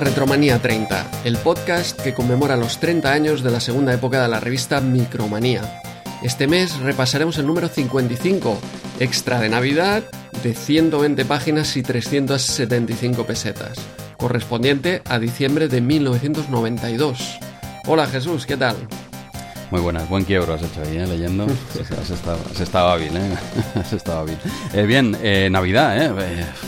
Retromanía 30, el podcast que conmemora los 30 años de la segunda época de la revista Micromanía. Este mes repasaremos el número 55, extra de Navidad, de 120 páginas y 375 pesetas, correspondiente a diciembre de 1992. Hola Jesús, ¿qué tal? Muy buenas, buen quiebro has hecho ahí, ¿eh? leyendo. Has estado, has estado hábil, ¿eh? Has estado hábil. Eh, bien, eh, Navidad.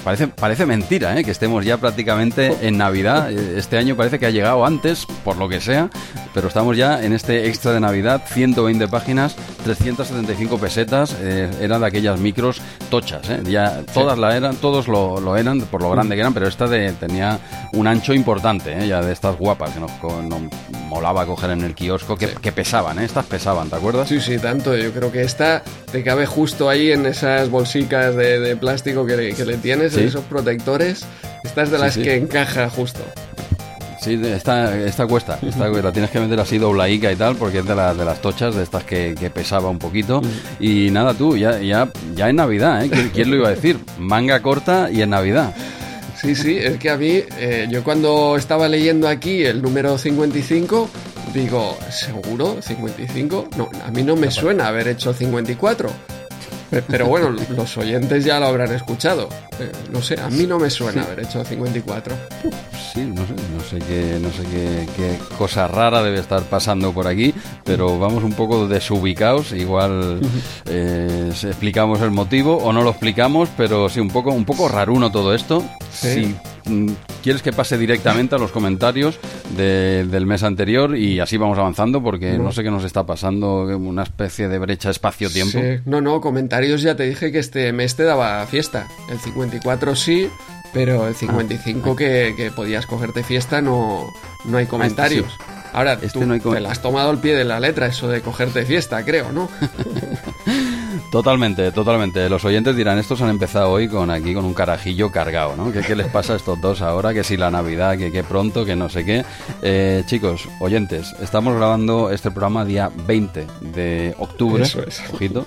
Parece, parece mentira, ¿eh? Que estemos ya prácticamente en Navidad. Este año parece que ha llegado antes, por lo que sea, pero estamos ya en este extra de Navidad, 120 páginas, 375 pesetas. Eran de aquellas micros tochas, ¿eh? Ya todas la eran, todos lo, lo eran, por lo grande que eran, pero esta de, tenía un ancho importante, ¿eh? Ya de estas guapas que nos, nos molaba coger en el kiosco, que, que pesaban, ¿eh? Estas pesaban, ¿te acuerdas? Sí, sí, tanto. Yo creo que esta te cabe justo ahí en esas bolsicas de, de plástico que le, que le tienes, Sí. en esos protectores. Esta es de las sí. que encaja justo. Sí, esta, esta cuesta, esta la tienes que meter así doblaica y tal, porque es de, las de las tochas, de estas que, que pesaba un poquito. Y nada, tú, ya, ya, ya en Navidad, ¿eh? ¿Quién, quién lo iba a decir? Manga corta y en Navidad. Sí, sí, es que a mí, eh, yo cuando estaba leyendo aquí el número 55, digo, ¿seguro? ¿55? No, a mí no me suena haber hecho 54. Pe- Pero bueno, los oyentes ya lo habrán escuchado. Eh, No sé, a mí no me suena haber hecho 54. Sí, no sé, no sé qué, no sé qué, qué cosa rara debe estar pasando por aquí, pero vamos un poco desubicados. Igual eh, explicamos el motivo o no lo explicamos, pero sí un poco, un poco raruno todo esto. Sí. Quieres que pase directamente a los comentarios de- del mes anterior y así vamos avanzando, porque no, sé qué nos está pasando, una especie de brecha espacio-tiempo. Sí. No, no, comentarios ya te dije que este mes te daba fiesta. El 54 sí, pero el 55 que, que podías cogerte fiesta no, no hay comentarios. Ahora, Este tú no hay com- te la has tomado al pie de la letra, eso de cogerte fiesta, creo, ¿no? Totalmente, totalmente. Los oyentes dirán, estos han empezado hoy con aquí con un carajillo cargado, ¿no? ¿Qué, qué les pasa a estos dos ahora? Que si la Navidad, que qué pronto, que no sé qué. Eh, chicos, oyentes, estamos grabando este programa día 20 de octubre. Eso es. Ojito.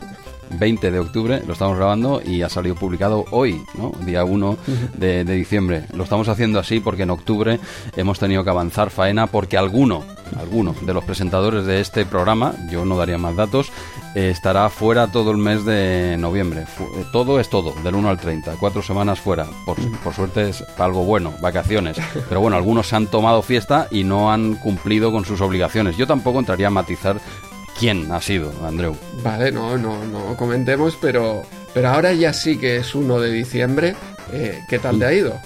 20 de octubre lo estamos grabando y ha salido publicado hoy, ¿no? Día 1 de, de diciembre. Lo estamos haciendo así porque en octubre hemos tenido que avanzar faena porque alguno, alguno de los presentadores de este programa, yo no daría más datos, eh, estará fuera todo el mes de noviembre. Fu- eh, todo es todo, del 1 al 30, cuatro semanas fuera. Por, por suerte es algo bueno, vacaciones. Pero bueno, algunos se han tomado fiesta y no han cumplido con sus obligaciones. Yo tampoco entraría a matizar quién ha sido, Andreu. Vale, no, no, no comentemos, pero, pero ahora ya sí que es 1 de diciembre. eh, ¿Qué tal te ha ido?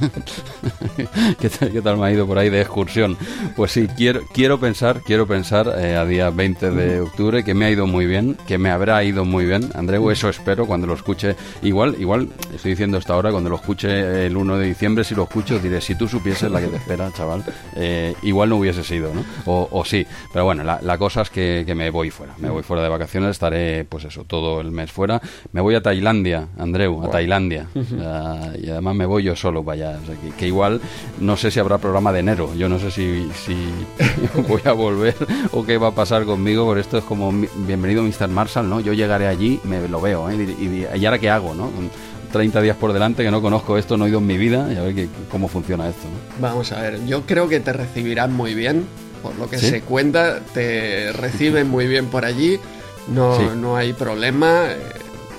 ¿Qué tal, qué tal me ha ido por ahí de excursión? Pues sí, quiero, quiero pensar, quiero pensar eh, a día 20 de octubre que me ha ido muy bien, que me habrá ido muy bien, Andreu, eso espero cuando lo escuche. Igual, igual, estoy diciendo esto ahora, cuando lo escuche el 1 de diciembre, si lo escucho, diré, si tú supieses la que te espera, chaval, eh, igual no hubiese sido, ¿no? O, o sí, pero bueno, la, la cosa es que, que me voy fuera, me voy fuera de vacaciones, estaré, pues eso, todo el mes fuera. Me voy a Tailandia, Andreu, a Tailandia, Ah, y además me voy yo solo para allá, o sea, que, que igual no sé si habrá programa de enero, yo no sé si, si voy a volver o qué va a pasar conmigo, por esto es como bienvenido Mr. Marshall, ¿no? Yo llegaré allí, me lo veo, ¿eh? Y, y- y ahora qué hago, ¿no? Con 30 días por delante que no conozco esto, no he ido en mi vida y a ver qué- cómo funciona esto, ¿no? Vamos a ver, yo creo que te recibirán muy bien, por lo que ¿Sí? se cuenta, te reciben muy bien por allí, no, Sí. no hay problema, eh,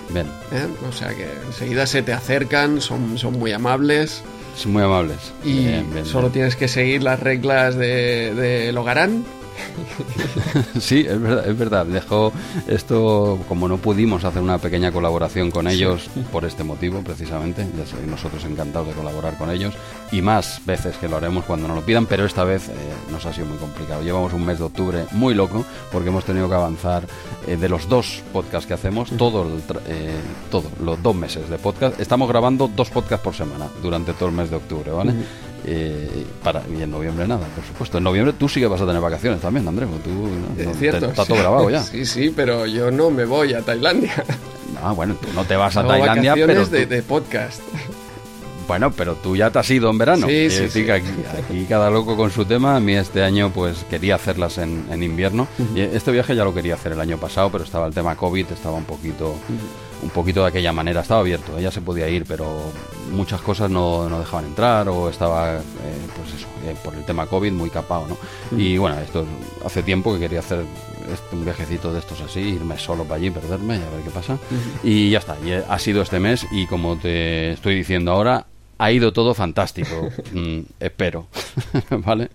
Bien, ¿eh? o sea que enseguida se te acercan, son, son muy amables son muy amables. y Bien, bien, solo bien. tienes que seguir las reglas de, de Logarán. Sí, es verdad, es verdad. Dejó esto, como no pudimos hacer una pequeña colaboración con ellos por este motivo, precisamente, ya sabéis, nosotros encantados de colaborar con ellos y más veces que lo haremos cuando nos lo pidan, pero esta vez eh, nos ha sido muy complicado. Llevamos un mes de octubre muy loco porque hemos tenido que avanzar eh, de los dos podcasts que hacemos, todo el tra- eh, todo, los dos meses de podcast. Estamos grabando dos podcasts por semana durante todo el mes de octubre, ¿vale? Eh, para, y en noviembre nada, por supuesto. En noviembre tú sí que vas a tener vacaciones también, Andrés. Tú, ¿no? Es cierto. te- está todo grabado ya. Sí, sí, pero yo no me voy a Tailandia. Ah, bueno, tú no te vas a Hago Tailandia, pero vacaciones tú- de, de podcast. Bueno, pero tú ya te has ido en verano. Sí, sí, sí. aquí, cada loco con su tema. A mí este año pues quería hacerlas en, invierno. y este viaje ya lo quería hacer el año pasado, pero estaba el tema COVID, estaba un poquito, un poquito de aquella manera. Estaba abierto, ella se podía ir, pero muchas cosas no, no dejaban entrar o estaba, eh, pues eso, eh, por el tema COVID muy capado, ¿no? Y bueno, esto hace tiempo que quería hacer este, un viajecito de estos así, irme solo para allí, perderme y a ver qué pasa. Y ya está, y ha sido este mes y como te estoy diciendo ahora, ha ido todo fantástico. Mm, espero. ¿Vale?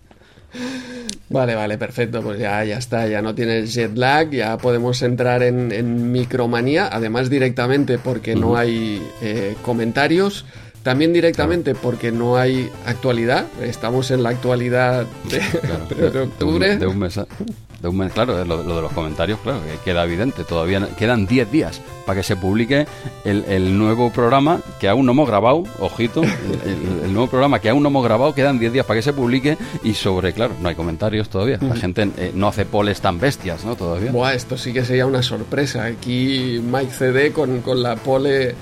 Vale, vale, perfecto. Pues ya, ya está, ya no tienes jet lag, ya podemos entrar en, micromanía, además directamente porque no hay eh, comentarios. También directamente porque no hay actualidad. Estamos en la actualidad de, octubre. De un, mes, de un mes, claro, lo, de los comentarios, claro, que queda evidente. Todavía quedan 10 días para que se publique el, nuevo programa que aún no hemos grabado. Ojito, el, nuevo programa que aún no hemos grabado. Quedan 10 días para que se publique. Y sobre, claro, no hay comentarios todavía. La gente eh, no hace poles tan bestias, ¿no? Todavía. Buah, esto sí que sería una sorpresa. Aquí Mike CD con, con la pole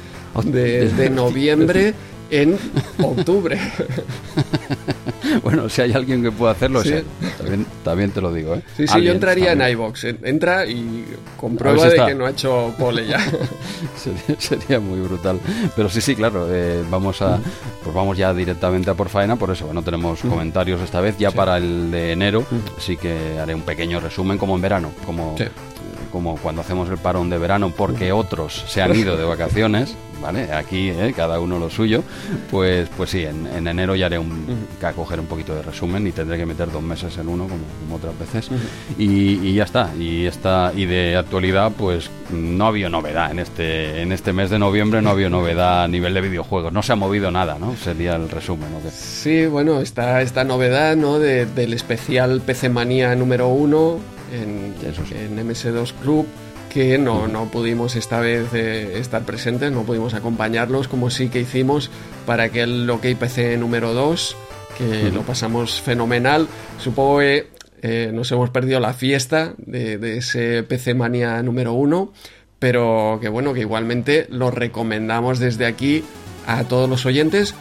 de, de noviembre en octubre. bueno, si hay alguien que pueda hacerlo, sí. también, te lo digo. ¿eh? Sí, sí, yo entraría en iBox. Entra y comprueba de que no ha hecho pole ya. sería, muy brutal. Pero sí, sí, claro. Eh, vamos a, pues vamos ya directamente a por faena. Por eso no tenemos comentarios esta vez. Ya para el de enero sí que haré un pequeño resumen como en verano, como como cuando hacemos el parón de verano porque otros se han ido de vacaciones. ¿vale? Aquí, ¿eh? cada uno lo suyo, pues, pues sí, en, enero ya haré un, a coger un poquito de resumen y tendré que meter dos meses en uno, como, otras veces, y, ya está. Y, esta, y de actualidad, pues no ha habido novedad en este, en este mes de noviembre, no ha habido novedad a nivel de videojuegos, no se ha movido nada, ¿no? Sería el resumen, ¿no? Sí, bueno, está esta novedad, ¿no? del especial PC Manía número uno en, en MS2 Club que no, no pudimos esta vez eh, estar presentes, no pudimos acompañarlos como sí que hicimos para aquel OK PC número 2, que lo pasamos fenomenal. Supongo que eh, nos hemos perdido la fiesta de, ese PC Manía número 1, pero que bueno, que igualmente lo recomendamos desde aquí a todos los oyentes.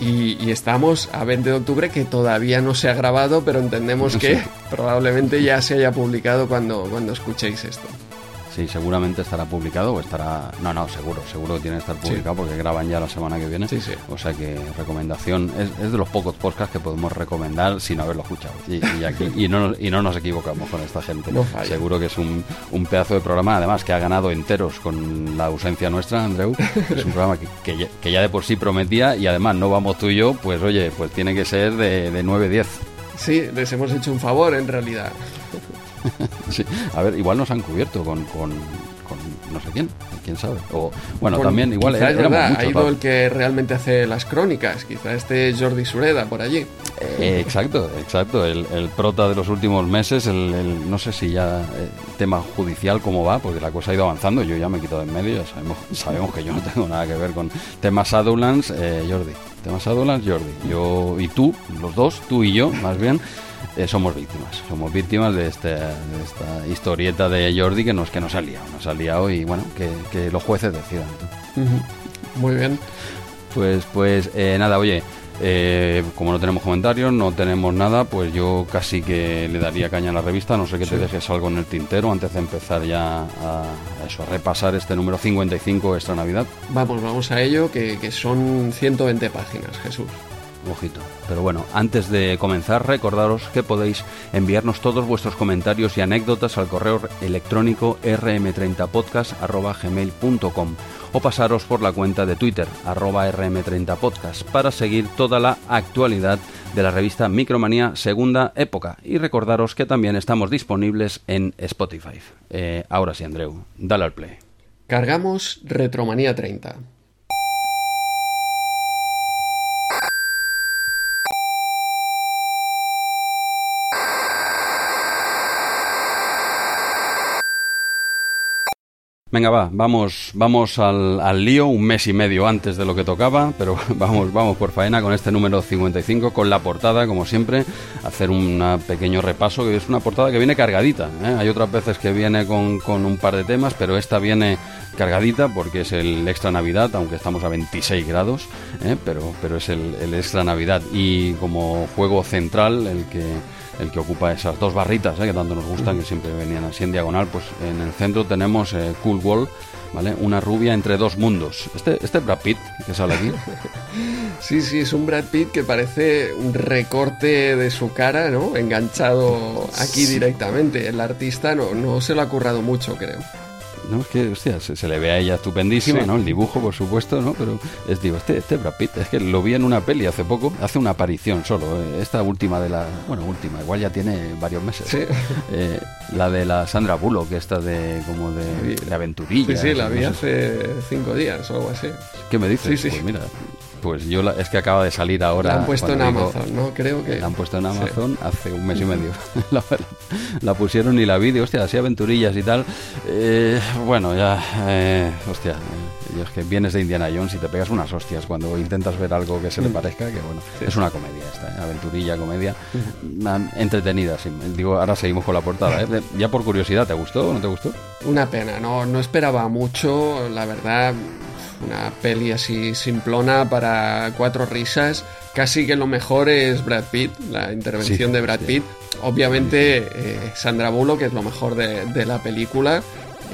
Y, estamos a 20 de octubre que todavía no se ha grabado, pero entendemos que probablemente ya se haya publicado cuando, cuando escuchéis esto. Sí, seguramente estará publicado o estará... No, no, seguro, seguro que tiene que estar publicado porque graban ya la semana que viene. Sí, sí. O sea que recomendación, es, de los pocos podcasts que podemos recomendar sin haberlo escuchado. Y, aquí, y, no, y no nos equivocamos con esta gente. seguro que es un, un, pedazo de programa, además que ha ganado enteros con la ausencia nuestra, Andreu. Es un programa que, que, ya, de por sí prometía y además no vamos tú y yo, pues oye, pues tiene que ser de, de 9-10. Sí, les hemos hecho un favor en realidad. sí. A ver, igual nos han cubierto con, con, no sé quién, quién sabe. O bueno, también igual es verdad, ha ido el que realmente hace las crónicas, quizá este Jordi Sureda por allí. Eh, exacto, exacto, el, el, prota de los últimos meses, el, no sé si ya el eh, tema judicial cómo va, porque la cosa ha ido avanzando, yo ya me he quitado en medio, sabemos, sabemos que yo no tengo nada que ver con temas Shadowlands, eh, Jordi, temas Shadowlands, Jordi, yo y tú, los dos, tú y yo, más bien, eh, somos víctimas. Somos víctimas de, este, de, esta historieta de Jordi que nos, que nos ha liado. Nos ha liado y bueno, que, los jueces decidan. Muy bien. Pues, pues eh, nada, oye, eh, como no tenemos comentarios, no tenemos nada, pues yo casi que le daría caña a la revista, no sé que te dejes algo en el tintero antes de empezar ya a, eso, a repasar este número 55 extra Navidad. Vamos, vamos a ello, que, que son 120 páginas, Jesús Pero bueno, antes de comenzar, recordaros que podéis enviarnos todos vuestros comentarios y anécdotas al correo electrónico rm30podcast.gmail.com o pasaros por la cuenta de Twitter, arroba rm30podcast, para seguir toda la actualidad de la revista Micromanía Segunda Época. Y recordaros que también estamos disponibles en Spotify. Eh, ahora sí, Andreu, dale al play. Cargamos Retromanía 30. Venga, va, vamos, vamos al, al, lío, un mes y medio antes de lo que tocaba, pero vamos, vamos por faena con este número 55, con la portada, como siempre, hacer un pequeño repaso, que es una portada que viene cargadita. ¿eh? Hay otras veces que viene con, con, un par de temas, pero esta viene cargadita porque es el extra Navidad, aunque estamos a 26 grados, ¿eh? pero, pero es el, el extra Navidad. Y como juego central, el que el que ocupa esas dos barritas ¿eh? que tanto nos gustan, que siempre venían así en diagonal, pues en el centro tenemos eh, Cool Wall, ¿vale? Una rubia entre dos mundos. Este, este Brad Pitt que sale aquí. Sí, sí, es un Brad Pitt que parece un recorte de su cara, ¿no? Enganchado aquí directamente. El artista no, no se lo ha currado mucho, creo. ¿No? Es que, hostia, se, se le ve a ella estupendísima, ¿no? El dibujo, por supuesto, ¿no? Pero es, digo, este, este Brad Pitt, es que lo vi en una peli hace poco, hace una aparición solo, eh, esta última de la, bueno, última, igual ya tiene varios meses. Sí. Eh, la de la Sandra Bullock, esta de, como de, de aventurilla. Sí, sí, la no vi sé. hace cinco días o algo así. ¿Qué me dices? Sí, sí. Pues mira, pues yo la- es que acaba de salir ahora. La han puesto en digo- Amazon, ¿no? Creo que... La han puesto en Sí. Amazon hace un mes y medio. la, la pusieron y la vi, de, hostia, así aventurillas y tal. Eh, bueno, ya, eh, hostia, eh, y es que vienes de Indiana Jones y te pegas unas hostias cuando intentas ver algo que se le parezca, que bueno, es una comedia esta, ¿eh? aventurilla, comedia, entretenida, sí. Digo, ahora seguimos con la portada, ¿eh? Ya por curiosidad, ¿te gustó o no te gustó? Una pena, no, no esperaba mucho, la verdad, una peli así simplona para cuatro risas. Casi que lo mejor es Brad Pitt, la intervención Sí, de Brad sí. Pitt. Obviamente eh, Sandra Bullock es lo mejor de, de la película,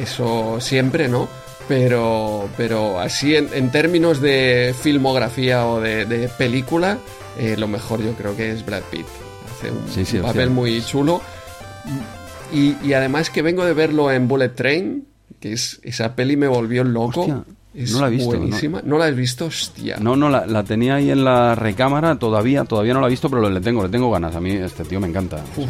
eso siempre, ¿no? Pero, pero así en, en términos de filmografía o de, de película, eh, lo mejor yo creo que es Brad Pitt. Hace un, Sí, papel muy chulo. Y, y además que vengo de verlo en Bullet Train, que es, esa peli me volvió loco. Hostia, es no la he visto, buenísima. ¿No? la has visto? Hostia. No, no, la, la tenía ahí en la recámara, todavía, todavía no la he visto, pero le tengo, le tengo ganas. A mí este tío me encanta. Uf,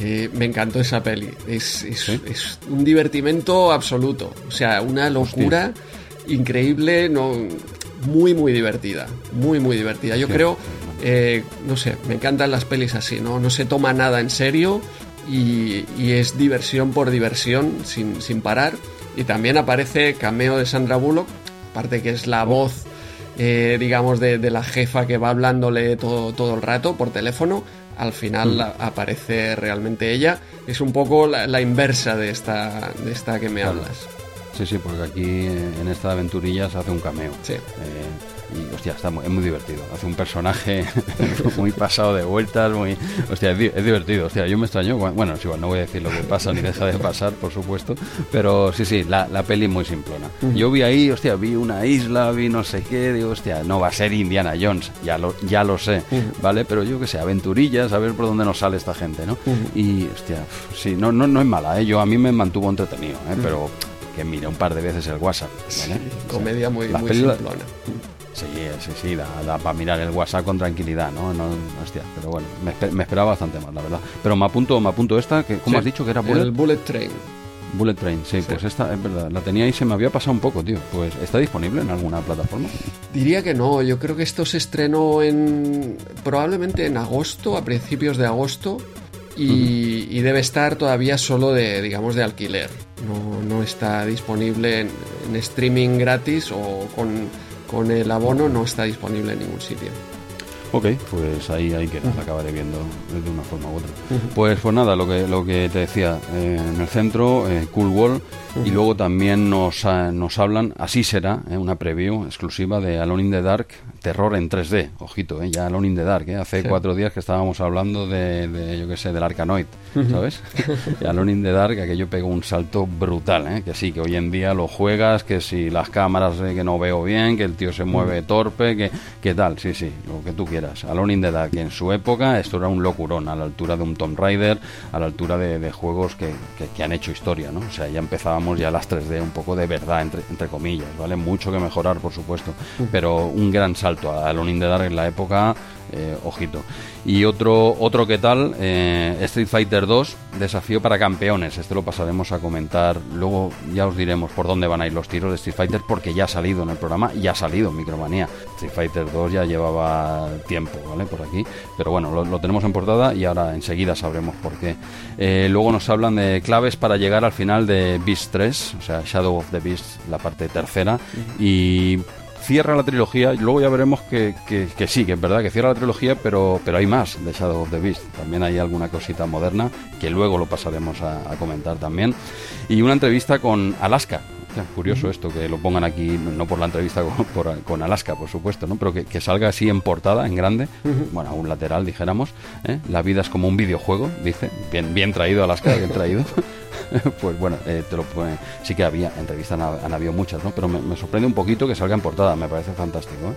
eh, me encantó esa peli. Es, es- es un divertimento absoluto. O sea, una locura increíble, no, muy, muy divertida. Muy, muy divertida. Yo Sí, creo, eh, no sé, me encantan las pelis así, ¿no? No se toma nada en serio y, y es diversión por diversión, sin, sin parar. Y también aparece cameo de Sandra Bullock, aparte que es la voz eh, digamos, de, de la jefa que va hablándole todo, todo el rato por teléfono. Al final la- aparece realmente ella. Es un poco la, la inversa de esta, de esta que me Claro. hablas. Sí, sí, porque aquí en esta aventurilla se hace un cameo. Sí. Eh, y hostia, está muy, es muy divertido. Hace un personaje muy pasado de vueltas, muy. Hostia, es, di- es divertido. Hostia, yo me extraño. Bueno, es igual, no voy a decir lo que pasa ni deja de pasar, por supuesto. Pero sí, sí, la, la peli muy simplona. Yo vi ahí, hostia, vi una isla, vi no sé qué, digo, hostia, no va a ser Indiana Jones, ya lo, ya lo sé, ¿vale? Pero yo que sé, aventurillas, a ver por dónde nos sale esta gente, ¿no? Y, hostia, sí, no, no, no es mala, ¿eh? Yo a mí me mantuvo entretenido, ¿eh? Pero que mire un par de veces el WhatsApp, ¿vale? O sea, Comedia muy, muy películas- simplona. Sí, sí, sí, da, da para mirar el WhatsApp con tranquilidad, ¿no? no hostia, pero bueno, me, me esperaba bastante más, la verdad. Pero me apunto, me apunto esta, que ¿cómo Sí. has dicho que era Bullet? El Bullet Train. Bullet Train, sí, pues esta es verdad, la tenía y se me había pasado un poco, tío. Pues está disponible en alguna plataforma. Diría que no, yo creo que esto se estrenó en probablemente en agosto, a principios de agosto, y, y debe estar todavía solo de, digamos, de alquiler. No, no está disponible en, en streaming gratis o con, con el abono, no está disponible en ningún sitio. Ok, pues ahí, ahí queda, la acabaré viendo de una forma u otra. Pues, pues nada, lo que, lo que te decía, eh, en el centro, eh, Cool Wall, y luego también nos, ah, nos hablan, así será, eh, una preview exclusiva de Alone in the Dark, terror en 3D, ojito, eh, ya Alone in the Dark, eh, hace Sí. cuatro días que estábamos hablando de, de, yo qué sé, del Arkanoid, ¿sabes? y Alone in the Dark, aquello pegó un salto brutal, eh, que sí, que hoy en día lo juegas, que si las cámaras que no veo bien, que el tío se mueve torpe, que, que tal, sí, sí, lo que tú quieras. Alone in the Dark, que en su época esto era un locurón, a la altura de un Tomb Raider, a la altura de, de juegos que, que- que han hecho historia, ¿no? O sea, ya empezábamos ya las 3D un poco de verdad, entre, entre comillas, ¿vale? Mucho que mejorar, por supuesto, pero un gran salto a Alone in the Dark en la época, eh, ojito. Y otro, otro que tal, eh, Street Fighter 2, desafío para campeones. Este lo pasaremos a comentar. Luego ya os diremos por dónde van a ir los tiros de Street Fighter, porque ya ha salido en el programa, ya ha salido en Micromanía. Street Fighter 2 ya llevaba tiempo, ¿vale? Por aquí. Pero bueno, lo, lo tenemos en portada y ahora enseguida sabremos por qué. Eh, luego nos hablan de claves para llegar al final de Beast 3, o sea, Shadow of the Beast, la parte tercera. Y cierra la trilogía y luego ya veremos que, que- sí, que es verdad que cierra la trilogía, pero, pero hay más de Shadow of the Beast. También hay alguna cosita moderna que luego lo pasaremos a comentar también. Y una entrevista con Alaska. Curioso esto, que lo pongan aquí, no por la entrevista con, Alaska, por supuesto, ¿no? pero que, salga así en portada, en grande, bueno, a un lateral, dijéramos. ¿eh? La vida es como un videojuego, dice. Bien, bien traído, Alaska, bien traído. pues bueno, eh, te lo pone. Sí que había, entrevistas han, habido muchas, ¿no? Pero me, sorprende un poquito que salga en portada, me parece fantástico. ¿eh?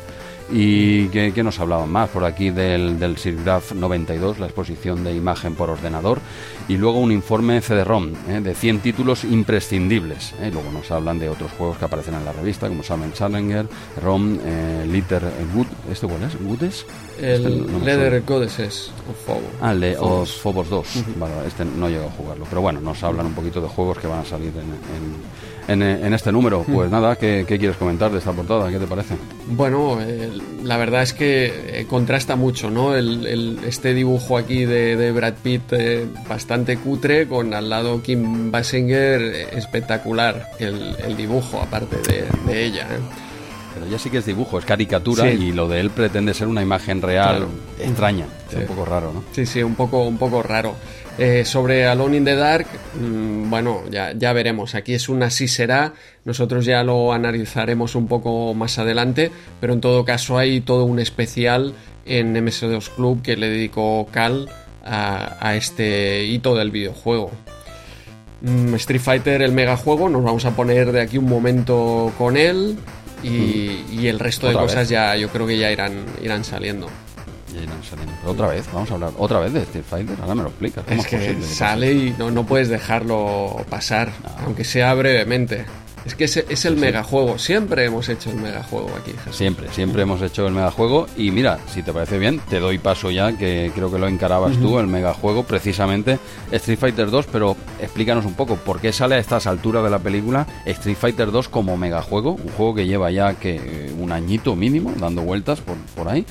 ¿Y qué, nos hablaban más? Por aquí del, del SIRGRAPH 92, la exposición de imagen por ordenador, y luego un informe CD-ROM ¿eh? de 100 títulos imprescindibles. ¿eh? Luego nos hablan de otros juegos que aparecen en la revista, como Salmon Challenger, ROM, eh, Litter Good. ¿Este cuál es? ¿Goodes? El este Leather Goddesses of Phobos. Ah, el de Phobos 2. Vale, este no llego a jugarlo. Pero bueno, nos hablan un poquito de juegos que van a salir en, en, este número. Pues nada, ¿qué, quieres comentar de esta portada? ¿Qué te parece? Bueno, la verdad es que contrasta mucho, ¿no? El, este dibujo aquí de, de Brad Pitt bastante cutre con al lado Kim Basinger espectacular el, el dibujo aparte de, de ella. ¿eh? Pero ya sí que es dibujo, es caricatura y lo de él pretende ser una imagen real extraña, es un poco raro, ¿no? Sí, sí, un poco, un poco raro. Eh, sobre Alone in the Dark, mm, bueno, ya, ya veremos. Aquí es una sí será. Nosotros ya lo analizaremos un poco más adelante, pero en todo caso hay todo un especial en MS2 Club que le dedicó Cal a, a este hito del videojuego. Mm, Street Fighter, el megajuego, nos vamos a poner de aquí un momento con él. Y, el resto de cosas ya yo creo que ya irán, irán saliendo. Ya irán saliendo. otra vez, vamos a hablar otra vez de Street Fighter. Ahora me lo explicas. es, que sale y no, no puedes dejarlo pasar, aunque sea brevemente. Es que es, es el megajuego. Siempre hemos hecho el megajuego aquí. Siempre, siempre hemos hecho el megajuego. Y mira, si te parece bien, te doy paso ya, que creo que lo encarabas tú, el megajuego, precisamente Street Fighter 2. Pero explícanos un poco, ¿por qué sale a estas alturas de la película Street Fighter 2 como megajuego? Un juego que lleva ya que un añito mínimo dando vueltas por, por ahí,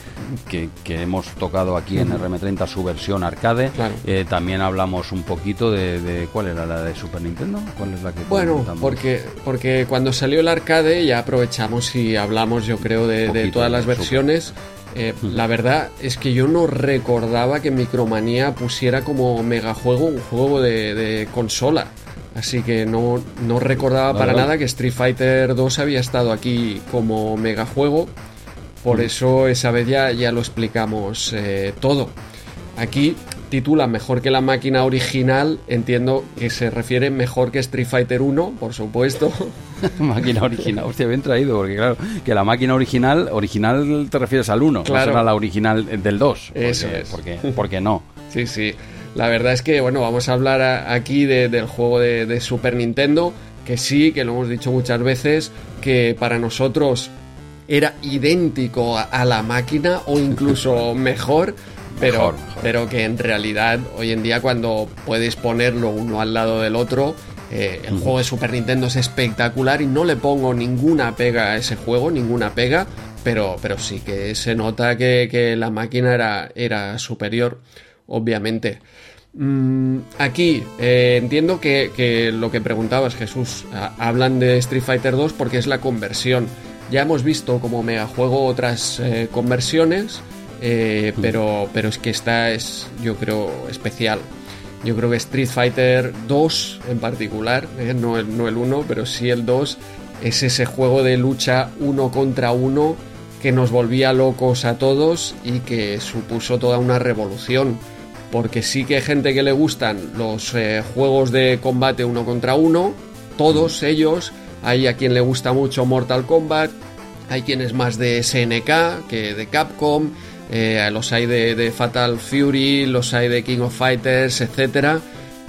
que, que hemos tocado aquí en RM30 su versión arcade. Eh, también hablamos un poquito de, ¿Cuál era la de Super Nintendo? ¿Cuál es la que Bueno, porque, porque que cuando salió el arcade ya aprovechamos y hablamos, yo creo, de, todas las versiones. Eh, la verdad es que yo no recordaba que Micromanía pusiera como megajuego un juego de, consola. Así que no, no recordaba para nada que Street Fighter 2 había estado aquí como megajuego. Por eso esa vez ya, ya lo explicamos eh, todo. Aquí titula Mejor que la máquina original, entiendo que se refiere mejor que Street Fighter 1, por supuesto. máquina original, hostia, bien traído, porque claro, que la máquina original, original te refieres al 1, claro. no será la original del 2. Eso es. Porque, porque no. Sí, sí. La verdad es que, bueno, vamos a hablar aquí del juego de, Super Nintendo, que sí, que lo hemos dicho muchas veces, que para nosotros era idéntico a la máquina o incluso mejor pero, pero que en realidad hoy en día cuando puedes ponerlo uno al lado del otro, eh, el juego de Super Nintendo es espectacular y no le pongo ninguna pega a ese juego, ninguna pega, pero, pero sí que se nota que, la máquina era, era superior, obviamente. Mm, aquí eh, entiendo que, lo que preguntabas, Jesús, hablan de Street Fighter 2 porque es la conversión. Ya hemos visto como megajuego otras eh, conversiones eh, pero, pero es que esta es, yo creo, especial. Yo creo que Street Fighter 2 en particular, eh, no, el, no el 1, pero sí el 2, es ese juego de lucha uno contra uno que nos volvía locos a todos y que supuso toda una revolución. Porque sí que hay gente que le gustan los eh, juegos de combate uno contra uno, todos ellos. Hay a quien le gusta mucho Mortal Kombat, hay quien es más de SNK que de Capcom, eh, los hay de, Fatal Fury, los hay de King of Fighters, etc.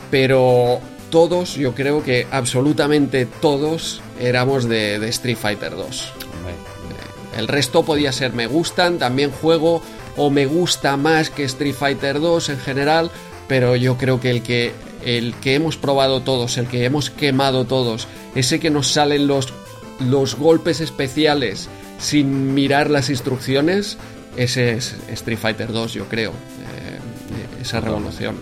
Pero todos, yo creo que absolutamente todos éramos de, Street Fighter 2. Eh, el resto podía ser me gustan, también juego o me gusta más que Street Fighter 2 en general, pero yo creo que el que el que hemos probado todos, el que hemos quemado todos, ese que nos salen los los golpes especiales sin mirar las instrucciones, ese es Street Fighter 2, yo creo, eh, esa revolución.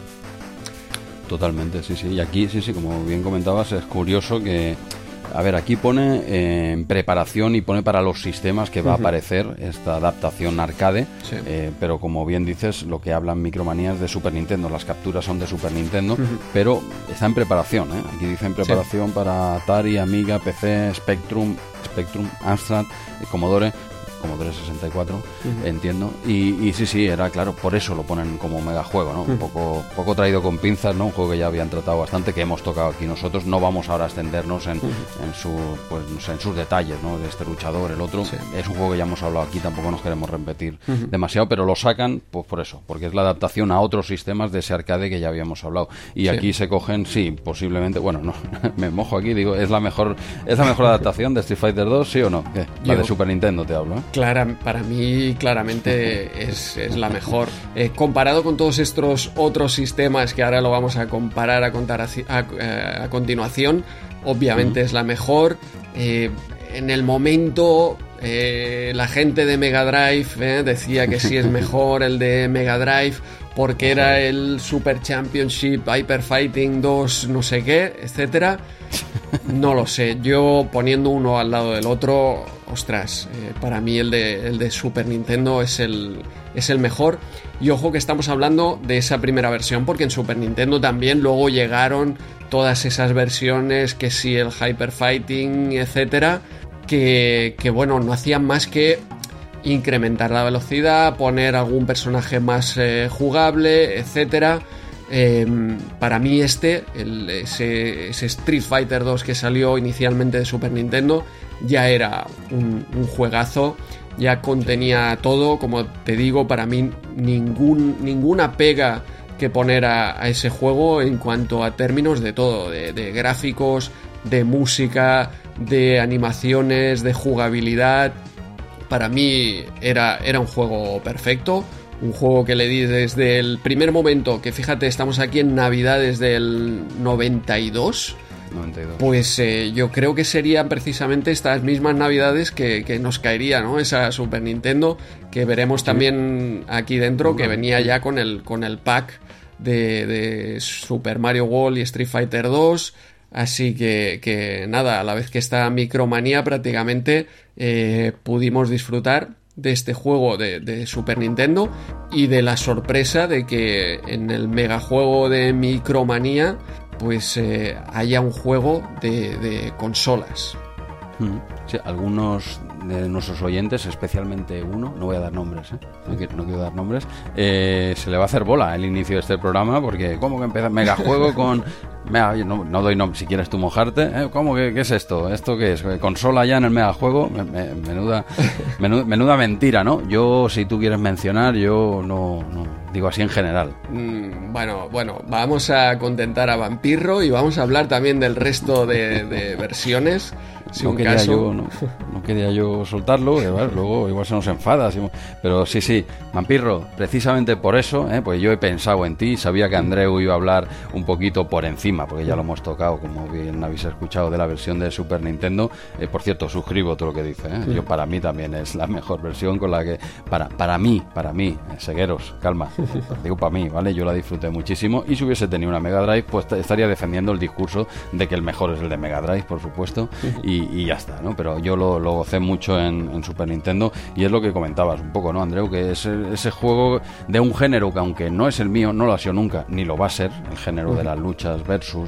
Totalmente, sí, sí. Y aquí, sí, sí, como bien comentabas, es curioso que A ver, aquí pone eh, en preparación y pone para los sistemas que va a aparecer esta adaptación arcade, eh, pero como bien dices, lo que hablan Micromanías de Super Nintendo, las capturas son de Super Nintendo, pero está en preparación, ¿eh? aquí dice en preparación para Atari, Amiga, PC, Spectrum, Spectrum, Amstrad, Commodore, como 364, entiendo. Y, sí, sí, era claro, por eso lo ponen como megajuego, ¿no? Un poco, poco traído con pinzas, ¿no? Un juego que ya habían tratado bastante, que hemos tocado aquí nosotros. No vamos ahora a extendernos en, en, su, pues, en sus detalles, ¿no? De este luchador, el otro. Es un juego que ya hemos hablado aquí, tampoco nos queremos repetir demasiado, pero lo sacan pues por eso, porque es la adaptación a otros sistemas de ese arcade que ya habíamos hablado. Y aquí se cogen, sí, posiblemente, bueno, no, me mojo aquí, digo, ¿es la mejor, ¿es la mejor adaptación de Street Fighter 2, sí o no? La de Super Nintendo te hablo, ¿eh? Clara, para mí claramente es, la mejor. Eh, comparado con todos estos otros sistemas que ahora lo vamos a comparar a, contar a, eh, continuación, obviamente es la mejor. Eh, en el momento la gente de Mega Drive decía que sí es mejor el de Mega Drive porque era el Super Championship Hyper Fighting 2 no sé qué, etcétera. No lo sé, yo poniendo uno al lado del otro, ostras, eh, para mí el de, el de Super Nintendo es el, es el mejor. Y ojo que estamos hablando de esa primera versión, porque en Super Nintendo también luego llegaron todas esas versiones, que sí, el Hyper Fighting, etcétera, que, que bueno, no hacían más que incrementar la velocidad, poner algún personaje más eh, jugable, etcétera. Em, para mí este, ese, Street Fighter 2 que salió inicialmente de Super Nintendo, ya era un, juegazo, ya contenía todo, como te digo, para mí ningún, ninguna pega que poner a, ese juego en cuanto a términos de todo, de, gráficos, de música, de animaciones, de jugabilidad. Para mí era, era un juego perfecto un juego que le di desde el primer momento, que fíjate, estamos aquí en Navidades del 92. 92. Pues eh, yo creo que serían precisamente estas mismas navidades que, nos caería, ¿no? Esa Super Nintendo, que veremos también aquí dentro, que venía ya con el, con el pack de, Super Mario World y Street Fighter 2. Así que, nada, a la vez que esta Micromanía prácticamente eh, pudimos disfrutar de este juego de, Super Nintendo y de la sorpresa de que en el megajuego de Micromanía pues eh, haya un juego de, consolas. Mm. Algunos de nuestros oyentes, especialmente uno, no voy a dar nombres, ¿eh? no, quiero, dar nombres, eh, se le va a hacer bola el inicio de este programa porque ¿cómo que empieza megajuego con no, no, doy nombre, si quieres tú mojarte. ¿eh? ¿Cómo que qué es esto? ¿Esto qué es? ¿Consola ya en el megajuego? menuda, menuda, mentira, ¿no? Yo, si tú quieres mencionar, yo no, no digo así en general. Mm, bueno, bueno, vamos a contentar a Vampirro y vamos a hablar también del resto de, versiones. No, quería yo, no, quería yo soltarlo, luego igual se nos enfada. Pero sí, sí, Vampirro, precisamente por eso, ¿eh? pues yo he pensado en ti, sabía que Andreu iba a hablar un poquito por encima porque ya lo hemos tocado, como bien habéis escuchado, de la versión de Super Nintendo. Eh, por cierto, suscribo todo lo que dice. ¿eh? Yo para mí también es la mejor versión con la que, para, para mí, para mí, Segueros, calma, digo para mí, ¿vale? Yo la disfruté muchísimo y si hubiese tenido una Mega Drive, pues estaría defendiendo el discurso de que el mejor es el de Mega Drive, por supuesto, y, ya está, ¿no? Pero yo lo, gocé mucho en, Super Nintendo y es lo que comentabas un poco, ¿no, Andreu? Que es ese juego de un género que aunque no es el mío, no lo ha sido nunca, ni lo va a ser, el género de las luchas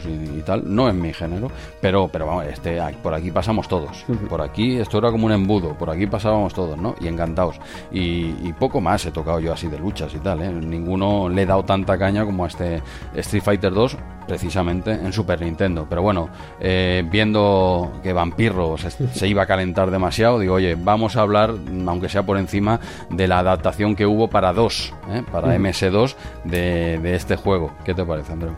y, tal, no es mi género, pero, pero vamos, este, por aquí pasamos todos. Por aquí esto era como un embudo, por aquí pasábamos todos, ¿no? Y encantados. Y, poco más he tocado yo así de luchas y tal, ¿eh? Ninguno le he dado tanta caña como a este Street Fighter 2, precisamente en Super Nintendo. Pero bueno, eh, viendo que Se, iba a calentar demasiado, digo, oye, vamos a hablar, aunque sea por encima, de la adaptación que hubo para 2, ¿eh? para MS2 de, de este juego. ¿Qué te parece, Andreu?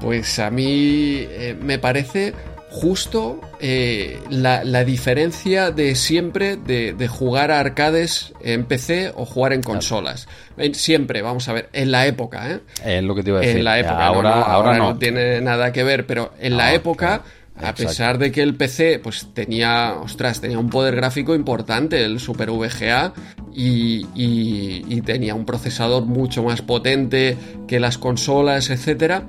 Pues a mí eh, me parece justo eh, la, diferencia de siempre de, jugar a arcades en PC o jugar en consolas. Siempre, vamos a ver, en la época, ¿eh? Es lo que te iba a decir. En la época, ahora, no, ahora, no. tiene nada que ver, pero en la época... A pesar de que el PC pues tenía, ostras, tenía un poder gráfico importante, el Super VGA, y, y tenía un procesador mucho más potente que las consolas, etcétera.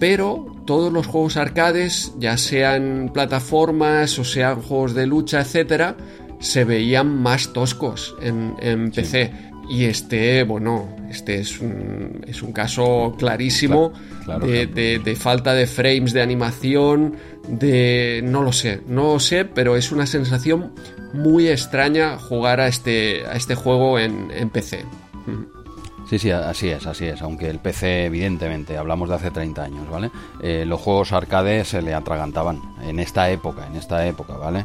Pero todos los juegos arcades, ya sean plataformas o sean juegos de lucha, etcétera, se veían más toscos en, PC. Y este, bueno, este es un, es un caso clarísimo de, de, falta de frames de animación, de... no lo sé, no lo sé, pero es una sensación muy extraña jugar a este, a este juego en, en PC. Sí, sí, así es, así es. Aunque el PC, evidentemente, hablamos de hace 30 años, ¿vale? Eh, los juegos arcade se le atragantaban en esta época, en esta época, ¿vale?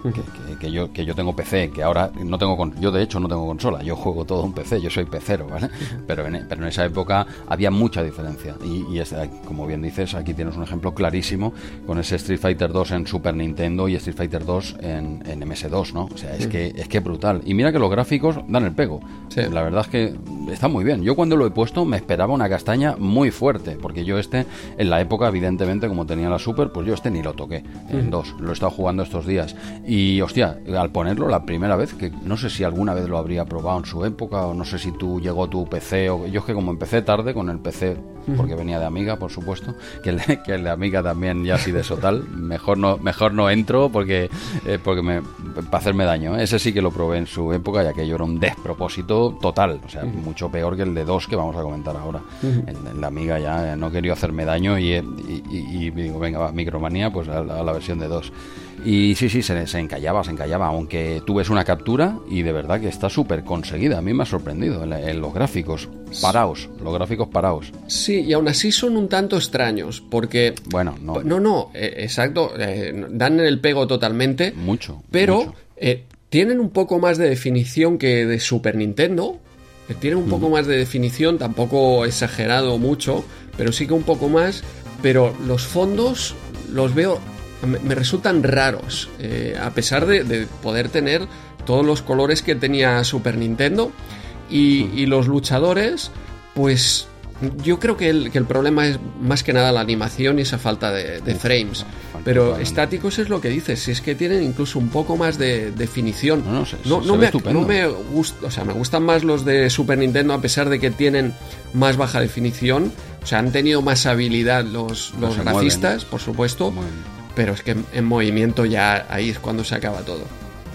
que, yo, que yo tengo PC, que ahora no tengo... Con, yo, de hecho, no tengo consola. Yo juego todo en PC, yo soy pecero, ¿vale? Pero en, pero en esa época había mucha diferencia. Y, y como bien dices, aquí tienes un ejemplo clarísimo con ese Street Fighter 2 en Super Nintendo y Street Fighter 2 en, en MS2, ¿no? O sea, es, que, es que brutal. Y mira que los gráficos dan el pego. La verdad es que está muy bien. Yo cuando lo he puesto me esperaba una castaña muy fuerte, porque yo este, en la época, evidentemente, como tenía la Super, pues yo este ni lo toqué en dos, lo he estado jugando estos días. Y hostia, al ponerlo la primera vez, que no sé si alguna vez lo habría probado en su época, o no sé si tú llegó tu PC, o yo es que como empecé tarde con el PC, porque venía de Amiga, por supuesto, que el, que el de Amiga también ya así de Sotal, mejor no, mejor no entro porque, eh, porque me, para hacerme daño. ¿eh? Ese sí que lo probé en su época, ya que yo era un despropósito total, o sea, mucho peor que el de dos que vamos a comentar ahora. en, la amiga ya no quería hacerme daño y, digo, venga, va, micromanía, pues a, la versión de 2. Y sí, sí, se, se, encallaba, se encallaba, aunque tú ves una captura y de verdad que está súper conseguida. A mí me ha sorprendido en, los gráficos paraos, los gráficos paraos. Sí, y aún así son un tanto extraños, porque... Bueno, no. No, no, eh, exacto, eh, dan el pego totalmente. Mucho. Pero eh, tienen un poco más de definición que de Super Nintendo, tiene un poco más de definición, tampoco exagerado mucho, pero sí que un poco más. Pero los fondos los veo, me, resultan raros, eh, a pesar de, poder tener todos los colores que tenía Super Nintendo. y los luchadores, pues yo creo que el, que el, problema es más que nada la animación y esa falta de, frames. Pero estáticos es lo que dices, si es que tienen incluso un poco más de definición. No, no, me, no me gusta, o sea, me gustan más los de Super Nintendo a pesar de que tienen más baja definición. O sea, han tenido más habilidad los, los grafistas, por supuesto. Pero es que en, movimiento ya ahí es cuando se acaba todo.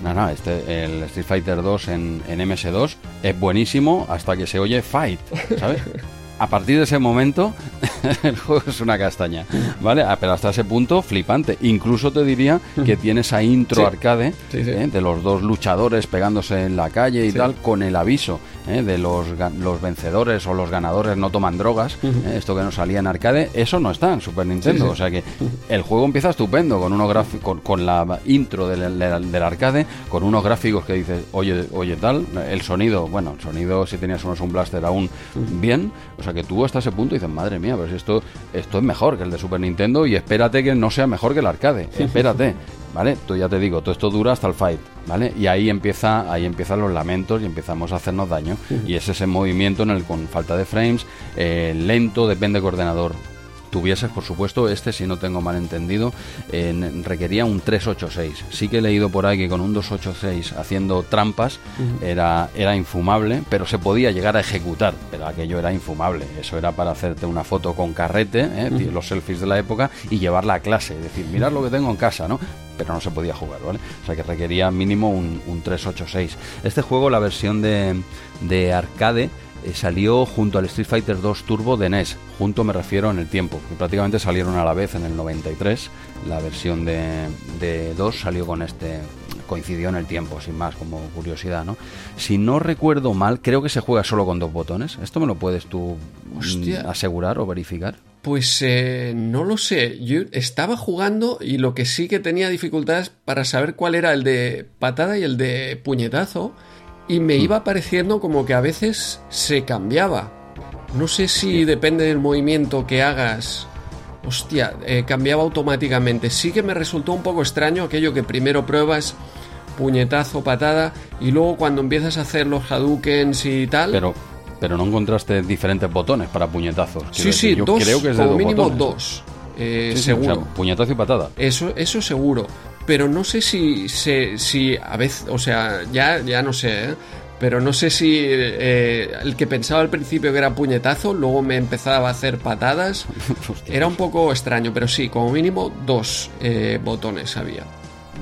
No, no, este, el Street Fighter 2 en, en MS2 es buenísimo hasta que se oye Fight, ¿sabes? a partir de ese momento el juego es una castaña, ¿vale? Ah, pero hasta ese punto flipante. Incluso te diría que tiene esa intro arcade ¿eh? de los dos luchadores pegándose en la calle y tal, con el aviso ¿eh? de los, los vencedores o los ganadores no toman drogas, ¿eh? esto que no salía en arcade, eso no está en Super Nintendo. O sea que el juego empieza estupendo con unos con, la intro del, del, arcade, con unos gráficos que dices, oye, oye tal, el sonido, bueno, el sonido si tenías unos un blaster aún bien, o sea que tú hasta ese punto dices, madre mía, pues esto, esto es mejor que el de Super Nintendo y espérate que no sea mejor que el arcade, espérate. ¿Vale? Tú ya te digo, todo esto dura hasta el fight, ¿vale? Y ahí empieza, ahí empiezan los lamentos y empezamos a hacernos daño. Y es ese movimiento en el con falta de frames, eh, lento, depende del ordenador tuvieses, por supuesto, este, si no tengo mal entendido, requería un 386. Sí que he leído por ahí que con un 286 haciendo trampas era, era infumable, pero se podía llegar a ejecutar, pero aquello era infumable. Eso era para hacerte una foto con carrete, ¿eh? los selfies de la época, y llevarla a clase. Es decir, mirad lo que tengo en casa, ¿no? Pero no se podía jugar, ¿vale? O sea que requería mínimo un, un 386. Este juego, la versión de, de arcade, eh, salió junto al Street Fighter 2 Turbo de NES. Junto me refiero en el tiempo, que prácticamente salieron a la vez en el 93. La versión de, de 2 salió con este, coincidió en el tiempo, sin más, como curiosidad, ¿no? Si no recuerdo mal, creo que se juega solo con dos botones. ¿Esto me lo puedes tú mm, asegurar o verificar? Pues eh, no lo sé. Yo estaba jugando y lo que sí que tenía dificultades para saber cuál era el de patada y el de puñetazo y me hmm. iba pareciendo como que a veces se cambiaba. No sé si depende del movimiento que hagas. Hostia, eh, cambiaba automáticamente. Sí que me resultó un poco extraño aquello que primero pruebas puñetazo, patada, y luego cuando empiezas a hacer los Hadoukens y tal. Pero, pero no encontraste diferentes botones para puñetazos. Sí, sí, yo dos, creo que es de como mínimo dos. Eh, seguro. puñetazo y patada. Eso, eso seguro pero no sé si, si, si a veces, o sea, ya, ya no sé, ¿eh? pero no sé si eh, el que pensaba al principio que era puñetazo, luego me empezaba a hacer patadas. era un poco extraño, pero sí, como mínimo dos eh, botones había.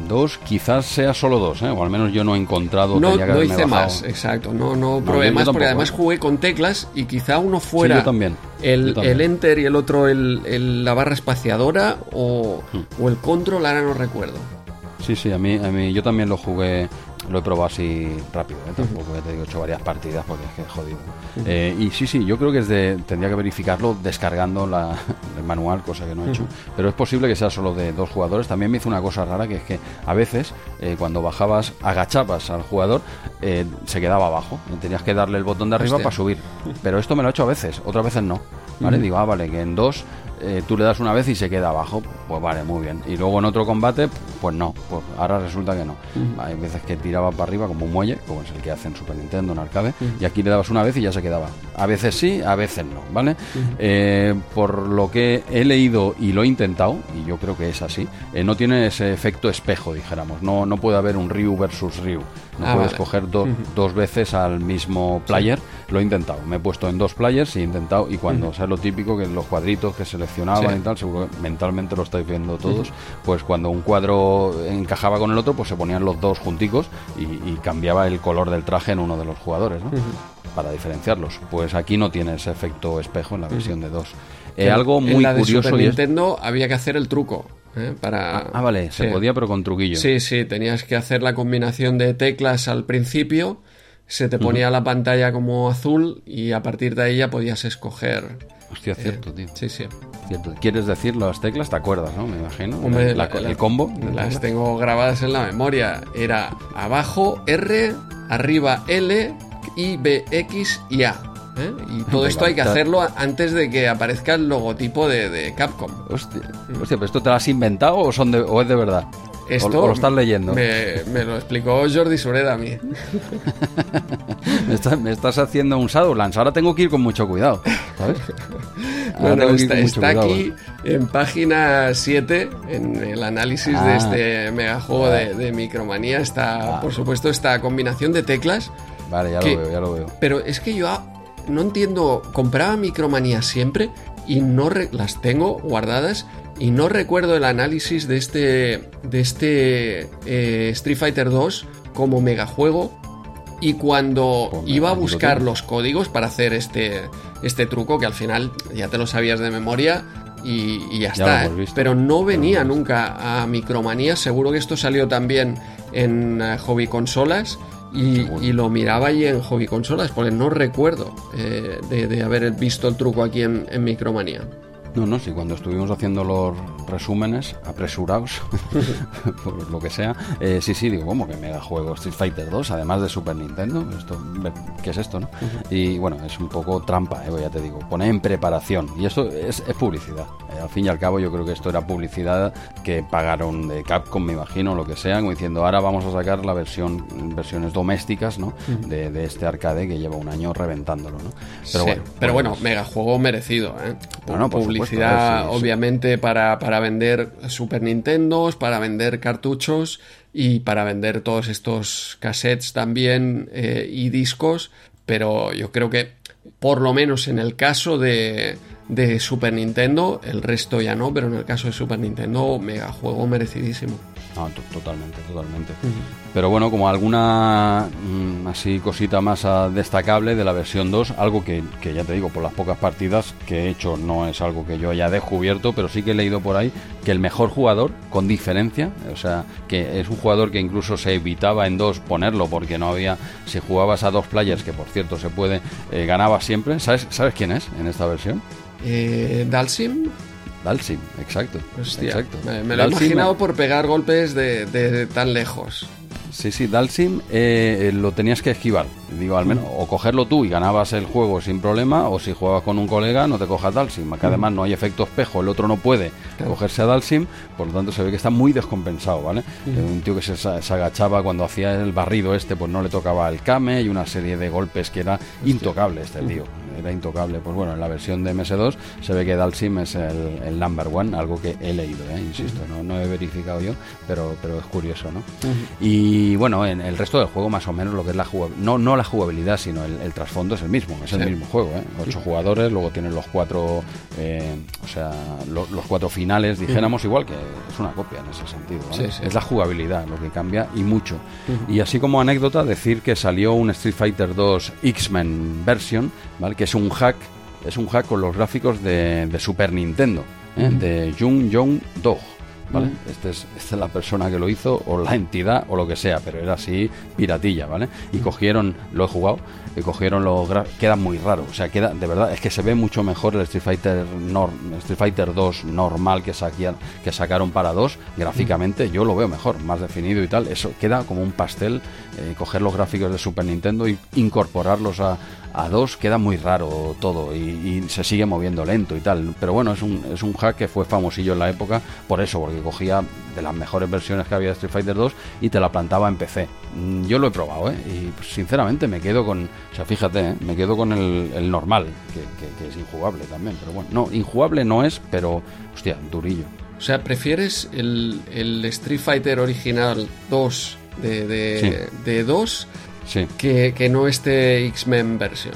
Dos, quizás sea solo dos, ¿eh? o al menos yo no he encontrado. No, no hice más, exacto. No, no probé más porque además jugué con teclas y quizá uno fuera también, el, el, enter y el otro el, la barra espaciadora o, hmm. o el control, ahora no recuerdo. Sí, sí, a mí, a mí yo también lo jugué lo he probado así rápido, ¿eh? tampoco te digo, he hecho varias partidas porque es que jodido. Eh, y sí, sí, yo creo que es de, tendría que verificarlo descargando la, el manual, cosa que no he hecho. Pero es posible que sea solo de dos jugadores. También me hizo una cosa rara que es que a veces eh, cuando bajabas, agachabas al jugador, se quedaba abajo. Tenías que darle el botón de arriba para subir. Pero esto me lo he hecho a veces, otras veces no. ¿Vale? Digo, ah, vale, que en dos eh, tú le das una vez y se queda abajo, pues vale, muy bien. Y luego en otro combate, pues no, pues ahora resulta que no. Hay veces que tiraba para arriba como un muelle, como es el que hace en Super Nintendo, en arcade, y aquí le dabas una vez y ya se quedaba. A veces sí, a veces no, ¿vale? Eh, por lo que he leído y lo he intentado, y yo creo que es así, eh, no tiene ese efecto espejo, dijéramos. No, no puede haber un Ryu versus Ryu. No ah, puedes coger dos veces al mismo player. Lo he intentado. Me he puesto en dos players y he intentado. Y cuando, sea lo típico que los cuadritos que seleccionaban y tal, seguro que mentalmente lo estáis viendo todos. Pues cuando un cuadro encajaba con el otro, pues se ponían los dos junticos y, cambiaba el color del traje en uno de los jugadores, ¿no? Para diferenciarlos. Pues aquí no tiene ese efecto espejo en la versión de dos. Eh, algo muy en curioso. Super Nintendo había que hacer el truco. ¿Eh? Para... Ah, ah, vale, se podía pero con truquillo. Sí, sí, tenías que hacer la combinación de teclas al principio, se te ponía la pantalla como azul y a partir de ahí ya podías escoger. Hostia, cierto, tío. Sí, sí. Cierto. ¿Quieres decir las teclas? ¿Te acuerdas, no? Me imagino. el combo. Las tengo grabadas en la memoria. Era abajo R, arriba L, I, B, X y A. ¿eh? Y todo esto hay que hacerlo antes de que aparezca el logotipo de, Capcom. Hostia, hostia, ¿pero esto te lo has inventado o, son de, o es de verdad? Esto o, lo estás leyendo. Me, lo explicó Jordi Sureda a mí. me, estás, haciendo un Shadowlands. Ahora tengo que ir con mucho cuidado. ¿sabes? está, aquí en página 7, en el análisis de ah. este megajuego de, de Micromanía, está, ah. por supuesto, esta combinación de teclas. Vale, ya lo veo, ya lo veo. Pero es que yo no entiendo, compraba Micromanía siempre y no las tengo guardadas y no recuerdo el análisis de este de este eh, Street Fighter 2 como megajuego. Y cuando pues iba a buscar los códigos para hacer este este truco que al final ya te lo sabías de memoria y, ya, está, ¿eh? pero no venía nunca a Micromanía, seguro que esto salió también en eh, hobby consolas y, lo miraba ahí en hobby consolas, porque no recuerdo eh, de, haber visto el truco aquí en, en Micromanía. No, no, sí, cuando estuvimos haciendo los resúmenes apresurados, por lo que sea, eh, sí, sí, digo, ¿cómo que mega juego Street Fighter 2, además de Super Nintendo? Esto, ¿Qué es esto, no? Y bueno, es un poco trampa, eh, ya te digo, pone en preparación, y esto es, publicidad. Eh, al fin y al cabo, yo creo que esto era publicidad que pagaron de Capcom, me imagino, lo que sea, como diciendo, ahora vamos a sacar la versión, versiones domésticas, ¿no? de, este arcade que lleva un año reventándolo, ¿no? Pero bueno, pero bueno, pues mega juego merecido, ¿eh? Bueno, obviamente, para, para, vender Super Nintendos, para vender cartuchos y para vender todos estos cassettes también eh, y discos. Pero yo creo que, por lo menos en el caso de, de Super Nintendo, el resto ya no, pero en el caso de Super Nintendo, mega juego merecidísimo. No, totalmente, totalmente. Pero bueno, como alguna mm, así cosita más ah, destacable de la versión 2, algo que, que, ya te digo, por las pocas partidas que he hecho no es algo que yo haya descubierto, pero sí que he leído por ahí que el mejor jugador, con diferencia, o sea, que es un jugador que incluso se evitaba en dos ponerlo porque no había, si jugabas a dos players, que por cierto se puede, eh, ganaba siempre. ¿Sabes, ¿Sabes quién es en esta versión? Eh, Dalsim. Dalsim, exacto. exacto. Me, lo he imaginado por pegar golpes de, tan lejos. Sí, sí, Dalsim eh, lo tenías que esquivar, digo, al menos, o cogerlo tú y ganabas el juego sin problema, o si jugabas con un colega no te cojas Dalsim, que además no hay efecto espejo, el otro no puede cogerse a Dalsim, por lo tanto se ve que está muy descompensado, ¿vale? Eh, un tío que se, se, agachaba cuando hacía el barrido este, pues no le tocaba el Kame y una serie de golpes que era intocable este tío era intocable. Pues bueno, en la versión de MS2 se ve que Dalsim es el, number one, algo que he leído, ¿eh? insisto, no, no, he verificado yo, pero, pero es curioso, ¿no? Y Y bueno, en el resto del juego más o menos lo que es la jugabilidad, no, no la jugabilidad, sino el, trasfondo es el mismo, es el mismo juego, ¿eh? Ocho jugadores, luego tienen los cuatro, eh, o sea, los cuatro finales, dijéramos, igual que es una copia en ese sentido. Es la jugabilidad lo que cambia y mucho. Y así como anécdota, decir que salió un Street Fighter 2 X-Men version, ¿vale? Que es un hack, es un hack con los gráficos de, Super Nintendo, ¿eh? de Jung Jong Dog. ¿Vale? Este es, esta es la persona que lo hizo, o la entidad, o lo que sea, pero era así piratilla, ¿vale? Y cogieron, lo he jugado, y cogieron los queda muy raro, o sea, queda, de verdad, es que se ve mucho mejor el Street Fighter, Street Fighter 2 normal que, que sacaron para 2, gráficamente yo lo veo mejor, más definido y tal, eso queda como un pastel, eh, coger los gráficos de Super Nintendo y incorporarlos a, a dos queda muy raro todo y, se sigue moviendo lento y tal. Pero bueno, es un, es un hack que fue famosillo en la época por eso, porque cogía de las mejores versiones que había de Street Fighter 2 y te la plantaba en PC. Mm, yo lo he probado, ¿eh? Y pues, sinceramente me quedo con, o sea, fíjate, ¿eh? me quedo con el, normal, que, es injugable también. Pero bueno, no, injugable no es, pero, hostia, durillo. O sea, ¿prefieres el, el Street Fighter original 2 de, de, de 2 sí. que, no esté X-Men versión.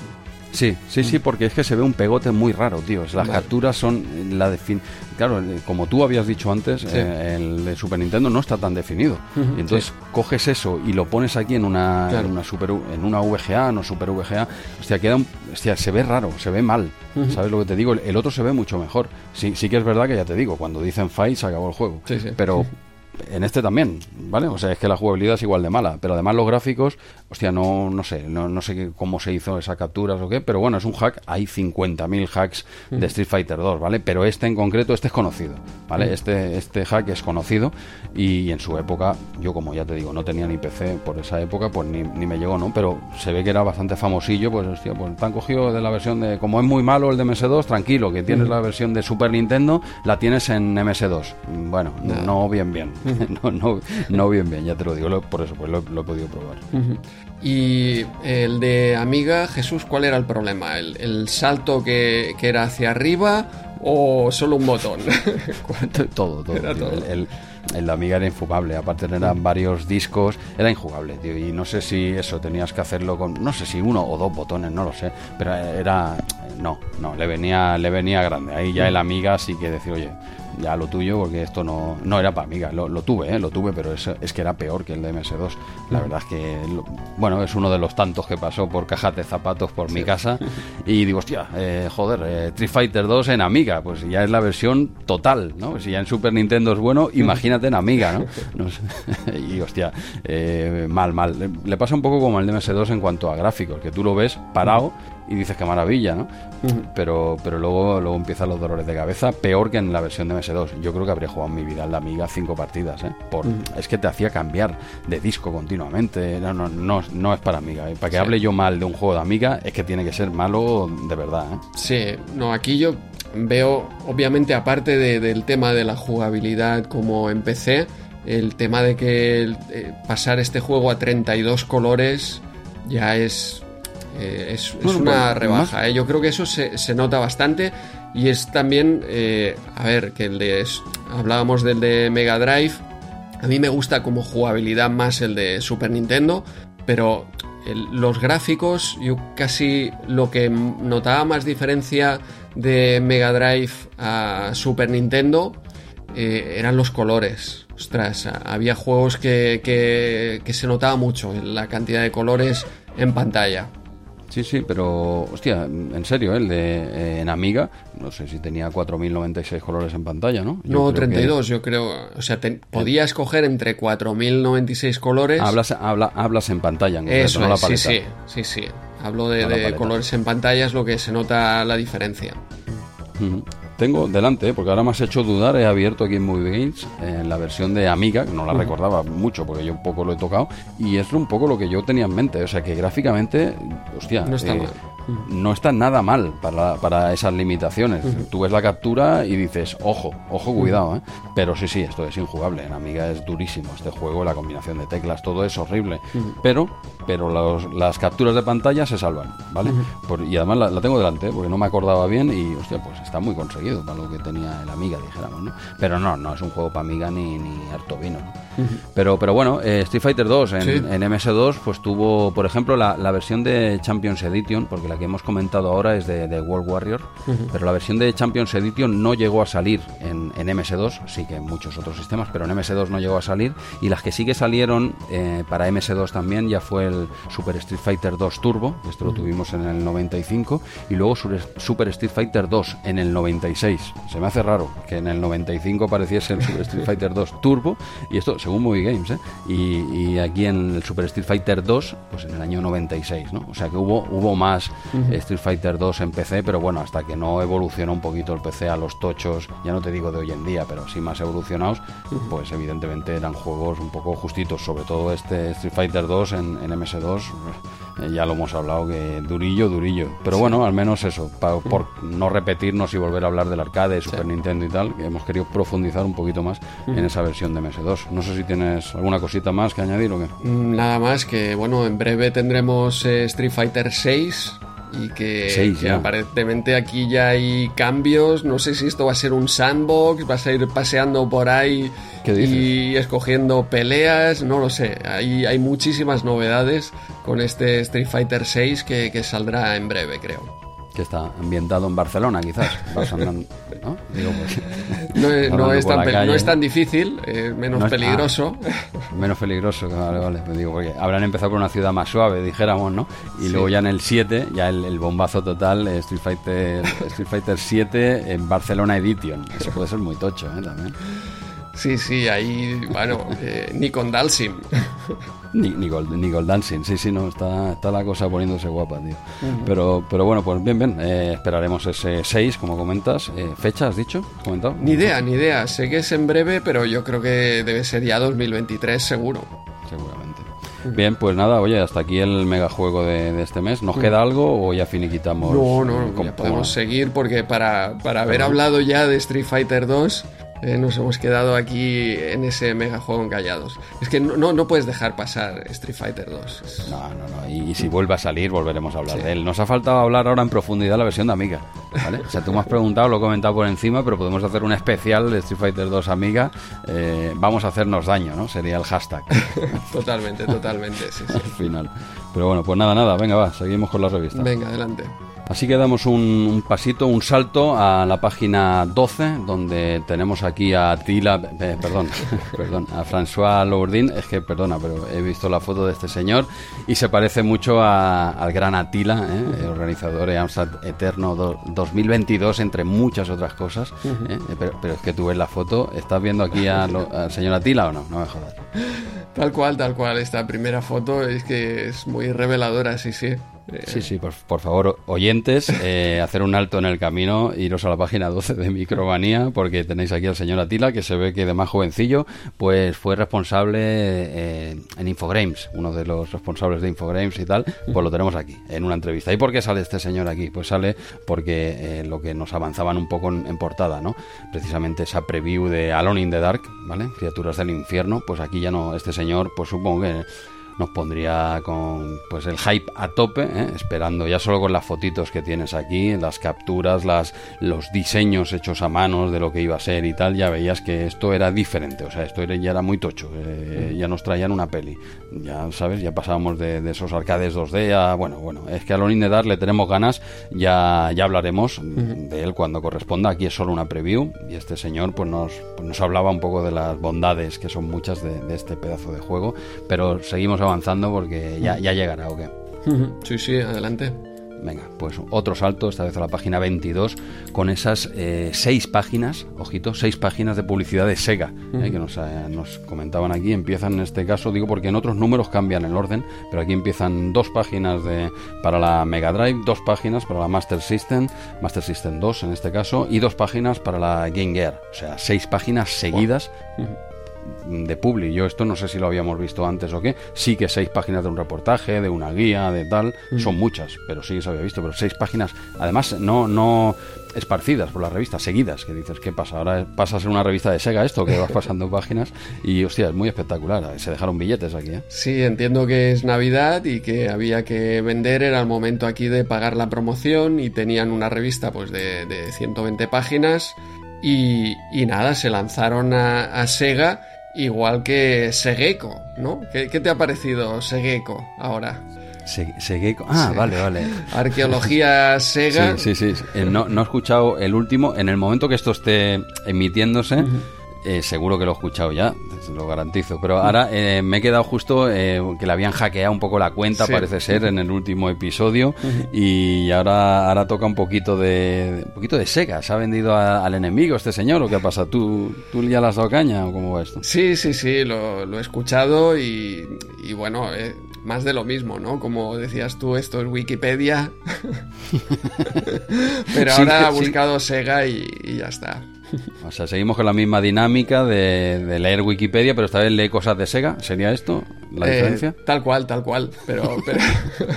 Sí, sí, sí, porque es que se ve un pegote muy raro, tío. Las capturas son la defin Claro, como tú habías dicho antes, eh, el de Super Nintendo no está tan definido. y entonces coges eso y lo pones aquí en una, en una super en una VGA, no Super VGA, hostia, queda hostia, se ve raro, se ve mal. ¿Sabes lo que te digo? El, otro se ve mucho mejor. Sí, sí que es verdad que ya te digo, cuando dicen fight se acabó el juego. Pero en este también, ¿vale? O sea, es que la jugabilidad es igual de mala, pero además los gráficos, hostia, no, no sé, no, no sé cómo se hizo esa captura o qué, pero bueno, es un hack, hay 50.000 hacks de Street Fighter 2, ¿vale? Pero este en concreto, este es conocido, ¿vale? Este, este hack es conocido y en su época, yo como ya te digo, no tenía ni PC por esa época, pues ni, ni me llegó, ¿no? Pero se ve que era bastante famosillo, pues hostia, pues te han cogido de la versión de, como es muy malo el de MS2, tranquilo, que tienes la versión de Super Nintendo, la tienes en MS2. Bueno, no bien bien. no, no, no bien, bien, ya te lo digo, por eso pues lo, he podido probar. Y el de Amiga, Jesús, ¿cuál era el problema? ¿El, salto que, era hacia arriba o solo un botón? todo, todo. El, el, de Amiga era infumable, aparte eran varios discos, era injugable, tío, y no sé si eso tenías que hacerlo con, no sé si uno o dos botones, no lo sé, pero era, no, no, le venía, le venía grande, ahí ya el Amiga sí que decía, oye, ya lo tuyo, porque esto no, no era para Amiga. Lo, tuve, ¿eh? lo tuve, pero es, es, que era peor que el de MS2. La mm. verdad es que, bueno, es uno de los tantos que pasó por cajas de zapatos por mi casa. Y digo, hostia, eh, joder, eh, Street Fighter 2 en Amiga, pues ya es la versión total, ¿no? Si ya en Super Nintendo es bueno, imagínate en Amiga, ¿no? y hostia, mal, mal. Le, pasa un poco como el de MS2 en cuanto a gráficos, que tú lo ves parado y dices que maravilla, ¿no? Pero, pero luego, luego empiezan los dolores de cabeza, peor que en la versión de MS2. Yo creo que habría jugado en mi vida en la Amiga cinco partidas, ¿eh? Por, Es que te hacía cambiar de disco continuamente. No, no, no, no es para Amiga. ¿eh? Para que hable yo mal de un juego de Amiga, es que tiene que ser malo de verdad, ¿eh? Sí, no, aquí yo veo, obviamente, aparte del tema de la jugabilidad como en PC, el tema de que eh, pasar este juego a 32 colores ya es eh, es, una rebaja. ¿eh? Yo creo que eso se, nota bastante y es también, eh, a ver, que el de... Hablábamos del de Mega Drive. A mí me gusta como jugabilidad más el de Super Nintendo, pero los gráficos, yo casi lo que notaba más diferencia de Mega Drive a Super Nintendo eran los colores. Ostras, había juegos que, que se notaba mucho la cantidad de colores en pantalla. Sí, sí, pero, hostia, en serio, el de eh, en Amiga, no sé si tenía 4.096 colores en pantalla, ¿no? no, 32, yo creo. O sea, podía escoger entre 4.096 colores. Hablas, habla, hablas en pantalla, en Eso no sí, sí, sí, sí. Hablo de, colores en pantalla, es lo que se nota la diferencia tengo delante, porque ahora me has hecho dudar, he abierto aquí en Movie Games en la versión de Amiga, que no la recordaba mucho porque yo un poco lo he tocado, y es un poco lo que yo tenía en mente, o sea que gráficamente, hostia, no está eh, mal. No está nada mal para, para esas limitaciones. Tú ves la captura y dices, ojo, ojo, cuidado, ¿eh? Pero sí, sí, esto es injugable. En Amiga es durísimo este juego, la combinación de teclas, todo es horrible. Pero pero los- las capturas de pantalla se salvan, ¿vale? Por- y además la, la tengo delante, ¿eh? porque no me acordaba bien y, hostia, pues está muy conseguido para lo que tenía el Amiga, dijéramos, ¿no? Pero no, no es un juego para Amiga ni, ni harto vino, ¿no? Pero, pero bueno, eh, Street Fighter 2 en, Sí. en MS2 pues tuvo, por ejemplo, la, la versión de Champions Edition, porque la que hemos comentado ahora es de, de World Warrior, pero la versión de Champions Edition no llegó a salir en, en MS2, sí que en muchos otros sistemas, pero en MS2 no llegó a salir, y las que sí que salieron eh, para MS2 también ya fue el Super Street Fighter 2 Turbo, esto lo tuvimos en el 95, y luego Super Street Fighter 2 en el 96. Se me hace raro que en el 95 apareciese el Super Street Fighter 2 Turbo, y esto según Movie Games, ¿eh? y, y aquí en el Super Street Fighter 2, pues en el año 96, ¿no? O sea que hubo, hubo más Street Fighter 2 en PC, pero bueno, hasta que no evolucionó un poquito el PC a los tochos, ya no te digo de hoy en día, pero sí más evolucionados, pues evidentemente eran juegos un poco justitos, sobre todo este Street Fighter 2 en, en MS2, eh, ya lo hemos hablado que durillo, durillo. Pero bueno, al menos eso, pa- por no repetirnos y volver a hablar del arcade, Super Nintendo y tal, que hemos querido profundizar un poquito más en esa versión de MS2. No sé si tienes alguna cosita más que añadir o qué. Mm, Nada más que, bueno, en breve tendremos eh, Street Fighter 6 y que, Seis, que ya. aparentemente aquí ya hay cambios. No sé si esto va a ser un sandbox, vas a ir paseando por ahí y escogiendo peleas, no lo sé. Hay, hay muchísimas novedades con este Street Fighter 6 que, que saldrá en breve, creo. Que está ambientado en Barcelona, quizás. Vas andando, ¿no? Digo, pues, No es, no tan, calle. no es tan difícil, es menos peligroso. Menos peligroso, vale, vale. Pues digo, porque habrán empezado por una ciudad más suave, dijéramos, ¿no? Y Sí. luego ya en el 7, ya el, el bombazo total, eh, Street Fighter, Street Fighter 7 en Barcelona Edition. Eso puede ser muy tocho, ¿eh? También. Sí, sí, ahí, bueno, eh, ni con Dalsim. Ni, ni, Gold, ni Gold Dancing, sí, sí, no, está, está la cosa poniéndose guapa, tío. pero, pero bueno, pues bien, bien, eh, esperaremos ese 6, como comentas. Eh, ¿Fecha has dicho? ¿Has comentado? Ni idea, ni idea. Sé que es en breve, pero yo creo que debe ser ya 2023 seguro. Seguramente. Bien, pues nada, oye, hasta aquí el megajuego de, de este mes. ¿Nos queda algo o ya finiquitamos? No, no, eh, ya podemos seguir porque para, para haber hablado ya de Street Fighter 2 eh, nos hemos quedado aquí en ese mega juego encallados. Es que no, no, no puedes dejar pasar Street Fighter 2. Es- No, no, no. Y, y si vuelve a salir, volveremos a hablar de él. Nos ha faltado hablar ahora en profundidad la versión de Amiga. ¿vale? O sea, tú me has preguntado, lo he comentado por encima, pero podemos hacer un especial de Street Fighter 2 Amiga. Eh, vamos a hacernos daño, ¿no? Sería el hashtag Totalmente, totalmente, sí, sí. al final. Pero bueno, pues nada, nada. Venga, va, seguimos con la revista. Venga, adelante. Así que damos un, un pasito, un salto a la página 12, donde tenemos aquí a Tila, eh, perdón, perdón, a François Lourdin. Es que, perdona, pero he visto la foto de este señor y se parece mucho a- al gran Atila, ¿eh? organizador de Amstrad Eterno do- 2022, entre muchas otras cosas. ¿eh? Pero, pero es que tú ves la foto, ¿estás viendo aquí a lo- al señor Atila o no? No me jodas. Tal cual, tal cual. Esta primera foto es que es muy reveladora, sí, sí. Eh, Sí, sí, por, por favor, oyentes, eh, hacer un alto en el camino, iros a la página 12 de Micromanía, porque tenéis aquí al señor Atila, que se ve que de más jovencillo, pues fue responsable eh, en Infogrames, uno de los responsables de Infogrames y tal, pues lo tenemos aquí, en una entrevista. ¿Y por qué sale este señor aquí? Pues sale porque eh, lo que nos avanzaban un poco en, en portada, ¿no? Precisamente esa preview de Alone in the Dark, ¿vale? Criaturas del infierno, pues aquí ya no, este señor, pues supongo que nos pondría con pues el hype a tope, ¿eh? esperando ya solo con las fotitos que tienes aquí, las capturas, las, los diseños hechos a manos de lo que iba a ser y tal, ya veías que esto era diferente, o sea, esto era, ya era muy tocho, eh, ya nos traían una peli, ya sabes, ya pasábamos de, de esos arcades 2D a, bueno, bueno, es que a Lonin de Dar le tenemos ganas, ya, ya hablaremos de él cuando corresponda, aquí es solo una preview y este señor pues nos, pues nos hablaba un poco de las bondades que son muchas de, de este pedazo de juego, pero seguimos avanzando porque ya, ya llegará o qué. Sí, sí, adelante. Venga, pues otro salto, esta vez a la página 22, con esas eh, seis páginas, ojito, seis páginas de publicidad de Sega, eh, que nos, eh, nos comentaban aquí. Empiezan en este caso, digo porque en otros números cambian el orden, pero aquí empiezan dos páginas de, para la Mega Drive, dos páginas para la Master System, Master System 2 en este caso, y dos páginas para la Game Gear. O sea, seis páginas seguidas de Publi. Yo esto no sé si lo habíamos visto antes o qué. Sí que seis páginas de un reportaje, de una guía, de tal. Son muchas, pero sí se había visto. Pero seis páginas, además, no, no esparcidas por la revista, seguidas, que dices, ¿qué pasa? Ahora pasa a ser una revista de Sega esto, que vas pasando páginas y, hostia, es muy espectacular. Se dejaron billetes aquí, ¿eh? Sí, entiendo que es Navidad y que había que vender, era el momento aquí de pagar la promoción y tenían una revista pues de, de 120 páginas y, y, nada, se lanzaron a, a Sega igual que Segeko, ¿no? ¿Qué, ¿Qué, te ha parecido Segeko ahora? Segeko. Ah, sí. vale, vale. Arqueología Sega. Sí, sí, sí. Eh, no, no he escuchado el último. En el momento que esto esté emitiéndose, uh -huh. Eh, seguro que lo he escuchado ya, lo garantizo. Pero ahora eh, me he quedado justo eh, que le habían hackeado un poco la cuenta, sí. parece ser, en el último episodio. Y ahora, ahora toca un poquito de un poquito de Sega. ¿Se ha vendido a, al enemigo este señor o qué pasa? ¿Tú, ¿Tú ya le has dado caña o cómo va esto? Sí, sí, sí, lo, lo he escuchado y, y bueno, eh, más de lo mismo, ¿no? Como decías tú, esto es Wikipedia. Pero ahora sí, ha buscado sí. Sega y, y, ya está. O sea, seguimos con la misma dinámica de, de, leer Wikipedia, pero esta vez lee cosas de Sega. ¿Sería esto la eh, diferencia? Tal cual, tal cual. Pero, pero...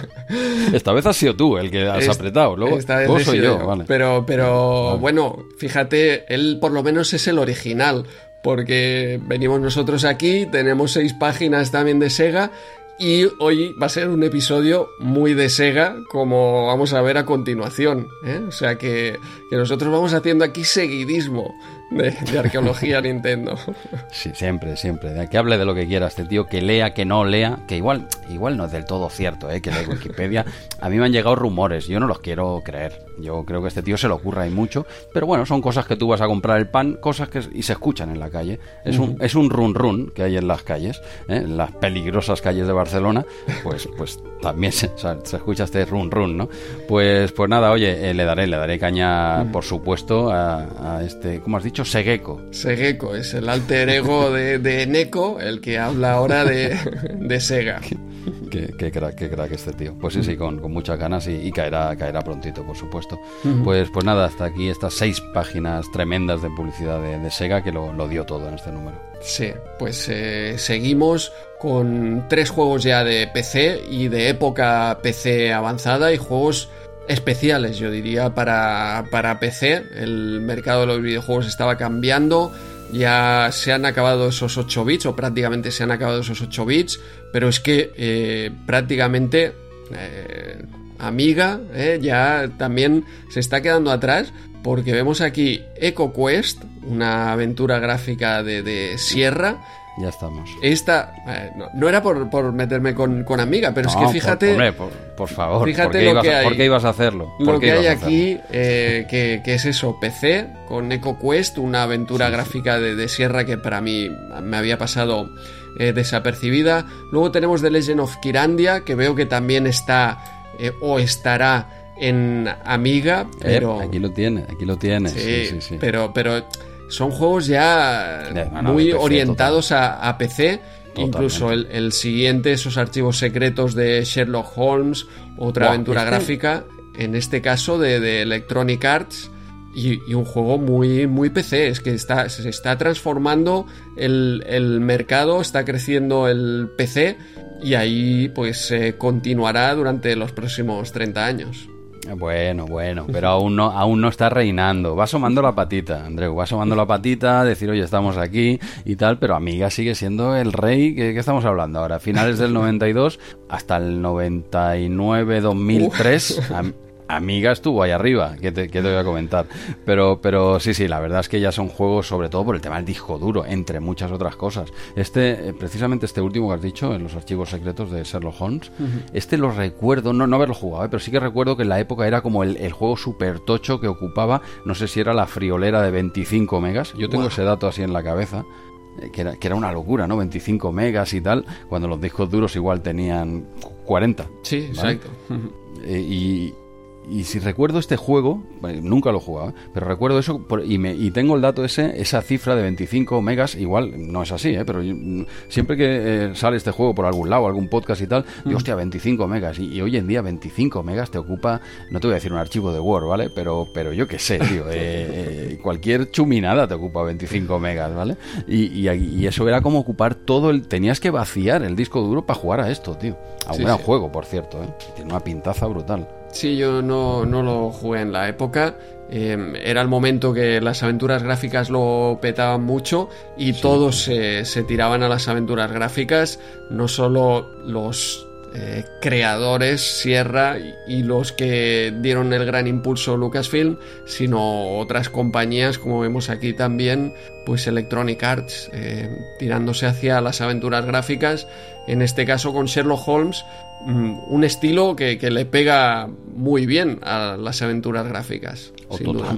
esta vez has sido tú el que has apretado. Luego esta vez vos soy yo. yo. Vale. Pero, pero vale. bueno, fíjate, él por lo menos es el original. Porque venimos nosotros aquí, tenemos seis páginas también de Sega y hoy va a ser un episodio muy de Sega, como vamos a ver a continuación. ¿eh? O sea que, que, nosotros vamos haciendo aquí seguidismo de, de arqueología Nintendo. Sí, siempre, siempre. De que hable de lo que quiera este tío, que lea, que no lea, que igual, igual no es del todo cierto, ¿eh? que lea Wikipedia. A mí me han llegado rumores, yo no los quiero creer. Yo creo que este tío se lo ocurra y mucho, pero bueno, son cosas que tú vas a comprar el pan, cosas que y se escuchan en la calle. Es un, es un run run que hay en las calles, ¿eh? en las peligrosas calles de Barcelona, pues, pues también se, o sea, se escucha este run run, ¿no? Pues, pues nada, oye, eh, le daré, le daré caña, por supuesto, a, a este, ¿cómo has dicho? Segeko. Segeko, es el alter ego de, de Neko, el que habla ahora de, de Sega. Qué, qué, crack, qué crack este tío. Pues sí, sí, con, con muchas ganas y, y, caerá, caerá prontito, por supuesto. Uh -huh. Pues, pues nada, hasta aquí estas seis páginas tremendas de publicidad de, de Sega que lo, lo, dio todo en este número. Sí, pues eh, seguimos con tres juegos ya de PC y de época PC avanzada y juegos especiales, yo diría, para, para PC. El mercado de los videojuegos estaba cambiando ya se han acabado esos 8 bits o prácticamente se han acabado esos 8 bits, pero es que eh, prácticamente eh, Amiga eh, ya también se está quedando atrás porque vemos aquí Eco Quest, una aventura gráfica de, de Sierra, ya estamos. Esta, eh, no, no, era por, por meterme con, con, Amiga, pero no, es que fíjate. Por, hombre, por, por favor, fíjate ¿por, qué lo ibas, que hay, ¿por qué ibas a hacerlo? Lo que hay aquí, eh, que, que, es eso: PC con EcoQuest, una aventura sí, gráfica de, de, Sierra que para mí me había pasado eh, desapercibida. Luego tenemos The Legend of Kirandia, que veo que también está o estará en Amiga, pero. aquí lo tiene, aquí lo tiene. Sí, sí, sí, Pero, pero son juegos ya muy PC, orientados a, a, PC. Totalmente. Incluso el, el, siguiente, esos archivos secretos de Sherlock Holmes, otra wow, aventura este... gráfica, en este caso de, de Electronic Arts, y, y, un juego muy, muy PC. Es que está, se está transformando el, el mercado, está creciendo el PC, y ahí pues eh, continuará durante los próximos 30 años. Bueno, bueno, pero aún no, aún no está reinando. Va asomando la patita, Andreu, va asomando la patita, decir, oye, estamos aquí y tal, pero Amiga sigue siendo el rey. ¿Qué, qué estamos hablando ahora? Finales del 92 hasta el 99-2003. Amiga estuvo ahí arriba, que te, que te, voy a comentar. Pero, pero sí, sí, la verdad es que ya son juegos, sobre todo por el tema del disco duro, entre muchas otras cosas. Este, eh, precisamente este último que has dicho, en los archivos secretos de Sherlock Holmes, uh -huh. este lo recuerdo, no, no haberlo jugado, ¿eh? pero sí que recuerdo que en la época era como el, el, juego super tocho que ocupaba, no sé si era la friolera de 25 megas. Yo tengo wow. ese dato así en la cabeza eh, que era, que era, una locura, ¿no? 25 megas y tal, cuando los discos duros igual tenían 40. Sí, ¿vale? exacto. Eh, y, y si recuerdo este juego, nunca lo he jugado, ¿eh? pero recuerdo eso y, me, y tengo el dato ese, esa cifra de 25 megas, igual no es así, ¿eh? pero siempre que eh, sale este juego por algún lado, algún podcast y tal, digo, hostia, 25 megas. Y, hoy en día 25 megas te ocupa, no te voy a decir un archivo de Word, ¿vale? Pero, pero yo qué sé, tío, cualquier chuminada te ocupa 25 megas, ¿vale? Y, y, eso era como ocupar todo el... Tenías que vaciar el disco duro para jugar a esto, tío. A un gran juego, por cierto, ¿eh? Tiene una pintaza brutal. Sí, yo no, no lo jugué en la época. Em, era el momento que las aventuras gráficas lo petaban mucho y todos se, se, tiraban a las aventuras gráficas, no solo los eh, creadores Sierra y los que dieron el gran impulso Lucasfilm, sino otras compañías como vemos aquí también, pues Electronic Arts, eh, tirándose hacia las aventuras gráficas, en este caso con Sherlock Holmes, un estilo que, le pega muy bien a las aventuras gráficas.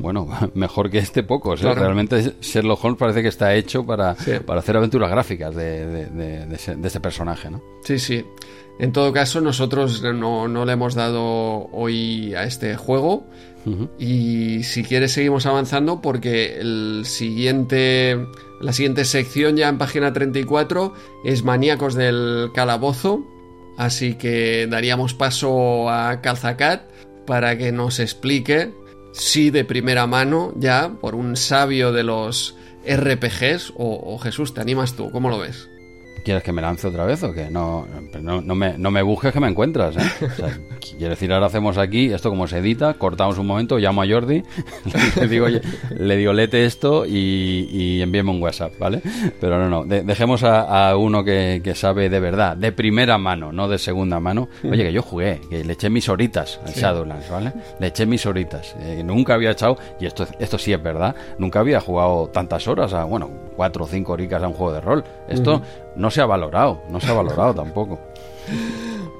Bueno, mejor que este poco. Realmente Sherlock Holmes parece que está hecho para, para hacer aventuras gráficas de, de, ese, personaje, ¿no? Sí, sí. En todo caso, nosotros no, le hemos dado hoy a este juego. Y si quieres seguimos avanzando porque el siguiente, la siguiente sección ya en página 34 es Maníacos del Calabozo Así que daríamos paso a Calzacat para que nos explique, si de primera mano ya, por un sabio de los RPGs, o, Jesús, ¿te animas tú? ¿Cómo lo ves? ¿Quieres que me lance otra vez o qué? No, no, no, me, no me busques que me encuentras, ¿eh? quiero decir, ahora hacemos aquí, esto como se edita, cortamos un momento, llamo a Jordi, le digo, oye, le digo, lete esto y, y envíeme un WhatsApp, ¿vale? Pero no, no, dejemos a, uno que, sabe de verdad, de primera mano, no de segunda mano. Oye, que yo jugué, que le eché mis horitas al Shadowlands, ¿vale? Le eché mis horitas. Eh, nunca había echado, y esto, esto sí es verdad, nunca había jugado tantas horas, a, bueno, cuatro o cinco horitas a un juego de rol. Esto no se ha valorado, no se ha valorado tampoco.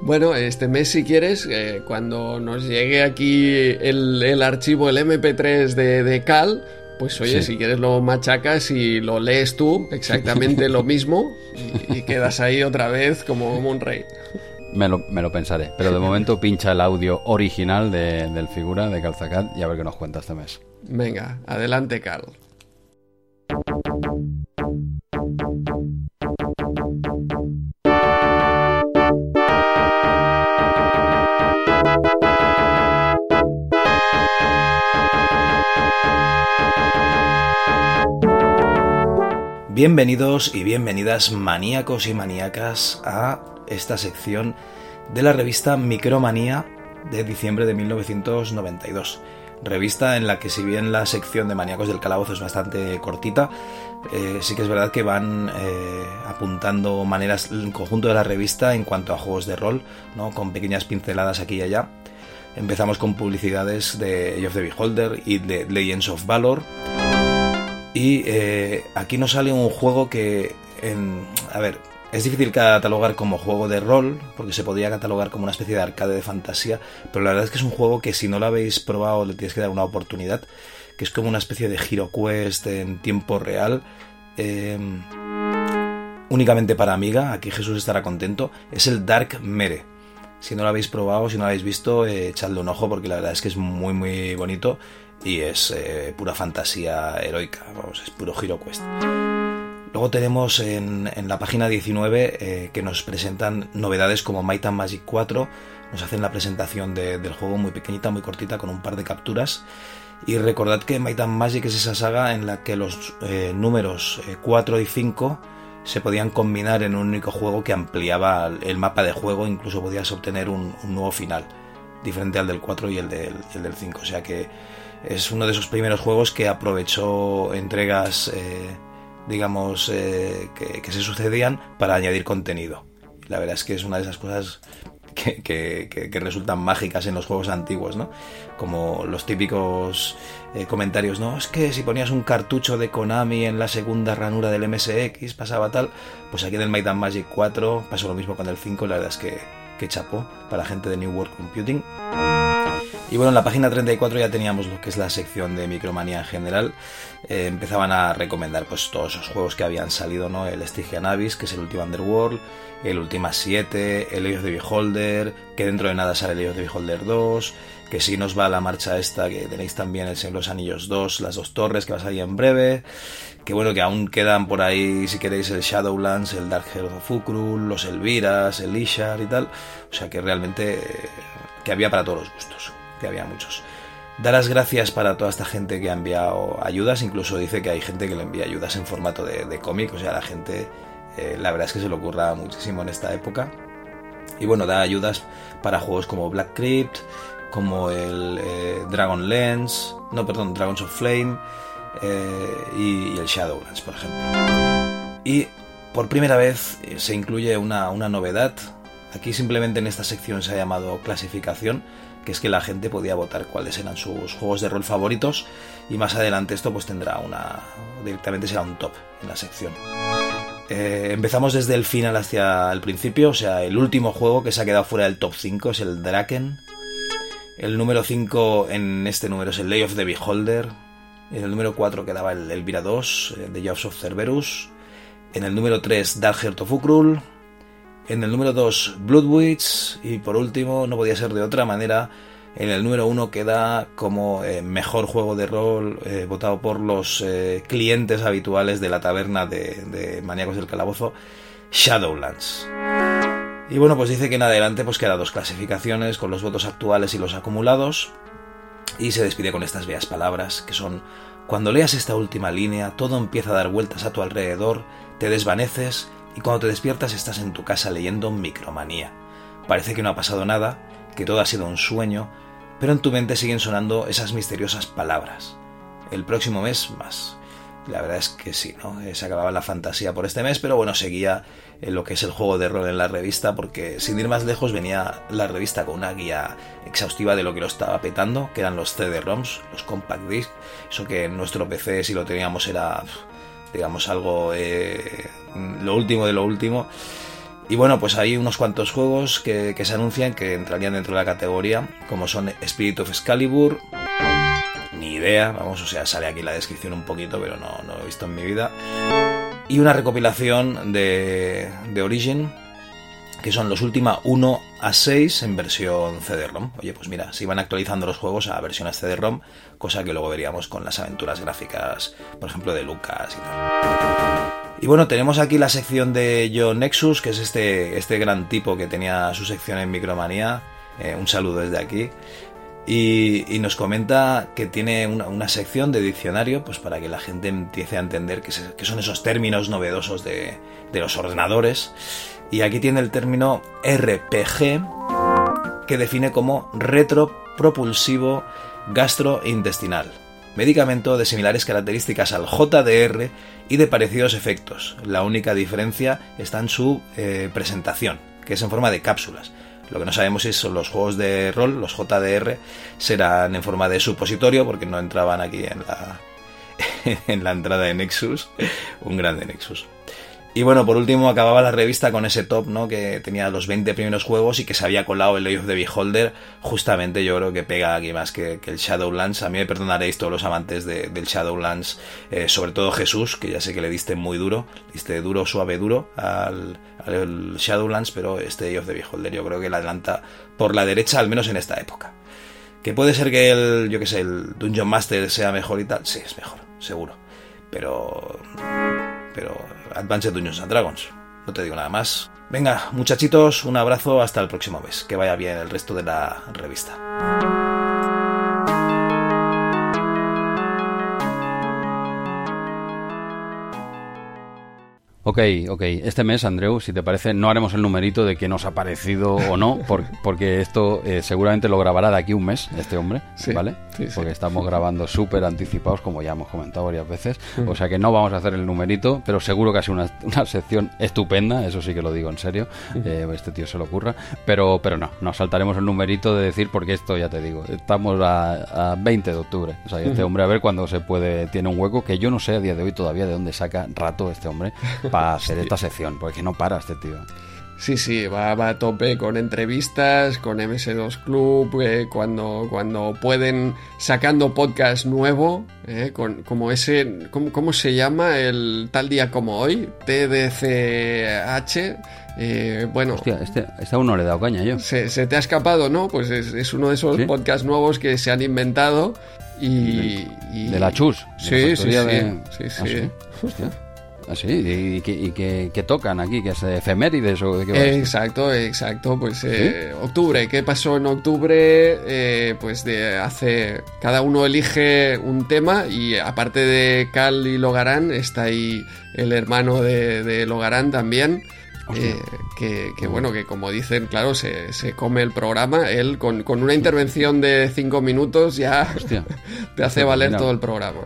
Bueno, este mes si quieres, eh, cuando nos llegue aquí el, archivo, el MP3 de, Cal, pues oye, si quieres lo machacas y lo lees tú exactamente lo mismo y, quedas ahí otra vez como un rey. Me lo, me lo, pensaré, pero de momento pincha el audio original de, del figura de Calzacat y a ver qué nos cuenta este mes. Venga, adelante Cal. Bienvenidos y bienvenidas maníacos y maníacas a esta sección de la revista Micromanía de diciembre de 1992. Revista en la que si bien la sección de maníacos del calabozo es bastante cortita, eh, sí que es verdad que van eh, apuntando maneras el conjunto de la revista en cuanto a juegos de rol, ¿no? con pequeñas pinceladas aquí y allá. Empezamos con publicidades de Age of the Beholder y de Legends of Valor y eh, aquí nos sale un juego que, a ver, es difícil catalogar como juego de rol, porque se podría catalogar como una especie de arcade de fantasía, pero la verdad es que es un juego que si no lo habéis probado le tienes que dar una oportunidad, que es como una especie de Hero Quest en tiempo real. Em, únicamente para Amiga, aquí Jesús estará contento, es el Dark Mere. Si no lo habéis probado, si no lo habéis visto, eh, echadle un ojo porque la verdad es que es muy muy bonito y es eh, pura fantasía heroica, vamos, es puro Hero Quest. Luego tenemos en, la página 19 eh, que nos presentan novedades como Might and Magic 4, nos hacen la presentación del juego muy pequeñita, muy cortita, con un par de capturas. Y recordad que Might and Magic es esa saga en la que los eh, números 4 y 5 se podían combinar en un único juego que ampliaba el mapa de juego, incluso podías obtener un, nuevo final, diferente al del 4 y el del, el del 5. O sea que es uno de esos primeros juegos que aprovechó entregas, eh, digamos, eh, que, se sucedían para añadir contenido. La verdad es que es una de esas cosas que, resultan mágicas en los juegos antiguos, ¿no? Como los típicos eh, comentarios, ¿no? Es que si ponías un cartucho de Konami en la segunda ranura del MSX pasaba tal, pues aquí en el Might and Magic 4 pasó lo mismo con el 5, la verdad es que, que chapó para la gente de New World Computing. Y bueno, en la página 34 ya teníamos lo que es la sección de Micromanía en general. Eh, empezaban a recomendar pues todos esos juegos que habían salido, ¿no? El Stygian Abyss, que es el último Underworld, el Ultima 7, el Age of the Beholder, que dentro de nada sale el Age of the Beholder 2, que si nos va la marcha esta, que tenéis también el Señor de los Anillos 2, las dos torres, que va a salir en breve, que bueno, que aún quedan por ahí, si queréis, el Shadowlands, el Dark Heart of Ukrul, los Elviras, el Ishar y tal, o sea que realmente eh, que había para todos los gustos que había muchos. Dar las gracias para toda esta gente que ha enviado ayudas, incluso dice que hay gente que le envía ayudas en formato de, cómic, o sea, la gente, eh, la verdad es que se le ocurra muchísimo en esta época. Y bueno, da ayudas para juegos como Black Crypt, como el eh, Dragon Lens, no, perdón, Dragons of Flame eh, y, el Shadowlands, por ejemplo. Y por primera vez se incluye una, una novedad. Aquí simplemente en esta sección se ha llamado clasificación que es que la gente podía votar cuáles eran sus juegos de rol favoritos y más adelante esto pues tendrá una directamente será un top en la sección. Eh, empezamos desde el final hacia el principio, o sea, el último juego que se ha quedado fuera del top 5 es el Draken. El número 5 en este número es el Lay of the Beholder. En el número 4 quedaba el Elvira 2, The Jobs of Cerberus. En el número 3, Dark Heart of Ukrul. En el número 2, Bloodwitch. Y por último, no podía ser de otra manera, en el número 1 queda como eh, mejor juego de rol eh, votado por los eh, clientes habituales de la taberna de, Maníacos del Calabozo, Shadowlands. Y bueno, pues dice que en adelante pues queda dos clasificaciones con los votos actuales y los acumulados. Y se despide con estas bellas palabras que son cuando leas esta última línea, todo empieza a dar vueltas a tu alrededor, te desvaneces y cuando te despiertas estás en tu casa leyendo Micromanía. Parece que no ha pasado nada, que todo ha sido un sueño, pero en tu mente siguen sonando esas misteriosas palabras. El próximo mes más. La verdad es que sí, ¿no? Se acababa la fantasía por este mes, pero bueno, seguía en lo que es el juego de rol en la revista, porque sin ir más lejos venía la revista con una guía exhaustiva de lo que lo estaba petando, que eran los CD-ROMs, los compact disc, eso que en nuestro PC si lo teníamos era digamos algo eh, lo último de lo último. Y bueno, pues hay unos cuantos juegos que, se anuncian que entrarían dentro de la categoría, como son Spirit of Excalibur, ni idea, vamos, o sea, sale aquí la descripción un poquito, pero no, no lo he visto en mi vida. Y una recopilación de, de Origin, que son los últimos 1 a 6 en versión CD-ROM. Oye, pues mira, se iban actualizando los juegos a versiones CD-ROM, cosa que luego veríamos con las aventuras gráficas, por ejemplo, de Lucas y tal. Y bueno, tenemos aquí la sección de John Nexus, que es este, este gran tipo que tenía su sección en Micromanía. Eh, un saludo desde aquí. Y, nos comenta que tiene una, sección de diccionario, pues para que la gente empiece a entender qué, son esos términos novedosos de, de los ordenadores. Y aquí tiene el término RPG, que define como retropropulsivo gastrointestinal, medicamento de similares características al JDR y de parecidos efectos. La única diferencia está en su eh, presentación, que es en forma de cápsulas. Lo que no sabemos es si los juegos de rol, los JDR, serán en forma de supositorio, porque no entraban aquí en la, en la entrada de Nexus, un grande Nexus. Y bueno, por último acababa la revista con ese top, ¿no? Que tenía los 20 primeros juegos y que se había colado el Eye of the Beholder. Justamente yo creo que pega aquí más que, el Shadowlands. A mí me perdonaréis todos los amantes del Shadowlands, eh, sobre todo Jesús, que ya sé que le diste muy duro, diste duro, suave, duro al, Shadowlands, pero este Eye of the Beholder yo creo que la adelanta por la derecha, al menos en esta época. Que puede ser que el, yo que sé, el Dungeon Master sea mejor y tal. Sí, es mejor, seguro. Pero pero Advanced Dungeons and Dragons. No te digo nada más. Venga, muchachitos, un abrazo hasta el próximo mes. Que vaya bien el resto de la revista. Ok, ok. Este mes, Andreu, si te parece, no haremos el numerito de que nos ha parecido o no, porque esto eh, seguramente lo grabará de aquí un mes, este hombre, ¿vale? porque estamos grabando súper anticipados, como ya hemos comentado varias veces. O sea que no vamos a hacer el numerito, pero seguro que ha sido una, sección estupenda, eso sí que lo digo en serio. Eh, este tío se lo ocurra. Pero, pero no, nos saltaremos el numerito de decir, porque esto ya te digo, estamos a, 20 de octubre. O sea, este hombre a ver cuándo se puede, tiene un hueco, que yo no sé a día de hoy todavía de dónde saca rato este hombre para hacer esta sección, porque no para este tío. Sí, sí, va, va a tope con entrevistas, con MS2 Club, eh, cuando, cuando pueden sacando podcast nuevo, eh, con, como ese, ¿cómo, ¿cómo, se llama? El tal día como hoy, TDCH. Eh, bueno, Hostia, este, este aún no le he dado caña yo. Se, se te ha escapado, ¿no? Pues es, es uno de esos ¿Sí? podcasts nuevos que se han inventado y... y- De la Chus. de la Sí, sí, sí, de- sí, ¿Ah, sí. Hostia. Ah, sí, y, que, y que- que tocan aquí, que es efemérides o de qué va esto? Exacto, exacto. Pues eh, octubre, ¿qué pasó en octubre? Eh, pues de hace. Cada uno elige un tema y aparte de Cal y Logarán, está ahí el hermano de, de Logarán también. Eh, que, que, bueno, que como dicen, claro, se, se come el programa. Él con, con una intervención de cinco minutos ya Hostia. te hace valer mira. todo el programa.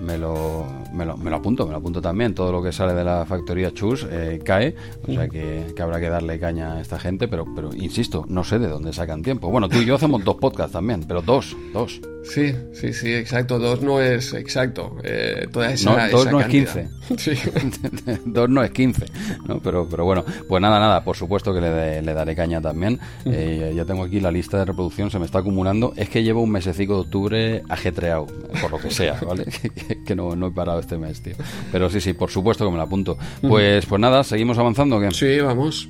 Me lo, me, lo, me lo apunto, me lo apunto también. Todo lo que sale de la factoría Chus eh, cae, o sea que, que habrá que darle caña a esta gente, pero, pero insisto, no sé de dónde sacan tiempo. Bueno, tú y yo hacemos dos podcasts también, pero dos, dos. Sí, sí, sí, exacto. Dos no es exacto. eh, toda esa, No, dos esa no es cantidad. Sí. Dos no es 15, ¿no? Pero, pero bueno, pues nada, nada, por supuesto que le, de- le daré caña también. Eh, ya tengo aquí la lista de reproducción, se me está acumulando. Es que llevo un mesecico de octubre ajetreado, por lo que sea, ¿vale? que, que no, no he parado este mes, tío. Pero sí, sí, por supuesto que me la apunto. Pues, pues nada, seguimos avanzando, ¿o ¿qué? Sí, vamos.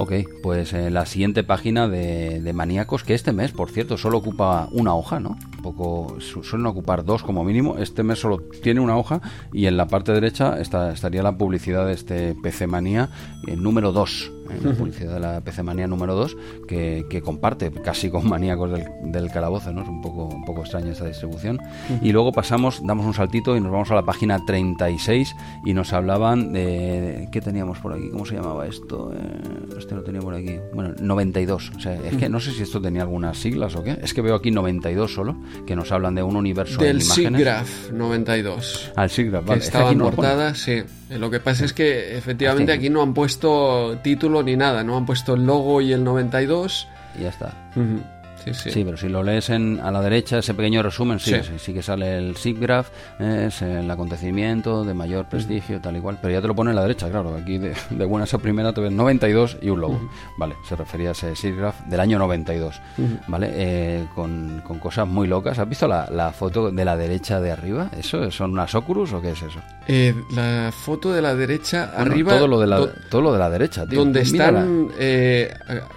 Ok, pues eh, la siguiente página de, de Maníacos, que este mes, por cierto, solo ocupa una hoja, ¿no? Un poco, su- suelen ocupar dos como mínimo. Este mes solo tiene una hoja y en la parte derecha está, estaría la publicidad de este PC Manía eh, número 2. La publicidad de la PC Manía número 2 que, que comparte casi con Maníacos del, del Calabozo, ¿no? Es un poco, un poco extraña esta distribución. Y luego pasamos, damos un saltito y nos vamos a la página 36 y nos hablaban de... ¿Qué teníamos por aquí? ¿Cómo se llamaba esto? Eh, este lo tenía por aquí. Bueno, 92. O sea, es que no sé si esto tenía algunas siglas o qué. Es que veo aquí 92 solo, que nos hablan de un universo Del en imágenes. SIGGRAPH 92. Al SIGGRAPH, Que vale. Es que estaba aquí en no portada, sí. Lo que pasa es que efectivamente aquí no han puesto título ni nada, no han puesto el logo y el 92. Y ya está. Ujú. Sí, sí. Sí, pero si lo lees en, a la derecha, ese pequeño resumen, sí, Sí. sí, que sale el SIGGRAPH, eh, es el acontecimiento de mayor prestigio, tal y cual, pero ya te lo pone en la derecha, claro, aquí de, de buenas a primera te ves 92 y un logo, vale, se refería a ese SIGGRAPH del año 92, vale, eh, con, con cosas muy locas. ¿Has visto la, la foto de la derecha de arriba? ¿Eso son unas Oculus o qué es eso? Eh, la foto de la derecha, Bueno, arriba. todo lo de la, do- todo lo de la derecha, tío. donde están eh,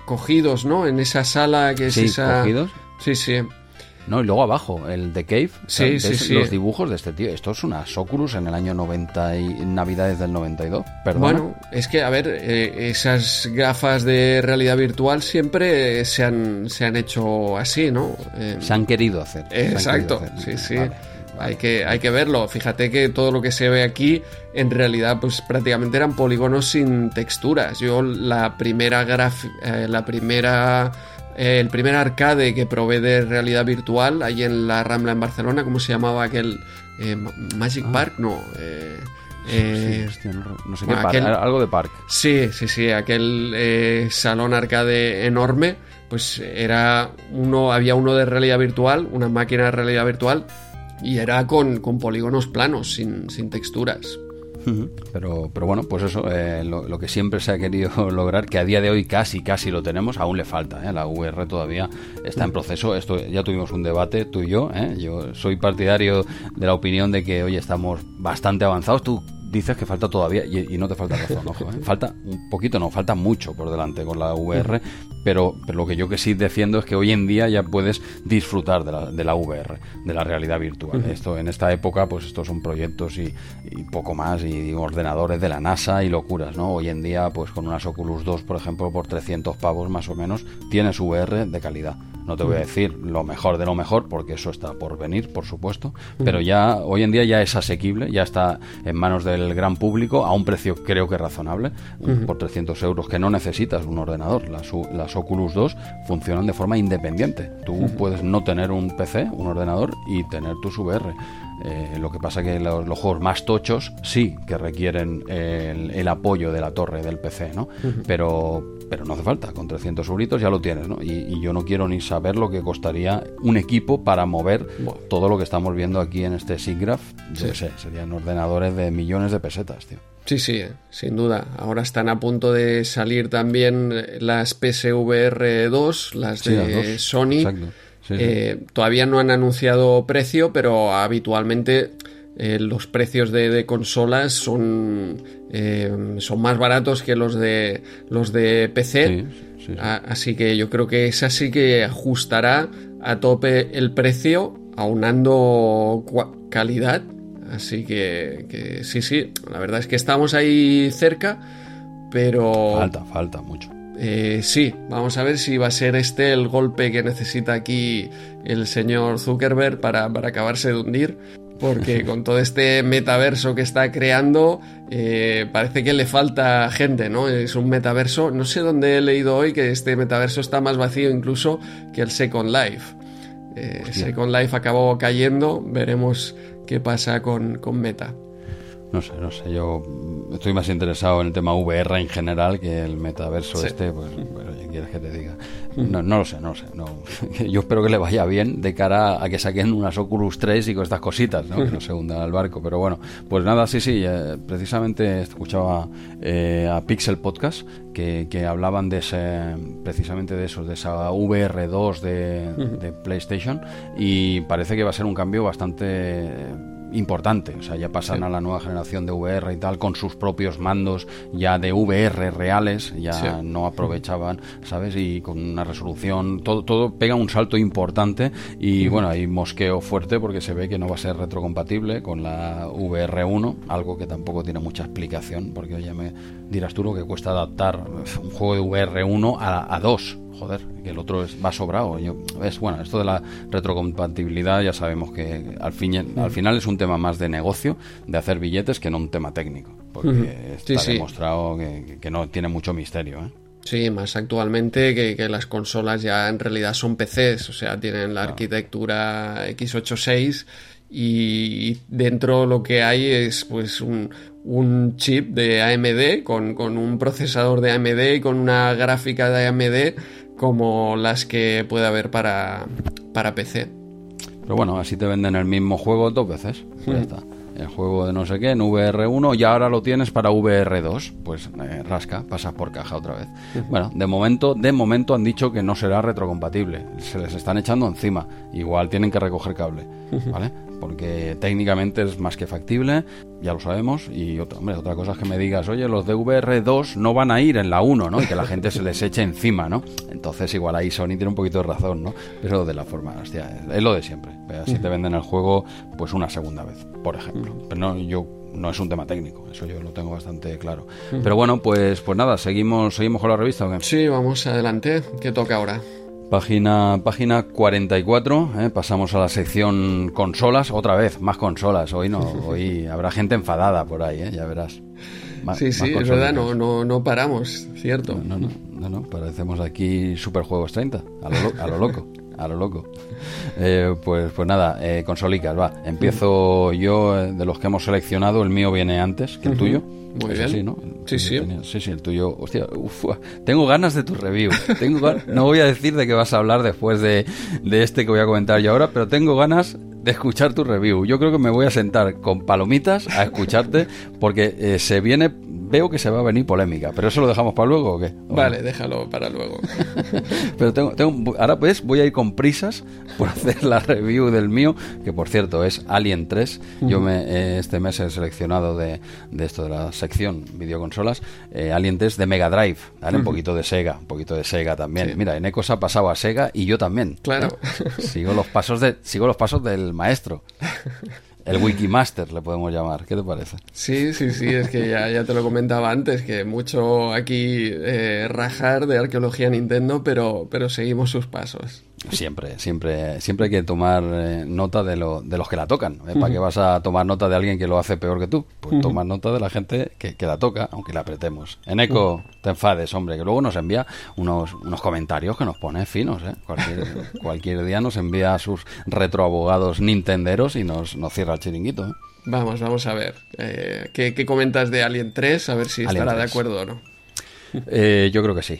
cogidos, ¿no? En esa sala que es esa. Sí, sí. No, y luego abajo, el The Cave. Sí, sí, ¿Ves sí. Los dibujos de este tío. Esto es una Oculus en el año 90 y Navidades del 92. Perdona. Bueno, es que, a ver, eh, esas gafas de realidad virtual siempre se han, se han hecho así, ¿no? Eh, se han querido hacer. Exacto, querido sí, hacer. sí. Vale, Hay que, hay que verlo. Fíjate que todo lo que se ve aquí, en realidad, pues prácticamente eran polígonos sin texturas. Yo la primera graf, eh, la primera, el primer arcade que probé de realidad virtual, ahí en la Rambla en Barcelona, ¿cómo se llamaba aquel eh, Ma- Magic Ah. Park? No. eh, Sí, eh, hostia, no, no sé bueno, qué parque, aquel- algo de parque. Sí, sí, sí, aquel eh, salón arcade enorme, pues era uno, había uno de realidad virtual, una máquina de realidad virtual, y era con, con polígonos planos, sin, sin texturas. Pero, pero bueno, pues eso, eh, lo, lo que siempre se ha querido lograr, que a día de hoy casi, casi lo tenemos, aún le falta. ¿eh? La VR todavía está en proceso. Esto ya tuvimos un debate, tú y yo. ¿eh? Yo soy partidario de la opinión de que hoy estamos bastante avanzados. Tú dices que falta todavía, y, y no te falta razón, ojo. ¿eh? Falta un poquito, no, falta mucho por delante con la VR, pero, pero lo que yo que sí defiendo es que hoy en día ya puedes disfrutar de la, de la VR, de la realidad virtual. Esto en esta época, pues estos son proyectos y, y poco más, y ordenadores de la NASA y locuras, ¿no? Hoy en día, pues con unas Oculus 2, por ejemplo, por 300 pavos más o menos, tienes VR de calidad. No te voy a decir lo mejor de lo mejor, porque eso está por venir, por supuesto, pero ya hoy en día ya es asequible, ya está en manos del gran público a un precio creo que razonable, por 300 euros, que no necesitas un ordenador. Las, las Oculus 2 funcionan de forma independiente. Tú puedes no tener un PC, un ordenador, y tener tus VR. Eh, lo que pasa que los, los juegos más tochos sí que requieren el, el apoyo de la torre del PC, ¿no? Pero pero no hace falta, con 300 euritos ya lo tienes, ¿no? Y, y yo no quiero ni saber lo que costaría un equipo para mover todo lo que estamos viendo aquí en este SIGGRAPH. Yo qué sé, serían ordenadores de millones de pesetas, tío. Sí, sí, sin duda. Ahora están a punto de salir también las PSVR 2, las de Sony. Eh, todavía no han anunciado precio, pero habitualmente eh, los precios de, consolas son, eh, son más baratos que los de los de PC. así que yo creo que esa sí que ajustará a tope el precio, aunando calidad. Así que, sí, sí, la verdad es que estamos ahí cerca, pero... Falta, falta mucho. Eh, sí, vamos a ver si va a ser este el golpe que necesita aquí el señor Zuckerberg para, para acabarse de hundir porque con todo este metaverso que está creando eh, parece que le falta gente, ¿no? Es un metaverso, no sé dónde he leído hoy que este metaverso está más vacío incluso que el Second Life. Eh, Second Life acabó cayendo, veremos qué pasa con, con Meta. No sé, no sé, yo estoy más interesado en el tema VR en general que el metaverso este, pues, quieres que te diga? No, no lo sé, no lo sé. No. Yo espero que le vaya bien de cara a que saquen unas Oculus 3 y con estas cositas, ¿no? que no se hundan al barco. Pero bueno, pues nada, sí, sí, eh, precisamente escuchaba eh, a Pixel Podcast que, que, hablaban de ese, precisamente de eso, de esa VR2 de, de PlayStation y parece que va a ser un cambio bastante importante. O sea, ya pasan a la nueva generación de VR y tal, con sus propios mandos ya de VR reales, ya no aprovechaban, ¿sabes? Y con una resolución, todo, todo pega un salto importante y bueno, hay mosqueo fuerte porque se ve que no va a ser retrocompatible con la VR1, algo que tampoco tiene mucha explicación, porque oye, me dirás tú lo que cuesta adaptar un juego de VR1 a, a 2 joder, que el otro es, va sobrado. Yo, es bueno, esto de la retrocompatibilidad ya sabemos que al, fin, al final es un tema más de negocio, de hacer billetes, que no un tema técnico. Porque está demostrado que, no tiene mucho misterio. ¿eh? Sí, más actualmente que, las consolas ya en realidad son PCs, o sea, tienen la arquitectura x86 y dentro lo que hay es pues un, un chip de AMD con, con, un procesador de AMD y con una gráfica de AMD como las que puede haber para, para PC. Pero bueno, así te venden el mismo juego dos veces. Ya está. El juego de no sé qué en VR1 y ahora lo tienes para VR2. Pues eh, rasca, pasas por caja otra vez. Bueno, de momento, de momento han dicho que no será retrocompatible. Se les están echando encima. Igual tienen que recoger cable. ¿Vale? Porque técnicamente es más que factible, ya lo sabemos, y otra, hombre, otra cosa es que me digas, oye, los de VR2 no van a ir en la 1, ¿no? Y que la gente se les eche encima, ¿no? Entonces igual ahí Sony tiene un poquito de razón, ¿no? Pero de la forma, hostia, es lo de siempre. Así te venden el juego, pues una segunda vez, por ejemplo. Pero no, yo no es un tema técnico, eso yo lo tengo bastante claro. Pero bueno, pues pues nada, seguimos seguimos con la revista. ¿o Sí, vamos adelante. ¿Qué toca ahora? Página, página 44, ¿eh? pasamos a la sección consolas, otra vez, más consolas. Hoy no, hoy habrá gente enfadada por ahí, ¿eh? ya verás. sí, sí, es verdad, no, no, no paramos, cierto. No, no, no, no, parecemos aquí Superjuegos 30, a lo, a lo loco. a lo loco. Eh, pues, pues nada, eh, consolicas, va. Empiezo yo, eh, de los que hemos seleccionado, el mío viene antes que el tuyo. Muy bien. ¿no? sí, sí. sí, sí, el tuyo. Hostia, tengo ganas de tu review. Tengo no voy a decir de qué vas a hablar después de, de este que voy a comentar yo ahora, pero tengo ganas de escuchar tu review. Yo creo que me voy a sentar con palomitas a escucharte porque eh, se viene veo que se va a venir polémica, pero eso lo dejamos para luego o qué? vale, déjalo para luego. pero tengo, tengo, ahora pues voy a ir con prisas por hacer la review del mío, que por cierto es Alien 3. Yo me, eh, este mes he seleccionado de, de, esto de la sección videoconsolas, eh, Alien 3 de Mega Drive, ¿vale? Un poquito de Sega, un poquito de Sega también. Mira, en Ecos ha pasado a Sega y yo también. Claro. Sigo los pasos de, sigo los pasos del maestro. El Wikimaster le podemos llamar, ¿qué te parece? Sí, sí, sí, es que ya, ya te lo comentaba antes, que mucho aquí eh, rajar de arqueología Nintendo, pero, pero seguimos sus pasos. Siempre, siempre, siempre hay que tomar eh, nota de, lo, de los que la tocan. ¿eh? ¿Para qué vas a tomar nota de alguien que lo hace peor que tú? Pues toma nota de la gente que, que, la toca, aunque la apretemos. En eco, te enfades, hombre, que luego nos envía unos, unos comentarios que nos pone finos. ¿eh? Cualquier, cualquier día nos envía a sus retroabogados nintenderos y nos, nos cierra el chiringuito. ¿eh? Vamos, vamos a ver. ¿qué, ¿qué, comentas de Alien 3? A ver si estará de acuerdo o no. Eh, yo creo que sí.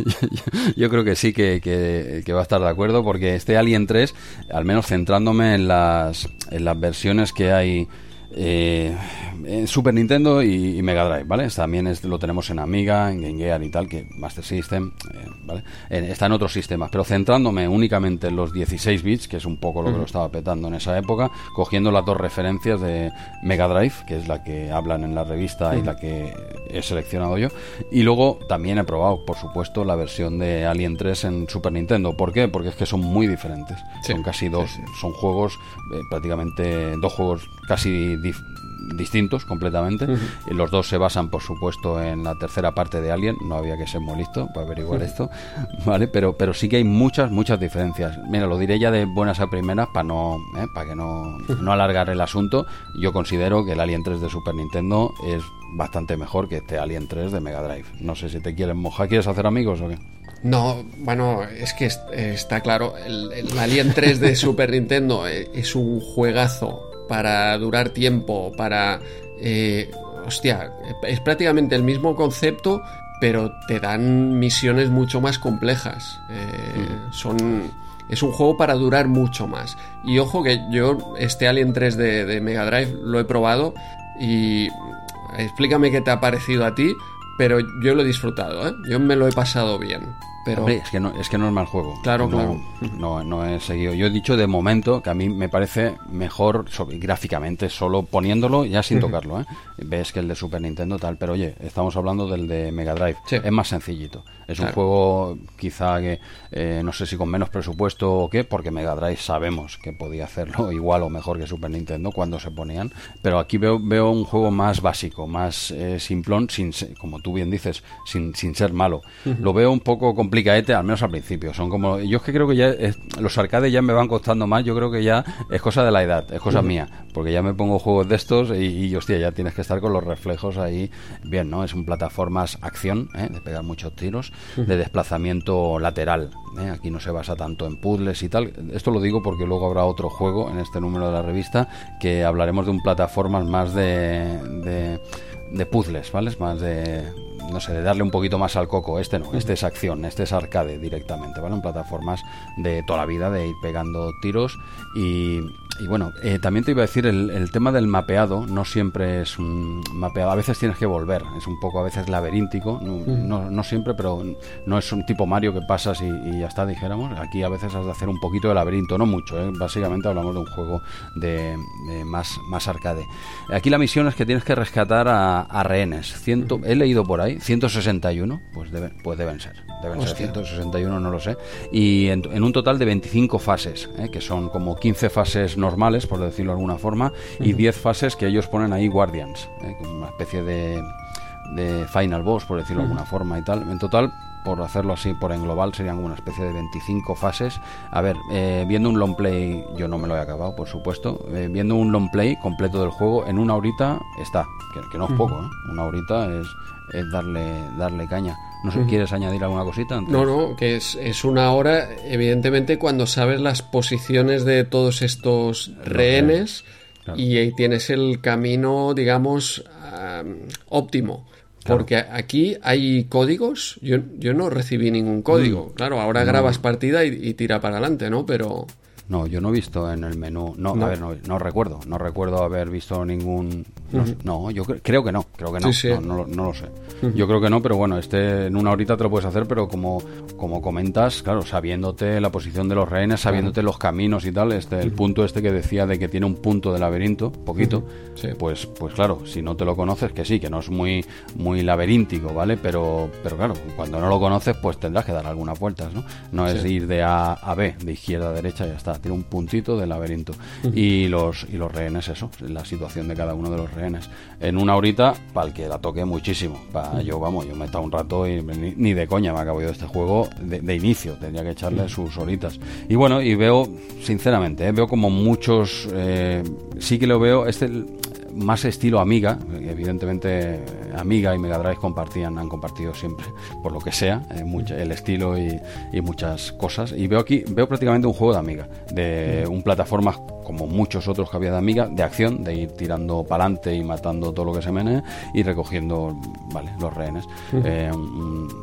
yo creo que sí que, que, va a estar de acuerdo porque este Alien 3, al menos centrándome en las, en las versiones que hay eh, en Super Nintendo y, Mega Drive, ¿vale? También es, lo tenemos en Amiga, en Game Gear y tal, que Master System, eh, ¿vale? está en otros sistemas, pero centrándome únicamente en los 16 bits, que es un poco lo que lo estaba petando en esa época, cogiendo las dos referencias de Mega Drive, que es la que hablan en la revista y la que he seleccionado yo, y luego también he probado, por supuesto, la versión de Alien 3 en Super Nintendo. ¿Por qué? Porque es que son muy diferentes. Son casi dos, son juegos, eh, prácticamente dos juegos casi distintos completamente. y Los dos se basan, por supuesto, en la tercera parte de Alien. No había que ser muy listo para averiguar esto, ¿vale? Pero, pero sí que hay muchas, muchas diferencias. Mira, lo diré ya de buenas a primeras para no, ¿eh? para que no, no alargar el asunto. Yo considero que el Alien 3 de Super Nintendo es bastante mejor que este Alien 3 de Mega Drive. No sé si te quieren mojar. ¿Quieres hacer amigos o qué? No, bueno, es que está claro, el, el Alien 3 de Super Nintendo eh, es un juegazo para durar tiempo, para... Eh, hostia, es prácticamente el mismo concepto, pero te dan misiones mucho más complejas. Eh, mm. Son... Es un juego para durar mucho más. Y ojo que yo este Alien 3 de, de Mega Drive lo he probado y explícame qué te ha parecido a ti, pero yo lo he disfrutado, ¿eh? Yo me lo he pasado bien. Pero... es que, no, es que no es mal juego. Claro, claro. No, no he seguido. Yo he dicho de momento que a mí me parece mejor gráficamente, solo poniéndolo, ya sin tocarlo. ¿eh? Ves que el de Super Nintendo tal, pero oye, estamos hablando del de Mega Drive. Es más sencillito. Es un juego quizá que eh, no sé si con menos presupuesto o qué, porque Mega Drive sabemos que podía hacerlo igual o mejor que Super Nintendo cuando se ponían. Pero aquí veo, veo un juego más básico, más eh, simplón, sin, como tú bien dices, sin, sin ser malo. Lo veo un poco complicado este al menos al principio. Son como. Yo es que creo que ya. los arcades ya me van costando más. Yo creo que ya es cosa de la edad, es cosa mía. Porque ya me pongo juegos de estos y, hostia, ya tienes que estar con los reflejos ahí. Bien, ¿no? Es un plataformas acción, ¿eh? de pegar muchos tiros, de desplazamiento lateral. ¿eh? Aquí no se basa tanto en puzzles y tal. Esto lo digo porque luego habrá otro juego en este número de la revista que hablaremos de un plataformas más de, de, de puzzles, ¿vale? Más de no sé, de darle un poquito más al coco. Este no, este es acción, este es arcade directamente, ¿vale? En plataformas de toda la vida, de ir pegando tiros y, y bueno, eh, también te iba a decir, el, el, tema del mapeado no siempre es un mapeado, a veces tienes que volver, es un poco a veces laberíntico, no, no, siempre, pero no es un tipo Mario que pasas y, ya está, dijéramos. Aquí a veces has de hacer un poquito de laberinto, no mucho, ¿eh? básicamente hablamos de un juego de, más, más arcade. Aquí la misión es que tienes que rescatar a, rehenes. Ciento, he leído por ahí, 161, pues deben, pues deben ser, deben ser 161, no lo sé, y en, un total de 25 fases, ¿eh? que son como 15 fases normales, por decirlo de alguna forma, y 10 fases que ellos ponen ahí Guardians, ¿eh? una especie de, de Final Boss, por decirlo de alguna forma y tal. En total, por hacerlo así, por en global, serían una especie de 25 fases. A ver, eh, viendo un long play, yo no me lo he acabado, por supuesto, eh, viendo un long play completo del juego, en una horita está, que, no es poco, una horita es, es darle, darle caña. No sé, ¿quieres añadir alguna cosita? No, no, que es, es, una hora, evidentemente, cuando sabes las posiciones de todos estos rehenes y tienes el camino, digamos, óptimo. Porque aquí hay códigos, yo, yo no recibí ningún código. Mm. Claro, ahora grabas partida y, y, tira para adelante, ¿no? Pero... No, yo no he visto en el menú. No, a ver, no, recuerdo. No recuerdo haber visto ningún. No, yo creo que no. Creo que no. No, no, lo sé. Yo creo que no, pero bueno, este en una horita te lo puedes hacer, pero como, como comentas, claro, sabiéndote la posición de los rehenes, sabiéndote los caminos y tal, este, el punto este que decía de que tiene un punto de laberinto, poquito, pues, pues claro, si no te lo conoces, que sí, que no es muy, muy laberíntico, ¿vale? Pero, pero claro, cuando no lo conoces, pues tendrás que dar algunas vueltas, ¿no? No es ir de A a B, de izquierda a derecha y ya está tiene un puntito de laberinto. Y los, y los rehenes, eso, la situación de cada uno de los rehenes. En una horita, para el que la toque muchísimo. Para yo, vamos, yo me he estado un rato y ni, de coña me acabo yo este juego de, inicio. Tendría que echarle sus horitas. Y bueno, y veo, sinceramente, eh, veo como muchos, eh, sí que lo veo, este más estilo Amiga, evidentemente Amiga y Mega Drive compartían, han compartido siempre, por lo que sea, eh, el estilo y, muchas cosas. Y veo aquí, veo prácticamente un juego de Amiga, de un plataforma como muchos otros que había de Amiga, de acción, de ir tirando para adelante y matando todo lo que se mene y recogiendo vale, los rehenes. Eh,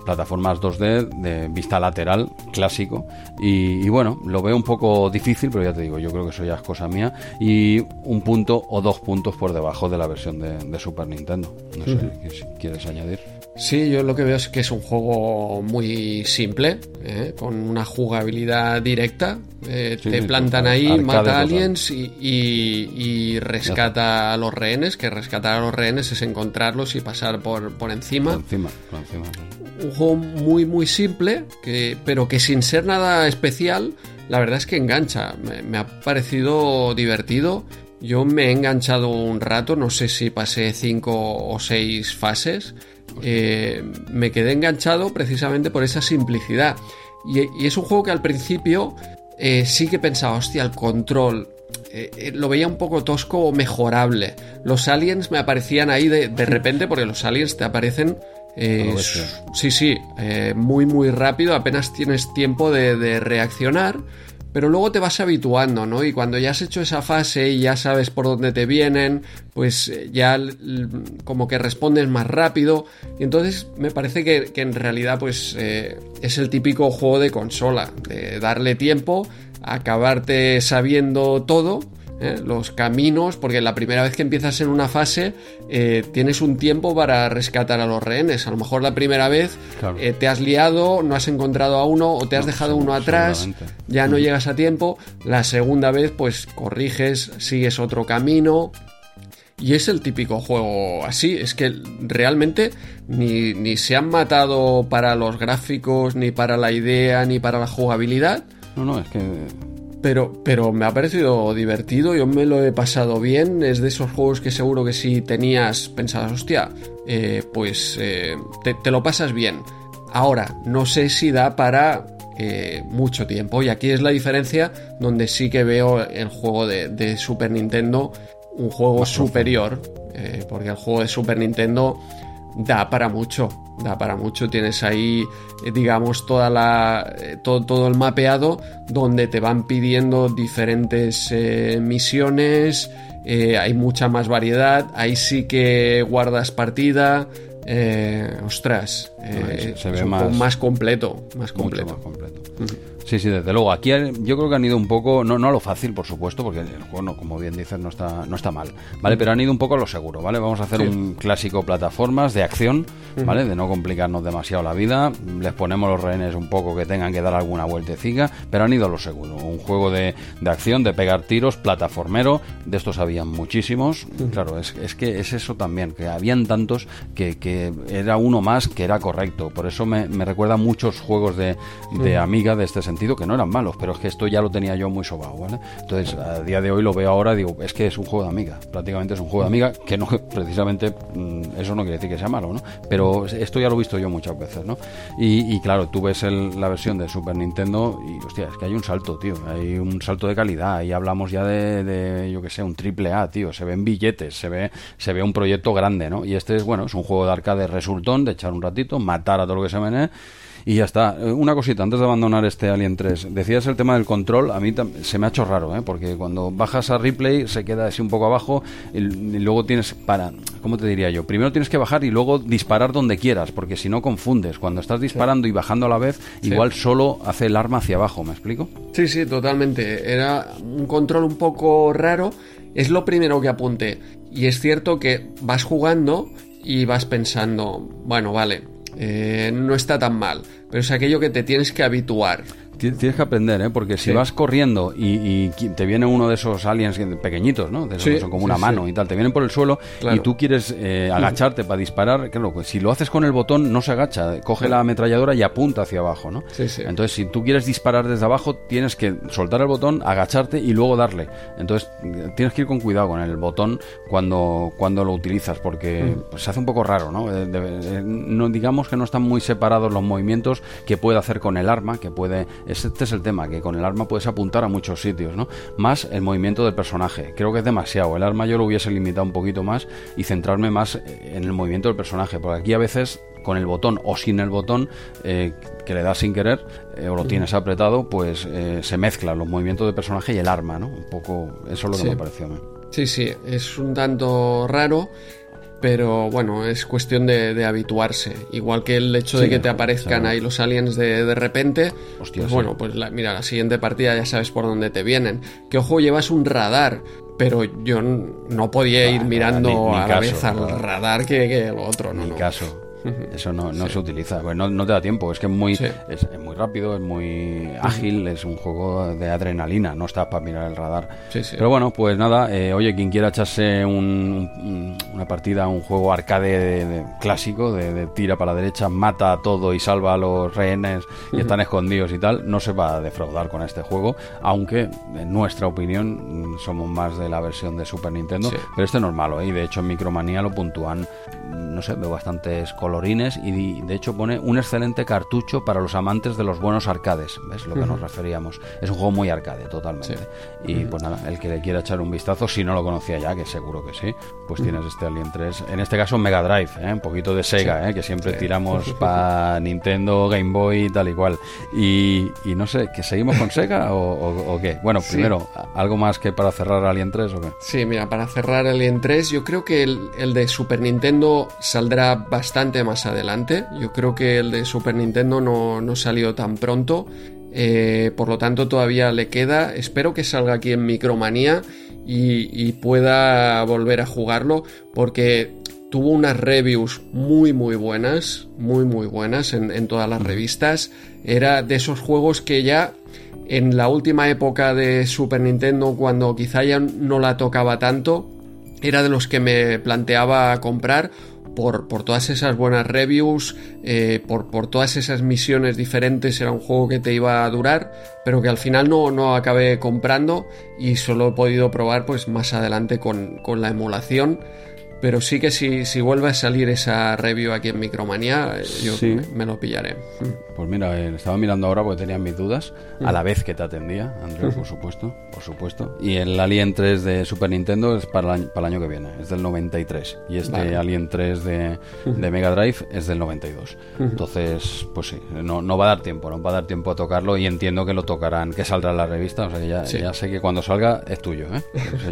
plataformas 2D de vista lateral, clásico. Y, bueno, lo veo un poco difícil, pero ya te digo, yo creo que eso ya es cosa mía. Y un punto o dos puntos por debajo de la versión de, Super Nintendo. No sé si quieres añadir. Sí, yo lo que veo es que es un juego muy simple, ¿eh? con una jugabilidad directa. Eh, te plantan ahí, mata aliens y, rescata a los rehenes, que rescatar a los rehenes es encontrarlos y pasar por, por encima. encima, por encima. Un juego muy, muy simple, que, pero que sin ser nada especial, la verdad es que engancha. me ha parecido divertido. Yo me he enganchado un rato, no sé si pasé cinco o seis fases eh, me quedé enganchado precisamente por esa simplicidad. Y, es un juego que al principio eh, sí que pensaba, hostia, el control. Eh, lo veía un poco tosco o mejorable. Los aliens me aparecían ahí de, repente, porque los aliens te aparecen sí, sí, muy, muy rápido, apenas tienes tiempo de, reaccionar pero luego te vas habituando, ¿no? Y cuando ya has hecho esa fase y ya sabes por dónde te vienen, pues eh, ya como que respondes más rápido. Y entonces me parece que, en realidad pues eh, es el típico juego de consola, de darle tiempo, acabarte sabiendo todo ¿eh? los caminos, porque la primera vez que empiezas en una fase eh, tienes un tiempo para rescatar a los rehenes. A lo mejor la primera vez eh, te has liado, no has encontrado a uno o te has dejado uno atrás, ya no llegas a tiempo. La segunda vez pues corriges, sigues otro camino. Y es el típico juego así, es que realmente ni, ni se han matado para los gráficos, ni para la idea, ni para la jugabilidad. No, no, es que pero, pero me ha parecido divertido, yo me lo he pasado bien, es de esos juegos que seguro que si tenías pensado, hostia, eh, pues eh, te, lo pasas bien. Ahora, no sé si da para eh, mucho tiempo y aquí es la diferencia donde sí que veo el juego de, Super Nintendo un juego superior, porque el juego de Super Nintendo da para mucho, da para mucho. Tienes ahí, eh, digamos, toda la, eh, todo, todo, el mapeado donde te van pidiendo diferentes eh, misiones, hay mucha más variedad, ahí sí que guardas partida. ostras, se, ve más, más, completo, más completo. Más completo. Sí, sí, desde luego. Aquí yo creo que han ido un poco, no, no a lo fácil, por supuesto, porque el juego, como bien dices, no está, no está mal, ¿vale? Pero han ido un poco a lo seguro, ¿vale? Vamos a hacer un clásico plataformas de acción, ¿vale? De no complicarnos demasiado la vida. Les ponemos los rehenes un poco que tengan que dar alguna vueltecita, pero han ido a lo seguro. Un juego de, de acción, de pegar tiros, plataformero, de estos habían muchísimos. Claro, es, es, que es eso también, que habían tantos que, que era uno más que era correcto. Por eso me, me recuerda muchos juegos de, de Amiga de este sentido que no eran malos, pero es que esto ya lo tenía yo muy sobado, ¿vale? Entonces, a día de hoy lo veo ahora, digo, es que es un juego de amiga, prácticamente es un juego de amiga, que no, precisamente, mm, eso no quiere decir que sea malo, ¿no? Pero esto ya lo he visto yo muchas veces, ¿no? Y, claro, tú ves la versión de Super Nintendo y, hostia, es que hay un salto, tío, hay un salto de calidad, y hablamos ya de, yo que sé, un triple A, tío, se ven billetes, se ve, se ve un proyecto grande, ¿no? Y este es, bueno, es un juego de arcade resultón, de echar un ratito, matar a todo lo que se mene y ya está. Eh, una cosita, antes de abandonar este Alien 3, decías el tema del control, a mí se me ha hecho raro, ¿eh? porque cuando bajas a replay se queda así un poco abajo y, luego tienes para, ¿cómo te diría yo? Primero tienes que bajar y luego disparar donde quieras, porque si no confundes. Cuando estás disparando y bajando a la vez, igual solo hace el arma hacia abajo, ¿me explico? Sí, sí, totalmente. Era un control un poco raro. Es lo primero que apunté. Y es cierto que vas jugando y vas pensando, bueno, vale, eh, no está tan mal, pero es aquello que te tienes que habituar. Tienes que aprender, ¿eh? Porque si vas corriendo y, te viene uno de esos aliens pequeñitos, ¿no? De esos que son como una mano y tal, te vienen por el suelo y tú quieres eh, agacharte para disparar, claro, pues si lo haces con el botón no se agacha, coge la ametralladora y apunta hacia abajo, ¿no? Entonces, si tú quieres disparar desde abajo, tienes que soltar el botón, agacharte y luego darle. Entonces, tienes que ir con cuidado con el botón cuando, cuando lo utilizas, porque mm. pues, se hace un poco raro, ¿no? no digamos que no están muy separados los movimientos que puede hacer con el arma, que puede Este es el tema, que con el arma puedes apuntar a muchos sitios, ¿no? Más el movimiento del personaje. Creo que es demasiado. El arma yo lo hubiese limitado un poquito más y centrarme más en el movimiento del personaje, porque aquí a veces con el botón o sin el botón eh, que le das sin querer eh, o lo tienes apretado, pues eh, se mezclan los movimientos del personaje y el arma, ¿no? Un poco, eso es lo que me pareció a mí. Sí, sí, es un tanto raro, pero bueno, es cuestión de, habituarse. Igual que el hecho de que te aparezcan ahí los aliens de, de repente. pues bueno, pues mira, la siguiente partida ya sabes por dónde te vienen. Que ojo, llevas un radar pero yo no podía ir mirando a la vez al radar que, que el otro, ¿no? Ni caso. Eso no, no se utiliza, pues no, no, te da tiempo, es que es muy, es, muy rápido, es muy ágil, es un juego de adrenalina, no está para mirar el radar. Pero bueno, pues nada, eh, oye, quien quiera echarse una partida, un juego arcade clásico, de, tira para la derecha, mata a todo y salva a los rehenes y están escondidos y tal, no se va a defraudar con este juego, aunque en nuestra opinión somos más de la versión de Super Nintendo, pero este no es malo, ¿eh? y de hecho en Micromanía lo puntúan, no sé, veo bastantes colores y de hecho pone un excelente cartucho para los amantes de los buenos arcades, ¿ves? Lo que nos referíamos. Es un juego muy arcade, totalmente. Y pues nada, el que le quiera echar un vistazo, si no lo conocía ya, que seguro que sí, pues tienes este Alien 3. En este caso Mega Drive, ¿eh? un poquito de Sega, ¿eh? que siempre tiramos para Nintendo, Game Boy y tal y cual. Y, no sé, ¿que seguimos con Sega o, qué? Bueno, primero, ¿algo más que para cerrar Alien 3 o qué? Sí, mira, para cerrar Alien 3, yo creo que el, el de Super Nintendo saldrá bastante más adelante. Yo creo que el de Super Nintendo no, no salió tan pronto. Eh, por lo tanto, todavía le queda. Espero que salga aquí en Micromanía y, pueda volver a jugarlo. Porque tuvo unas reviews muy muy buenas. Muy muy buenas en, en todas las revistas. Era de esos juegos que ya en la última época de Super Nintendo, cuando quizá ya no la tocaba tanto, era de los que me planteaba comprar por, todas esas buenas reviews, eh, por, por, todas esas misiones diferentes, era un juego que te iba a durar, pero que al final no, no acabé comprando y solo he podido probar pues más adelante con, con la emulación pero sí que si, si vuelve a salir esa review aquí en Micromanía, eh, yo me, lo pillaré. Pues mira, eh, estaba mirando ahora porque tenía mis dudas, a la vez que te atendía, Andrés, por supuesto, por supuesto. Y el Alien 3 de Super Nintendo es para el, para el año que viene, es del 93. Y este Alien 3 de, de, Mega Drive es del 92. Entonces, pues sí, no, no va a dar tiempo, no va a dar tiempo a tocarlo y entiendo que lo tocarán, que saldrá en la revista, o sea que ya, ya sé que cuando salga es tuyo. ¿eh?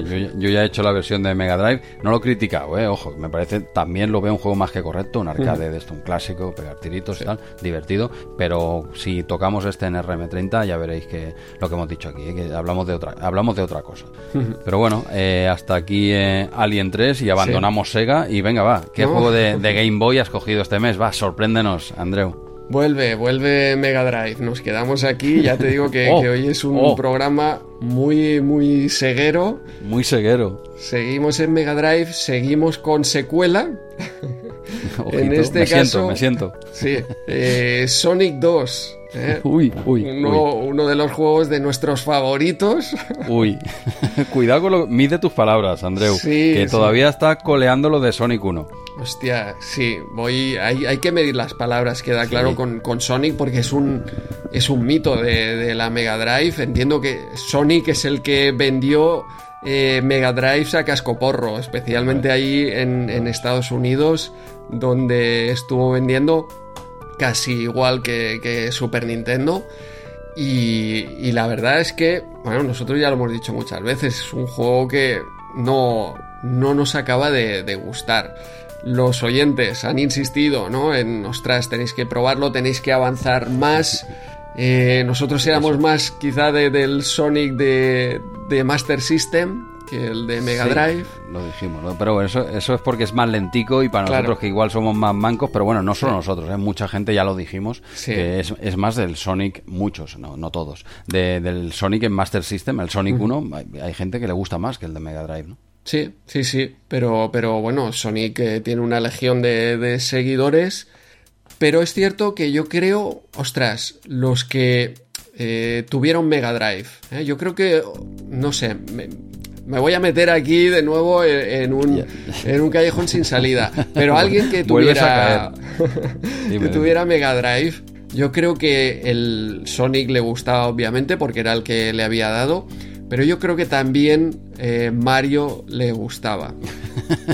yo, yo ya he hecho la versión de Mega Drive, no lo he criticado, ¿eh? Eh, ojo, me parece, también lo veo un juego más que correcto, un arcade de esto, un clásico, pegar tiritos y tal, divertido, pero si tocamos este en RM30 ya veréis que lo que hemos dicho aquí, eh, que hablamos de otra, hablamos de otra cosa. Pero bueno, eh, hasta aquí Alien 3 y abandonamos Sega y venga, va, ¿qué juego de, Game Boy has cogido este mes? Va, sorpréndenos, Andreu. Vuelve, vuelve Mega Drive. Nos quedamos aquí. Ya te digo que, oh, hoy es un oh. programa muy, muy seguero. Muy seguero. Seguimos en Mega Drive, seguimos con secuela. en este caso, me siento. Sí, eh, Sonic 2. ¿eh? Uy, uy uno, de los juegos de nuestros favoritos. Uy, cuidado con lo. Mide tus palabras, Andreu. que todavía está coleando lo de Sonic 1. Hostia, sí, voy. Hay, hay que medir las palabras, queda claro, con, Sonic, porque es un, es un mito de, la Mega Drive. Entiendo que Sonic es el que vendió eh, Mega Drive a cascoporro, especialmente ahí en, Estados Unidos, donde estuvo vendiendo casi igual que, Super Nintendo. Y, la verdad es que, bueno, nosotros ya lo hemos dicho muchas veces, es un juego que no, no nos acaba de, de gustar los oyentes han insistido, ¿no? En, ostras, tenéis que probarlo, tenéis que avanzar más. Eh, nosotros éramos más quizá del Sonic de, Master System que el de Mega Drive. Lo dijimos, pero eso, eso es porque es más lentico y para nosotros que igual somos más mancos, pero bueno, no solo nosotros, ¿eh? mucha gente ya lo dijimos, que es, más del Sonic, muchos, no, no todos, del Sonic en Master System, el Sonic 1, hay, gente que le gusta más que el de Mega Drive, ¿no? Sí, sí, sí, pero, pero bueno, Sonic eh, tiene una legión de, seguidores, pero es cierto que yo creo, ostras, los que eh, tuvieron Mega Drive, ¿eh? yo creo que, no sé, me, voy a meter aquí de nuevo en, un, en un callejón sin salida, pero alguien que tuviera, que tuviera Mega Drive Yo creo que el Sonic le gustaba obviamente porque era el que le había dado, pero yo creo que también eh, Mario le gustaba.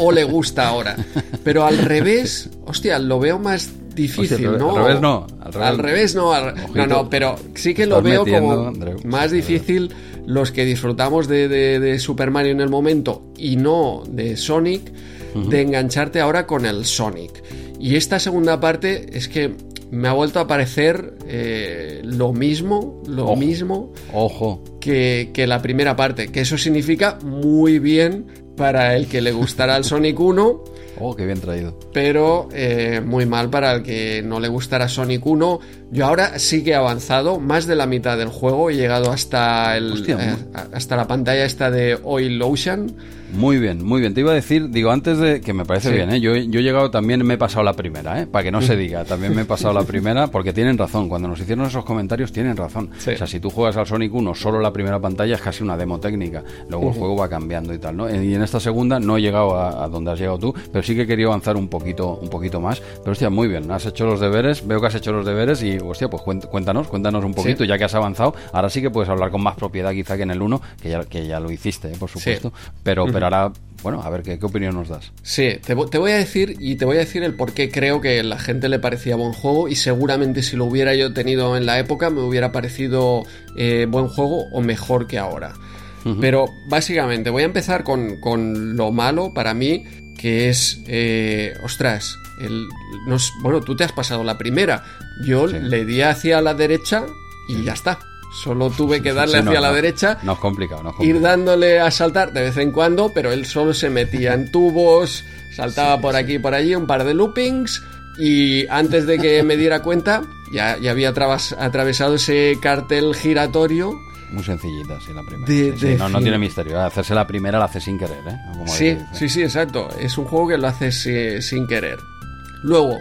o le gusta ahora. Pero al revés, hostia, lo veo más difícil, ¿no? Al revés no. Al revés, no. no, no, pero sí que lo veo como más difícil los que disfrutamos de, Super Mario en el momento y no de Sonic, de engancharte ahora con el Sonic. Y esta segunda parte es que me ha vuelto a parecer eh, lo mismo, lo mismo ojo. Que, que, la primera parte, que eso significa muy bien para el que le gustará el Sonic 1 Oh, qué bien traído. Pero eh, muy mal para el que no le gustara Sonic 1. Yo ahora sí que he avanzado más de la mitad del juego. He llegado hasta, el, eh, hasta la pantalla esta de Oil Ocean. Muy bien, muy bien. Te iba a decir, digo, antes de que me parece bien, ¿eh? yo, yo he llegado también, me he pasado la primera, ¿eh? para que no se diga, también me he pasado la primera, porque tienen razón. Cuando nos hicieron esos comentarios, tienen razón. O sea, si tú juegas al Sonic 1 solo la primera pantalla, es casi una demo técnica. Luego el juego va cambiando y tal, ¿no? Y en esta segunda no he llegado a, a donde has llegado tú, pero sí que he querido avanzar un poquito, un poquito más. Pero hostia, muy bien, has hecho los deberes, veo que has hecho los deberes y hostia, pues cuéntanos, cuéntanos un poquito, ya que has avanzado. Ahora sí que puedes hablar con más propiedad quizá que en el 1, que ya, que ya lo hiciste, ¿eh? por supuesto. Pero, pero ahora bueno, a ver, ¿qué, opinión nos das? Sí, te, voy a decir y te voy a decir el por qué creo que la gente le parecía buen juego y seguramente si lo hubiera yo tenido en la época me hubiera parecido eh, buen juego o mejor que ahora. Pero básicamente voy a empezar con, lo malo para mí, que es, eh, ostras, el, bueno, tú te has pasado la primera, yo le di hacia la derecha y ya está. Solo tuve que darle hacia la derecha. No es complicado, no Ir dándole a saltar de vez en cuando, pero él solo se metía en tubos, saltaba por aquí y por allí, un par de loopings. Y antes de que me diera cuenta, ya, ya había atravesado ese cartel giratorio muy sencillita, sí, la primera. no, tiene misterio. Hacerse la primera la hace sin querer, ¿eh? sí, sí, sí, exacto. Es un juego que lo haces eh, sin querer. Luego,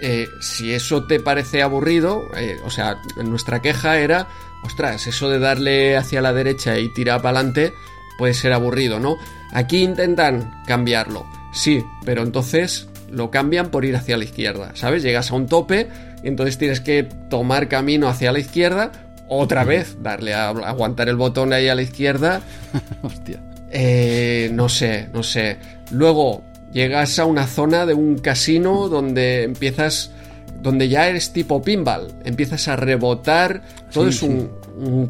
eh, si eso te parece aburrido, eh, o sea, nuestra queja era ostras, eso de darle hacia la derecha y tirar para adelante puede ser aburrido, ¿no? Aquí intentan cambiarlo, sí, pero entonces lo cambian por ir hacia la izquierda, ¿sabes? Llegas a un tope y entonces tienes que tomar camino hacia la izquierda, otra vez, darle a aguantar el botón ahí a la izquierda. Hostia. Eh, no sé, no sé. Luego llegas a una zona de un casino donde empiezas donde ya eres tipo pinball, empiezas a rebotar, todo es un,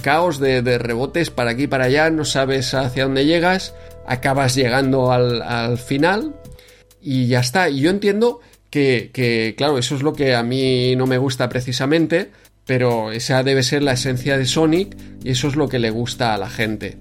caos de, rebotes para aquí y para allá, no sabes hacia dónde llegas, acabas llegando al, final y ya está. Y yo entiendo que, que, claro, eso es lo que a mí no me gusta precisamente, pero esa debe ser la esencia de Sonic y eso es lo que le gusta a la gente.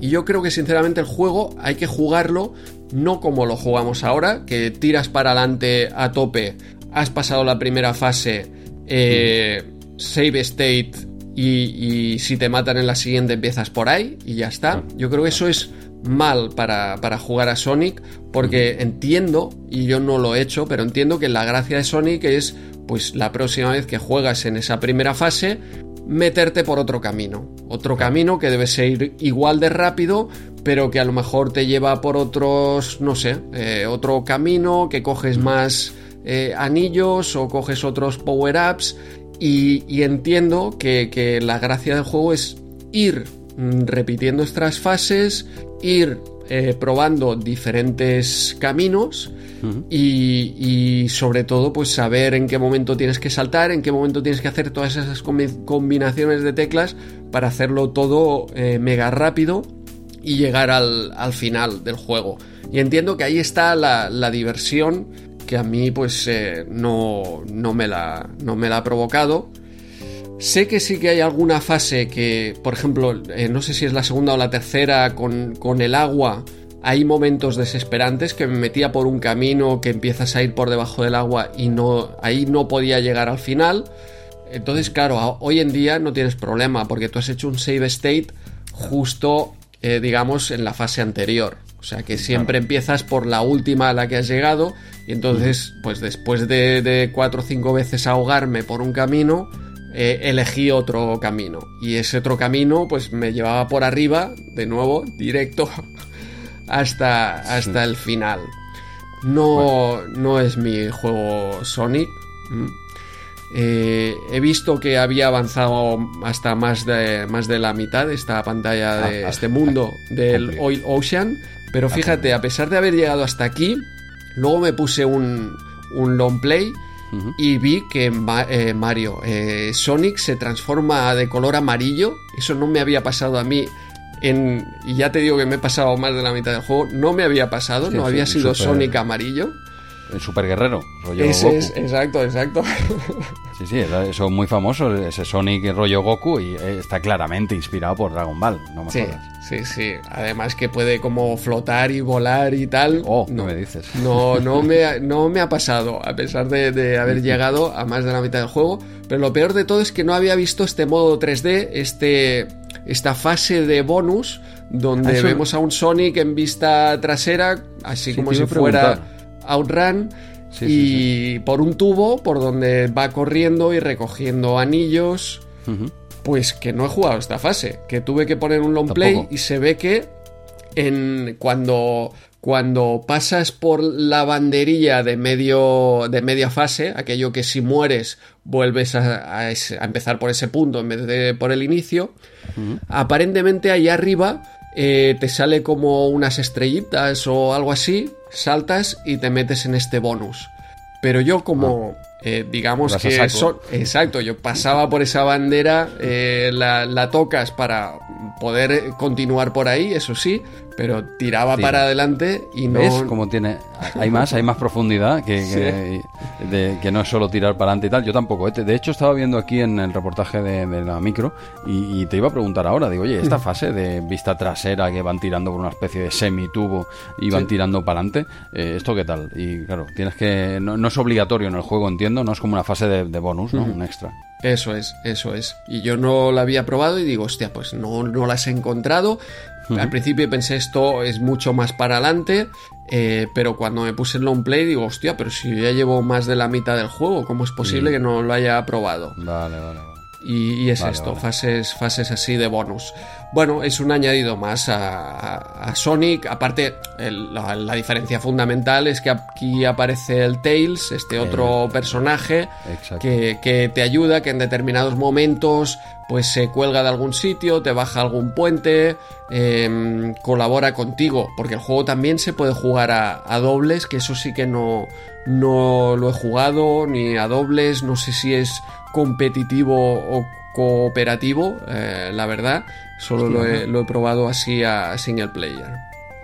Y yo creo que sinceramente el juego hay que jugarlo no como lo jugamos ahora, que tiras para adelante a tope has pasado la primera fase, eh, save state y, si te matan en la siguiente empiezas por ahí y ya está. Yo creo que eso es mal para, jugar a Sonic porque entiendo, y yo no lo he hecho, pero entiendo que la gracia de Sonic es pues la próxima vez que juegas en esa primera fase meterte por otro camino. Otro camino que debe ser igual de rápido, pero que a lo mejor te lleva por otros, no sé, eh, otro camino, que coges más eh, anillos o coges otros power-ups y, entiendo que, la gracia del juego es ir mm, repitiendo estas fases, ir eh, probando diferentes caminos y, sobre todo pues saber en qué momento tienes que saltar, en qué momento tienes que hacer todas esas combinaciones de teclas para hacerlo todo eh, mega rápido y llegar al, final del juego. Y entiendo que ahí está la, la diversión que a mí pues eh, no, no, me la, no me la ha provocado. Sé que sí que hay alguna fase que, por ejemplo, eh, no sé si es la segunda o la tercera, con, con, el agua, hay momentos desesperantes que me metía por un camino que empiezas a ir por debajo del agua y no, ahí no podía llegar al final. Entonces, claro, hoy en día no tienes problema porque tú has hecho un save state justo, eh, digamos, en la fase anterior. O sea que siempre empiezas por la última a la que has llegado y entonces, pues después de, cuatro o cinco veces ahogarme por un camino, eh, elegí otro camino. Y ese otro camino, pues me llevaba por arriba, de nuevo, directo, hasta, hasta el final. No, no es mi juego Sonic. Eh, he visto que había avanzado hasta más de, más de la mitad de esta pantalla de Ah, ah, este mundo del complicado. Oil Ocean. Pero fíjate, a pesar de haber llegado hasta aquí, luego me puse un, un long play y vi que Ma- eh, Mario, eh, Sonic se transforma de color amarillo. Eso no me había pasado a mí. En, y ya te digo que me he pasado más de la mitad del juego. No me había pasado, Sí, no había sido Sonic amarillo. El super guerrero, rollo Ese Goku. es, exacto, exacto. Sí, sí, es muy famoso, ese Sonic rollo Goku y eh, está claramente inspirado por Dragon Ball, no me Sí, jodas. sí, sí. Además que puede como flotar y volar y tal. Oh, ¿qué no me dices? No, no me, ha- no me ha pasado, a pesar de, de haber llegado a más de la mitad del juego. Pero lo peor de todo es que no había visto este modo 3D, este, esta fase de bonus, donde Ah, eso- vemos a un Sonic en vista trasera, así Sí, como si fuera Outrun. Sí, y sí, por un tubo por donde va corriendo y recogiendo anillos. Pues que no he jugado esta fase, que tuve que poner un long play y se ve que en cuando cuando pasas por la banderilla de medio de media fase, aquello que si mueres vuelves a, a ese- a empezar por ese punto en vez de por el inicio, aparentemente ahí arriba eh, te sale como unas estrellitas o algo así, saltas y te metes en este bonus. Pero yo como eh, digamos que son- exacto, yo pasaba por esa bandera, eh, la, la tocas para poder continuar por ahí, eso sí, pero tiraba para adelante y no... ¿Ves cómo tiene? Hay más, hay más profundidad que, que, de- que no es solo tirar para adelante y tal. Yo tampoco. ¿eh? De hecho, estaba viendo aquí en el reportaje de, de la micro y, y te iba a preguntar ahora. Digo, oye, esta fase de vista trasera que van tirando por una especie de semitubo y van Sí. tirando para adelante, eh, ¿esto qué tal? Y claro, tienes que. No, no es obligatorio en el juego, entiendo. No es como una fase de, de bonus, ¿no? Un extra. Eso es, eso es. Y yo no la había probado y digo, hostia, pues no, no las he encontrado. Al principio pensé esto es mucho más para adelante, eh, pero cuando me puse el long play digo, hostia, pero si yo ya llevo más de la mitad del juego, ¿cómo es posible que no lo haya probado? Vale, vale, vale. Y, y es Vale, esto, vale. fases, fases así de bonus. Bueno, es un añadido más a, a- a Sonic. Aparte, el- la, la diferencia fundamental es que aquí aparece el Tails, este otro personaje, que, que te ayuda, que en determinados momentos pues se cuelga de algún sitio, te baja algún puente, em, colabora contigo, porque el juego también se puede jugar a, a dobles, que eso sí que no, no lo he jugado, ni a dobles, no sé si es competitivo o cooperativo, eh, la verdad, solo lo he, lo he probado así a single player.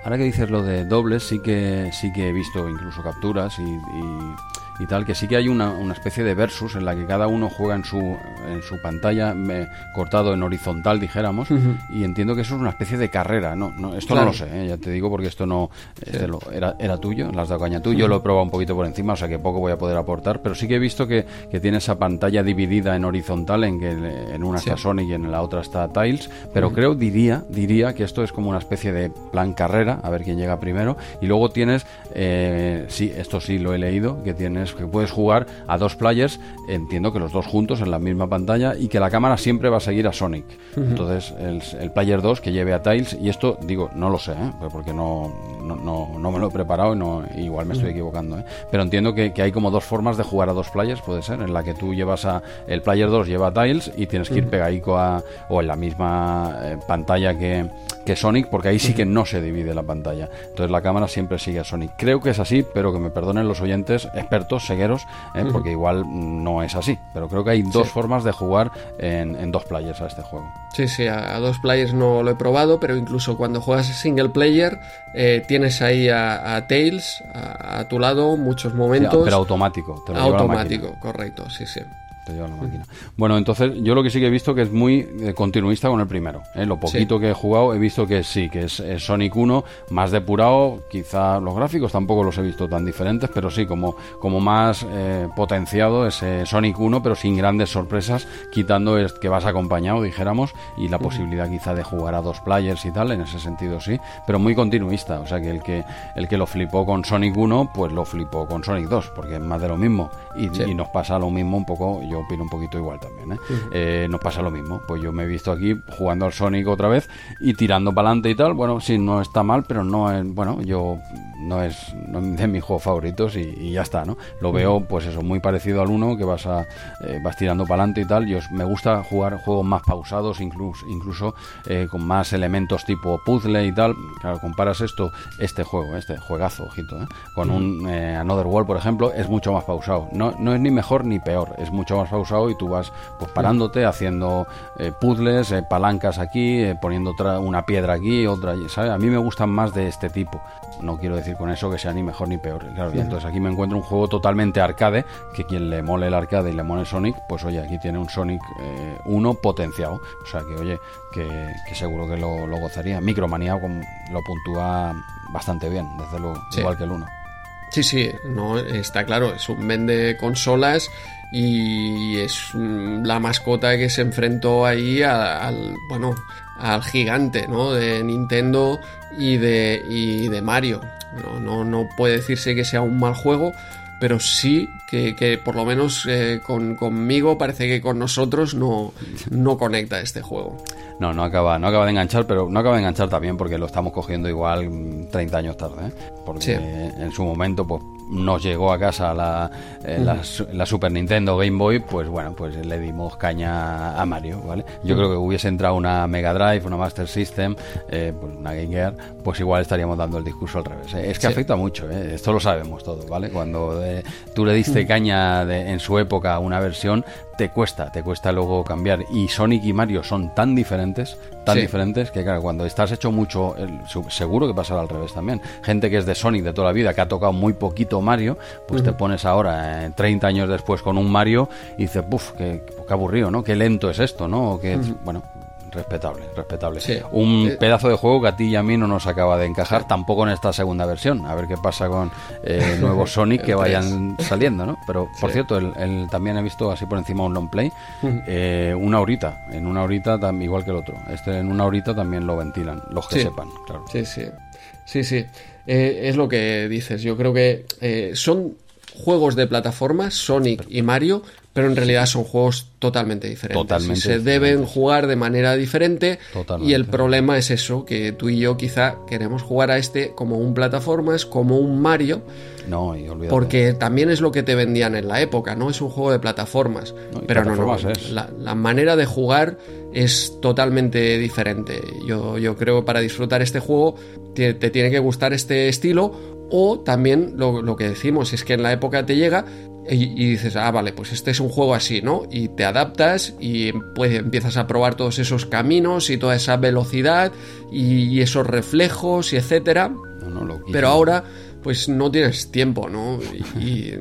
Ahora que dices lo de dobles, sí que sí que he visto incluso capturas y, y- y tal, que sí que hay una, una especie de versus en la que cada uno juega en su, en su pantalla eh, cortado en horizontal, dijéramos, y entiendo que eso es una especie de carrera. No, no esto Claro. no lo sé, ¿eh? ya te digo, porque esto no este lo- era, era tuyo, las de caña tú. Yo lo he probado un poquito por encima, o sea que poco voy a poder aportar, pero sí que he visto que, que tiene esa pantalla dividida en horizontal, en que en una Sí. está Sonic y en la otra está Tiles, pero creo, diría, diría que esto es como una especie de plan carrera, a ver quién llega primero, y luego tienes, eh, sí, esto sí lo he leído, que tienes, que puedes jugar a dos players, entiendo que los dos juntos en la misma pantalla, y que la cámara siempre va a seguir a Sonic. Entonces, el, el player 2 que lleve a Tiles, y esto, digo, no lo sé, ¿eh? porque no, no, no, no me lo he preparado y no, igual me estoy equivocando, ¿eh? pero entiendo que, que hay como dos formas de jugar a dos players, puede ser, en la que tú llevas a, el player 2 lleva a Tiles y tienes que ir pegadico a, o en la misma eh, pantalla que, que Sonic, porque ahí sí que no se divide la pantalla. Entonces la cámara siempre sigue a Sonic. Creo que es así, pero que me perdonen los oyentes expertos, cegueros, ¿eh? porque igual no es así. Pero creo que hay dos formas de jugar en, en dos players a este juego. Sí, sí, a, a dos players no lo he probado, pero incluso cuando juegas single player eh, tienes ahí a, a Tails a, a tu lado muchos momentos. pero automático. Te lo automático, correcto, sí, sí. Te lleva la máquina. Bueno, entonces yo lo que sí que he visto que es muy eh, continuista con el primero. ¿eh? Lo poquito que he jugado he visto que sí, que es, es Sonic 1 más depurado. Quizá los gráficos tampoco los he visto tan diferentes, pero sí como, como más eh, potenciado ese Sonic 1, pero sin grandes sorpresas, quitando es que vas acompañado, dijéramos, y la posibilidad quizá de jugar a dos players y tal, en ese sentido sí, pero muy continuista. O sea que el que, el que lo flipó con Sonic 1, pues lo flipó con Sonic 2, porque es más de lo mismo. Y, y nos pasa lo mismo un poco, yo opino un poquito igual también, ¿eh? Eh, nos pasa lo mismo. Pues yo me he visto aquí jugando al Sonic otra vez y tirando para adelante y tal. Bueno, sí, no está mal, pero no es, bueno, yo no es, de mis juegos favoritos y, y ya está, ¿no? Lo veo, pues eso, muy parecido al uno, que vas a eh, vas tirando para adelante y tal. Yo me gusta jugar juegos más pausados, incluso, incluso eh, con más elementos tipo puzzle y tal. Claro, comparas esto, este juego, este juegazo, ojito, ¿eh? con un eh, Another World, por ejemplo, es mucho más pausado. No, no es ni mejor ni peor, es mucho más pausado y tú vas pues parándote, haciendo puzzles, palancas aquí, poniendo otra, una piedra aquí, otra allí, ¿sabes? A mí me gustan más de este tipo. No quiero decir con eso que sea ni mejor ni peor. Claro, y entonces aquí me encuentro un juego totalmente arcade, que quien le mole el arcade y le mole Sonic, pues oye, aquí tiene un Sonic eh, 1 potenciado. O sea que, oye, que, que seguro que lo, lo gozaría. Micromanía lo puntúa bastante bien, desde luego, Sí. igual que el 1. Sí, sí, no, está claro, es un vende consolas y es mm, la mascota que se enfrentó ahí a- al, bueno, al gigante, ¿no? De Nintendo y de, y de Mario. No, no, no puede decirse que sea un mal juego, pero sí que, que por lo menos eh, con, conmigo parece que con nosotros no, no conecta este juego. No, no acaba, no acaba de enganchar, pero no acaba de enganchar también porque lo estamos cogiendo igual mm, 30 años tarde, ¿eh? Porque Sí. en su momento pues nos llegó a casa la, eh, la su- la Super Nintendo Game Boy, pues bueno, pues le dimos caña a Mario, ¿vale? Yo creo que hubiese entrado una Mega Drive, una Master System, eh, pues una Game Gear, pues igual estaríamos dando el discurso al revés. ¿eh? Es que Sí. afecta mucho, ¿eh? esto lo sabemos todos, ¿vale? Cuando eh, tú le diste caña de- en su época a una versión, te cuesta, te cuesta luego cambiar. Y Sonic y Mario son tan diferentes, tan Sí. diferentes, que claro, cuando estás hecho mucho, el- seguro que pasará al revés también. Gente que es de Sonic de toda la vida, que ha tocado muy poquito Mario, pues te pones ahora, eh, 30 años después, con un Mario y dices, puf, qué, qué aburrido, ¿no? Qué lento es esto, ¿no? O que, Bueno, respetable, respetable. Sí. Un Eh, pedazo de juego que a ti y a mí no nos acaba de encajar, tampoco en esta segunda versión. A ver qué pasa con eh, nuevos Sonic que vayan saliendo, ¿no? Pero, por Sí. cierto, el, el- también he visto así por encima un long play, eh, una horita, en una horita igual que el otro. Este en una horita también lo ventilan, los que sepan, claro. Sí, sí. Sí, sí. Eh, es lo que dices. Yo creo que son juegos de plataformas, Sonic y Mario, pero en realidad son juegos totalmente diferentes. Totalmente y se diferentes. deben jugar de manera diferente. Totalmente. Y el problema es eso, que tú y yo quizá queremos jugar a este como un plataformas, como un Mario, No, y olvídate. porque también es lo que te vendían en la época, ¿no? Es un juego de plataformas. No, pero no, no. La, la manera de jugar es totalmente diferente. Yo, yo creo que para disfrutar este juego te, te tiene que gustar este estilo. O también lo, lo que decimos es que en la época te llega y, y dices, ah, vale, pues este es un juego así, ¿no? Y te adaptas y pues, empiezas a probar todos esos caminos y toda esa velocidad y, y esos reflejos y etcétera. No, no, loquísimo. Pero ahora, pues no tienes tiempo, ¿no? Y, y,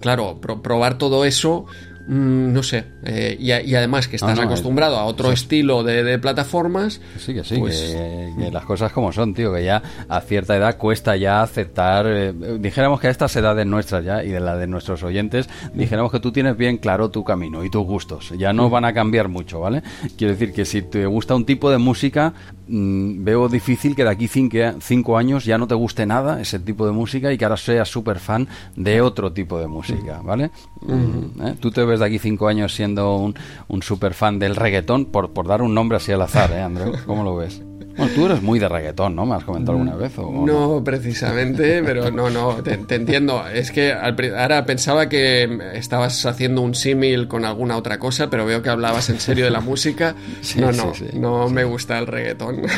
claro, pro- probar todo eso, mm, no sé. Eh, y, a- y además que estás no, acostumbrado a otro estilo de, de plataformas. Sí, que sí, Pues- que, que las cosas como son, tío, que ya a cierta edad cuesta ya aceptar, eh, dijéramos que a estas edades nuestras ya y de la de nuestros oyentes, dijéramos que tú tienes bien claro tu camino y tus gustos, ya no van a cambiar mucho, ¿vale? Quiero decir que si te gusta un tipo de música, mm, veo difícil que de aquí cinco, cinco años ya no te guste nada ese tipo de música y que ahora seas súper fan de otro tipo de música, ¿vale? Mm, ¿eh? Tú te ves de aquí cinco años siendo un, un súper fan del reggaetón, por, por dar un nombre así al azar, ¿eh, Andreu? ¿Cómo lo ves? Bueno, tú eres muy de reggaetón, ¿no? ¿Me has comentado alguna vez? ¿o no? No, precisamente, pero no, no, te, te entiendo. Es que al ahora pensaba que estabas haciendo un símil con alguna otra cosa, pero veo que hablabas en serio de la música. Sí, no, sí, no, sí, no me gusta el reggaetón.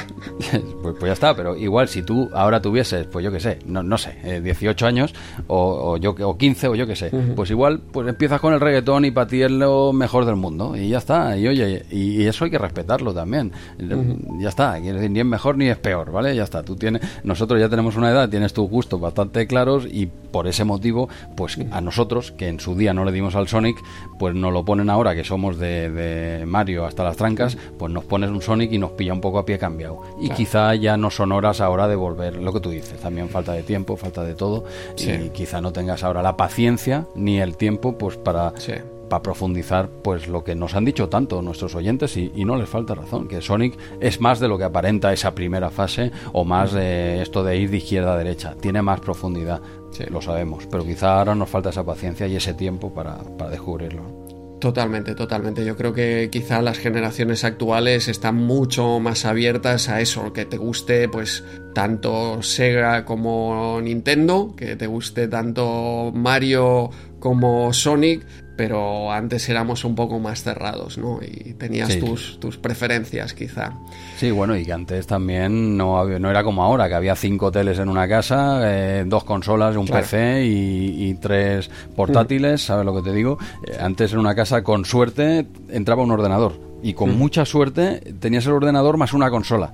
Pues, pues ya está, pero igual si tú ahora tuvieses, pues yo qué sé, no, no sé, eh, 18 años o, o yo que- o 15 o yo qué sé, pues igual pues empiezas con el reggaetón y para ti es lo mejor del mundo y ya está, y oye, y, y eso hay que respetarlo también, ya está, quiero decir, ni es mejor ni es peor, ¿vale? Ya está, tú tienes, nosotros ya tenemos una edad, tienes tus gustos bastante claros y por ese motivo, pues a nosotros, que en su día no le dimos al Sonic, pues nos lo ponen ahora que somos de, de Mario hasta las trancas, pues nos pones un Sonic y nos pilla un poco a pie cambiado. Y quizá ya no son horas ahora de volver, lo que tú dices, también falta de tiempo, falta de todo, Sí. y quizá no tengas ahora la paciencia ni el tiempo pues para, Sí. Para profundizar pues lo que nos han dicho tanto nuestros oyentes y, y, no les falta razón, que Sonic es más de lo que aparenta esa primera fase o más de esto de ir de izquierda a derecha, tiene más profundidad, sí, lo sabemos, pero quizá ahora nos falta esa paciencia y ese tiempo para, para descubrirlo. Totalmente, totalmente. Yo creo que quizá las generaciones actuales están mucho más abiertas a eso, que te guste pues tanto Sega como Nintendo, que te guste tanto Mario como Sonic, pero antes éramos un poco más cerrados, ¿no? Y tenías Sí. tus, tus preferencias quizá. Sí, bueno, y que antes también no, había- no era como ahora, que había cinco teles en una casa, eh, dos consolas, un Claro. PC y, y tres portátiles, ¿sabes lo que te digo? Eh, antes en una casa, con suerte, entraba un ordenador. Y con mucha suerte tenías el ordenador más una consola.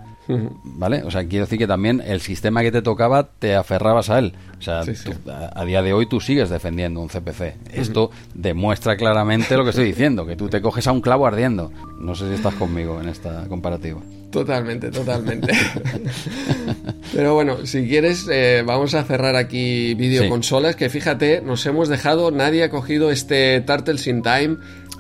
¿Vale? O sea, quiero decir que también el sistema que te tocaba te aferrabas a él. O sea, Sí, sí. tú- a, a día de hoy tú sigues defendiendo un CPC. Esto demuestra claramente lo que estoy diciendo, que tú te coges a un clavo ardiendo. No sé si estás conmigo en esta comparativa. Totalmente, totalmente. Pero bueno, si quieres, eh, vamos a cerrar aquí videoconsolas, que fíjate, nos hemos dejado, nadie ha cogido este Turtles in Time,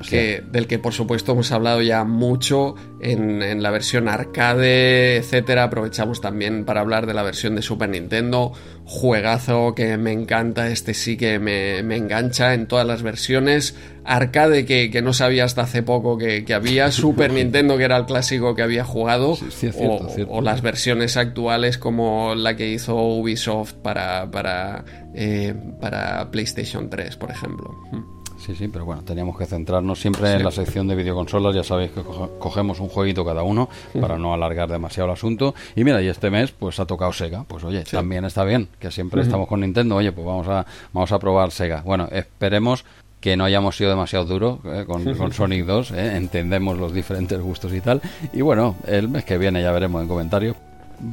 que, del que por supuesto hemos hablado ya mucho en, en la versión arcade, etcétera. Aprovechamos también para hablar de la versión de Super Nintendo. Juegazo que me encanta, este sí que me, me engancha en todas las versiones. Arcade que, que no sabía hasta hace poco que, que había. Super Nintendo que era el clásico que había jugado. Sí, sí, es cierto, o, es cierto. o las versiones actuales como la que hizo Ubisoft para, para, eh, para PlayStation 3, por ejemplo. Sí, sí, pero bueno, teníamos que centrarnos siempre Sí. en la sección de videoconsolas. Ya sabéis que coge- cogemos un jueguito cada uno para no alargar demasiado el asunto. Y mira, y este mes pues ha tocado Sega. Pues oye, también está bien, que siempre estamos con Nintendo. Oye, pues vamos a, vamos a probar Sega. Bueno, esperemos que no hayamos sido demasiado duros eh, con, con Sonic 2. eh, entendemos los diferentes gustos y tal. Y bueno, el mes que viene ya veremos en comentarios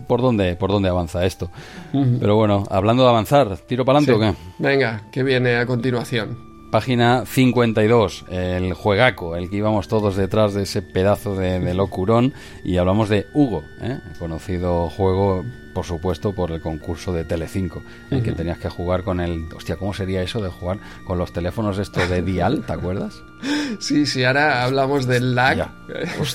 por dónde, por dónde avanza esto. Pero bueno, hablando de avanzar, ¿tiro para adelante o qué? Venga, ¿qué viene a continuación? Página 52, el juegaco, el que íbamos todos detrás de ese pedazo de, de locurón y hablamos de Hugo, ¿eh? conocido juego, por supuesto, por el concurso de Telecinco, en que tenías que jugar con el... Hostia, ¿cómo sería eso de jugar con los teléfonos estos de dial, ¿te acuerdas? Sí, sí, ahora hablamos del lag. Ya.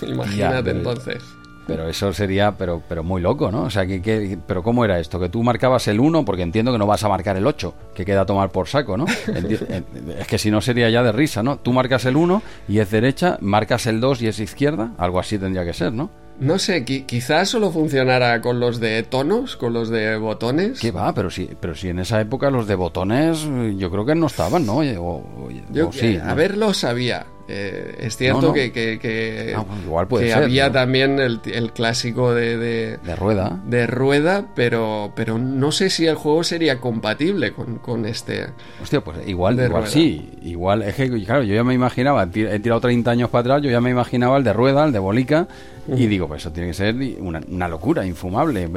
Imagínate entonces. Pero eso sería, pero, pero muy loco, ¿no? O sea, que, que- pero ¿cómo era esto? Que tú marcabas el 1, porque entiendo que no vas a marcar el 8, que queda a tomar por saco, ¿no? Es que si no sería ya de risa, ¿no? Tú marcas el 1 y es derecha, marcas el 2 y es izquierda, algo así tendría que ser, ¿no? No sé, qui- quizás solo funcionara con los de tonos, con los de botones. ¿Qué va? Pero si, pero si en esa época los de botones yo creo que no estaban, ¿no? O, Yo o sí, eh, ¿no? haberlo sabía. Eh, es cierto No, no. que, que- que- Ah, bueno, igual puede que ser, había ¿no? también el, el clásico de, de, De rueda. de rueda, pero, pero no sé si el juego sería compatible con, con este. Hostia, pues igual, De igual sí. Igual, es que, claro, yo ya me imaginaba, he tirado 30 años para atrás, yo ya me imaginaba el de rueda, el de bolica, y digo, pues eso tiene que ser una, una locura, infumable.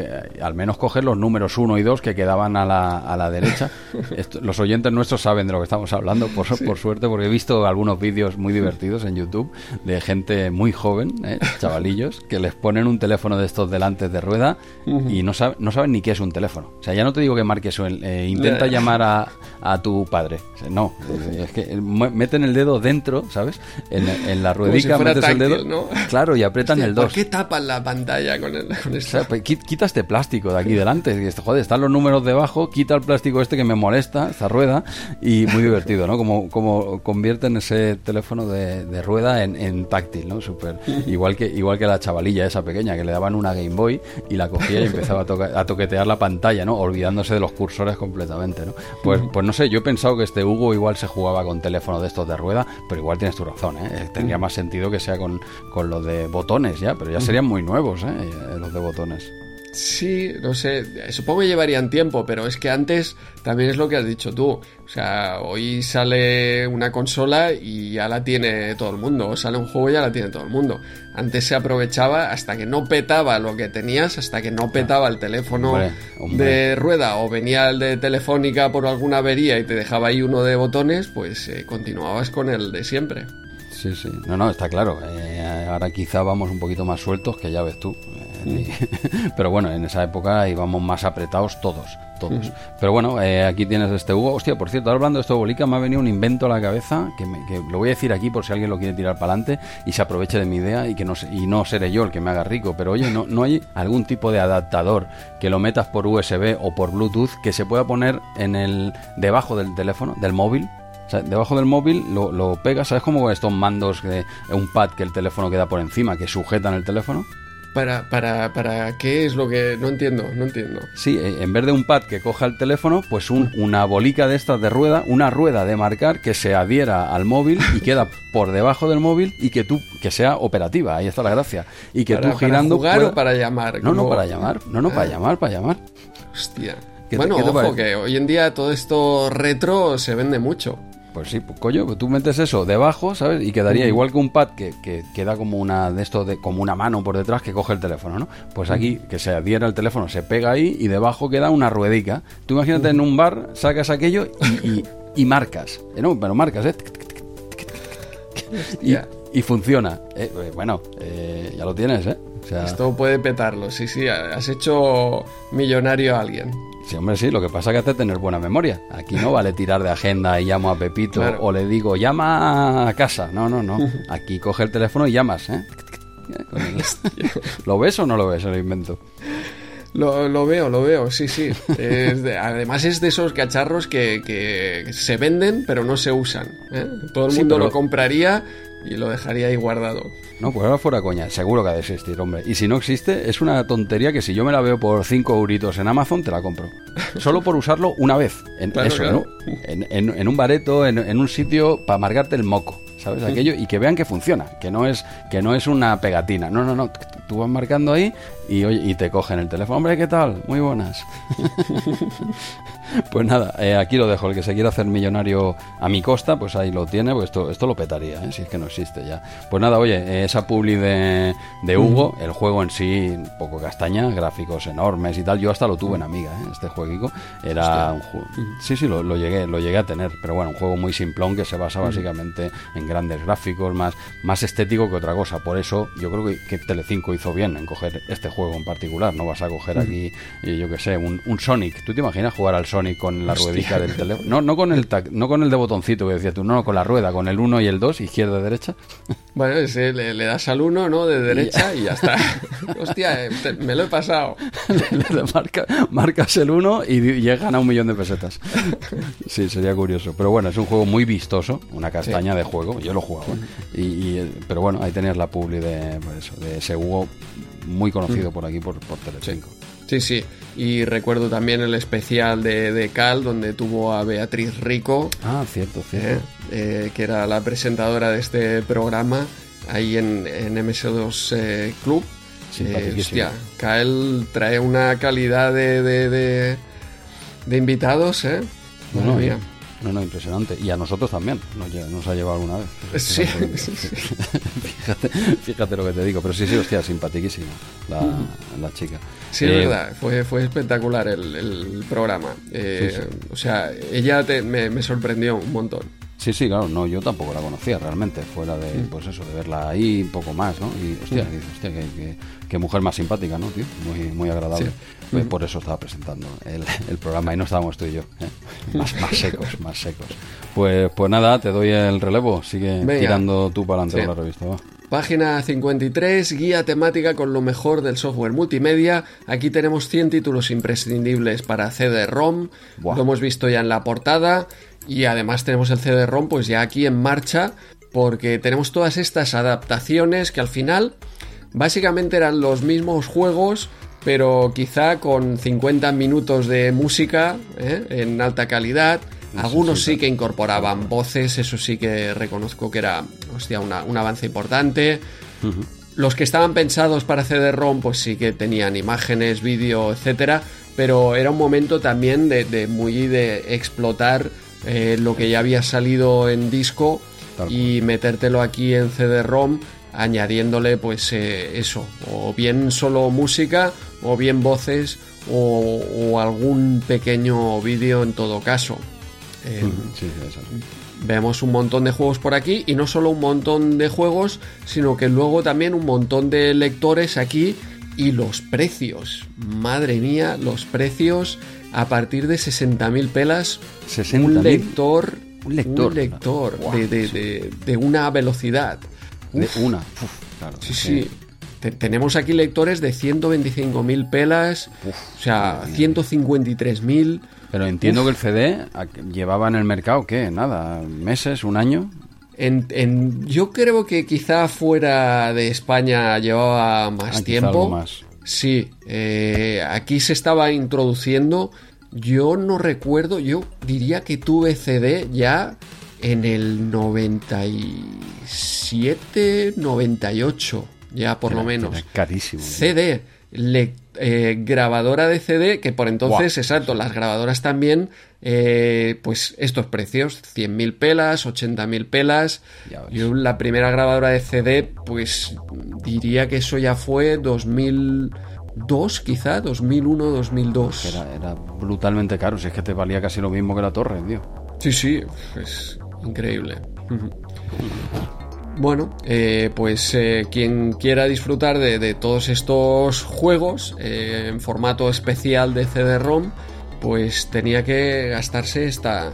Al menos coger los números 1 y 2 que quedaban a la, a la derecha. Esto- los oyentes nuestros saben de lo que estamos hablando, por, su- por suerte, porque he visto algunos vídeos muy divertidos en YouTube de gente muy joven, ¿eh? chavalillos, que les ponen un teléfono de estos delante de rueda y no, saben, no saben ni qué es un teléfono. O sea, ya no te digo que marques, eh, intenta Ya. llamar a, a tu padre. O sea, No, es que meten el dedo dentro, ¿sabes? En, en la si ruedica fuera metes el táctil, dedo. ¿no? Claro, y apretan Hostia, el ¿Por 2. qué tapan la pantalla con, el, con O sea, pues, qui- quita este plástico de aquí delante. Y este, Joder, están los números debajo, quita el plástico este que me molesta, esta rueda, y muy divertido, ¿no? Como, como convierten ese teléfono de, de rueda en, en táctil, ¿no? Súper. Igual que, igual que la chavalilla esa pequeña, que le daban una Game Boy y la cogía y empezaba a, toca- a toquetear la pantalla, ¿no? Olvidándose de los cursores completamente, ¿no? Pues, pues no sé, yo he pensado que este Hugo igual se jugaba con teléfono de estos de rueda, pero igual tienes tu razón, ¿eh? Eh, Tendría más sentido que sea con, con los de botones ya, pero ya serían muy nuevos, ¿eh? Eh, Los de botones. Sí, no sé, supongo que llevarían tiempo, pero es que antes también es lo que has dicho tú. O sea, hoy sale una consola y ya la tiene todo el mundo, o sale un juego y ya la tiene todo el mundo. Antes se aprovechaba hasta que no petaba lo que tenías, hasta que no petaba el teléfono Hombre, hombre. de rueda o venía el de telefónica por alguna avería y te dejaba ahí uno de botones, pues eh, continuabas con el de siempre. Sí, sí. No, no, está claro. Eh, ahora quizá vamos un poquito más sueltos, que ya ves tú. Eh, Pero bueno, en esa época íbamos más apretados todos, todos. Pero bueno, eh, aquí tienes este Hugo. Hostia, por cierto, hablando de esto bolica, me ha venido un invento a la cabeza que, me- que lo voy a decir aquí por si alguien lo quiere tirar para adelante y se aproveche de mi idea y que no, y no seré yo el que me haga rico. Pero oye, ¿no, ¿no hay algún tipo de adaptador que lo metas por USB o por Bluetooth que se pueda poner en el debajo del teléfono, del móvil? O sea, debajo del móvil lo, lo pegas, ¿sabes cómo estos mandos, de un pad que el teléfono queda por encima, que sujetan el teléfono? ¿Para, para, ¿Para qué es lo que.? No entiendo, no entiendo. Sí, eh, en vez de un pad que coja el teléfono, pues un- una bolica de estas de rueda, una rueda de marcar que se adhiera al móvil y queda por debajo del móvil y que tú, que sea operativa, ahí está la gracia. Y que ¿Para, tú girando. para jugar pueda- o para llamar? No, no, para llamar, no, no, para Ah. llamar, para llamar. Hostia. ¿Qué te- bueno, ojo, parece? que hoy en día todo esto retro se vende mucho. Pues sí, pues coño, pues tú metes eso debajo, ¿sabes? Y quedaría igual que un pad que, que queda como una de esto de como una mano por detrás que coge el teléfono, ¿no? Pues aquí que se adhiera el teléfono, se pega ahí y debajo queda una ruedica. Tú imagínate en un bar, sacas aquello y, y- y marcas. Eh, No, pero marcas, ¿eh? Y, y funciona. Eh, eh, bueno, eh, ya lo tienes, ¿eh? O sea, Esto puede petarlo, sí, sí. Has hecho millonario a alguien. Sí, hombre, sí, lo que pasa es que hace tener buena memoria. Aquí no vale tirar de agenda y llamo a Pepito Claro. o le digo, llama a casa. No, no, no. Aquí coge el teléfono y llamas, ¿eh? ¿Lo ves o no lo ves el invento? Lo, lo veo, lo veo, sí, sí. Es de- además es de esos cacharros que, que se venden pero no se usan. ¿eh? Todo el Sí, mundo pero- lo compraría y lo dejaría ahí guardado. No, pues ahora fuera coña. Seguro que ha de existir, hombre. Y si no existe, es una tontería que si yo me la veo por 5 euritos en Amazon, te la compro. Solo por usarlo una vez. En, Claro, eso, claro. ¿no? En, en- en un bareto, en, en un sitio para marcarte el moco. ¿Sabes? Aquello. Y que vean que funciona. Que no es, que no es una pegatina. No, no, no. Tú vas marcando ahí y, oye, y te cogen el teléfono. Hombre, ¿qué tal? Muy buenas. Pues nada, eh, aquí lo dejo. El que se quiera hacer millonario a mi costa, pues ahí lo tiene. Pues esto, esto lo petaría, ¿eh? si es que no existe ya. Pues nada, oye, eh, esa publi de, de Hugo, el juego en sí, un poco castaña, gráficos enormes y tal. Yo hasta lo tuve en Amiga, ¿eh? este jueguico. Era un juego. Sí, sí, lo, lo llegué, lo llegué a tener. Pero bueno, un juego muy simplón que se basa básicamente en grandes gráficos, más, más estético que otra cosa. Por eso yo creo que, que Telecinco hizo bien en coger este juego en particular. No vas a coger aquí, y yo qué sé, un, un Sonic. ¿Tú te imaginas jugar al Sonic con la ruedica del teléfono? No, no con el tac- no con el de botoncito que decías tú, no, no, con la rueda, con el 1 y el 2, izquierda y derecha. Bueno, ese le, le das al uno, ¿no? De derecha y ya está. Hostia, eh, te- me lo he pasado. Le marca- marcas el 1 y llegan a un millón de pesetas. Sí, sería curioso. Pero bueno, es un juego muy vistoso, una castaña de juego. Yo lo jugaba. Y, y, eh, pero bueno, ahí tenías la publi de, pues de ese Hugo muy conocido por aquí, por, por Telecinco. Sí, sí. Y recuerdo también el especial de, de Cal, donde tuvo a Beatriz Rico, Ah, cierto, eh, cierto. eh, que era la presentadora de este programa, ahí en, en MS2 eh, Club. Simpaticísimo. hostia, Cal trae una calidad de, de, de, invitados, ¿eh? No, Madre no, mía. No, no, impresionante. Y a nosotros también, nos, nos ha llevado alguna vez. Sí, Fíjate, sí, sí. fíjate, lo que te digo. Pero sí, sí, hostia, simpaticísima la, la chica. Sí, Eh, es verdad, fue, fue espectacular el, el programa. Eh, Sí, O sea, ella te- me, me sorprendió un montón. Sí, sí, claro, no, yo tampoco la conocía realmente, fuera de, Mm. pues eso, de verla ahí un poco más, ¿no? Y, hostia, dices, hostia, qué, qué- qué mujer más simpática, ¿no, tío? Muy, muy agradable. Sí. Por eso estaba presentando el, el programa y no estábamos tú y yo, ¿eh? Más, más secos, más secos. Pues, pues nada, te doy el relevo, sigue Venga. tirando tú para adelante Sí. con la revista, va. Página 53, guía temática con lo mejor del software multimedia. Aquí tenemos 100 títulos imprescindibles para CD-ROM. Lo hemos visto ya en la portada. Y además tenemos el CD-ROM pues ya aquí en marcha. Porque tenemos todas estas adaptaciones que al final básicamente eran los mismos juegos. Pero quizá con 50 minutos de música ¿eh? en alta calidad. Algunos sí que incorporaban voces, eso sí que reconozco que era hostia, una- un avance importante. Los que estaban pensados para CD-ROM, pues sí que tenían imágenes, vídeo, etcétera, pero era un momento también de, de muy de explotar eh, lo que ya había salido en disco y metértelo aquí en CD-ROM, añadiéndole pues eh, eso, o bien solo música, o bien voces, o, o algún pequeño vídeo en todo caso. Eh, Sí. Vemos un montón de juegos por aquí y no solo un montón de juegos, sino que luego también un montón de lectores aquí y los precios. Madre mía, los precios a partir de 60.000 pelas. 60 un lector, un lector, un lector Wow, de, de- sí. de- de una velocidad. De una. Uf, claro, Sí, sí. Te- tenemos aquí lectores de 125.000 pelas, o sea, 153.000. Pero entiendo Uf. que el CD llevaba en el mercado, ¿qué? Nada, meses, un año. En, en- yo creo que quizá fuera de España llevaba más Ah, tiempo. algo más. Sí, eh, aquí se estaba introduciendo. Yo no recuerdo, yo diría que tuve CD ya en el 97, 98, ya por lo Era- menos. era carísimo. CD, le- eh, grabadora de CD, que por entonces, Guau. exacto, las grabadoras también, eh, pues estos precios, 100.000 pelas, 80.000 pelas. Yo la primera grabadora de CD, pues diría que eso ya fue 2002, quizá, 2001, 2002. Era, era brutalmente caro, si es que te valía casi lo mismo que la torre, tío. Sí, sí, es increíble. Bueno, eh, pues eh, quien quiera disfrutar de, todos estos juegos eh, en formato especial de CD-ROM, pues tenía que gastarse esta,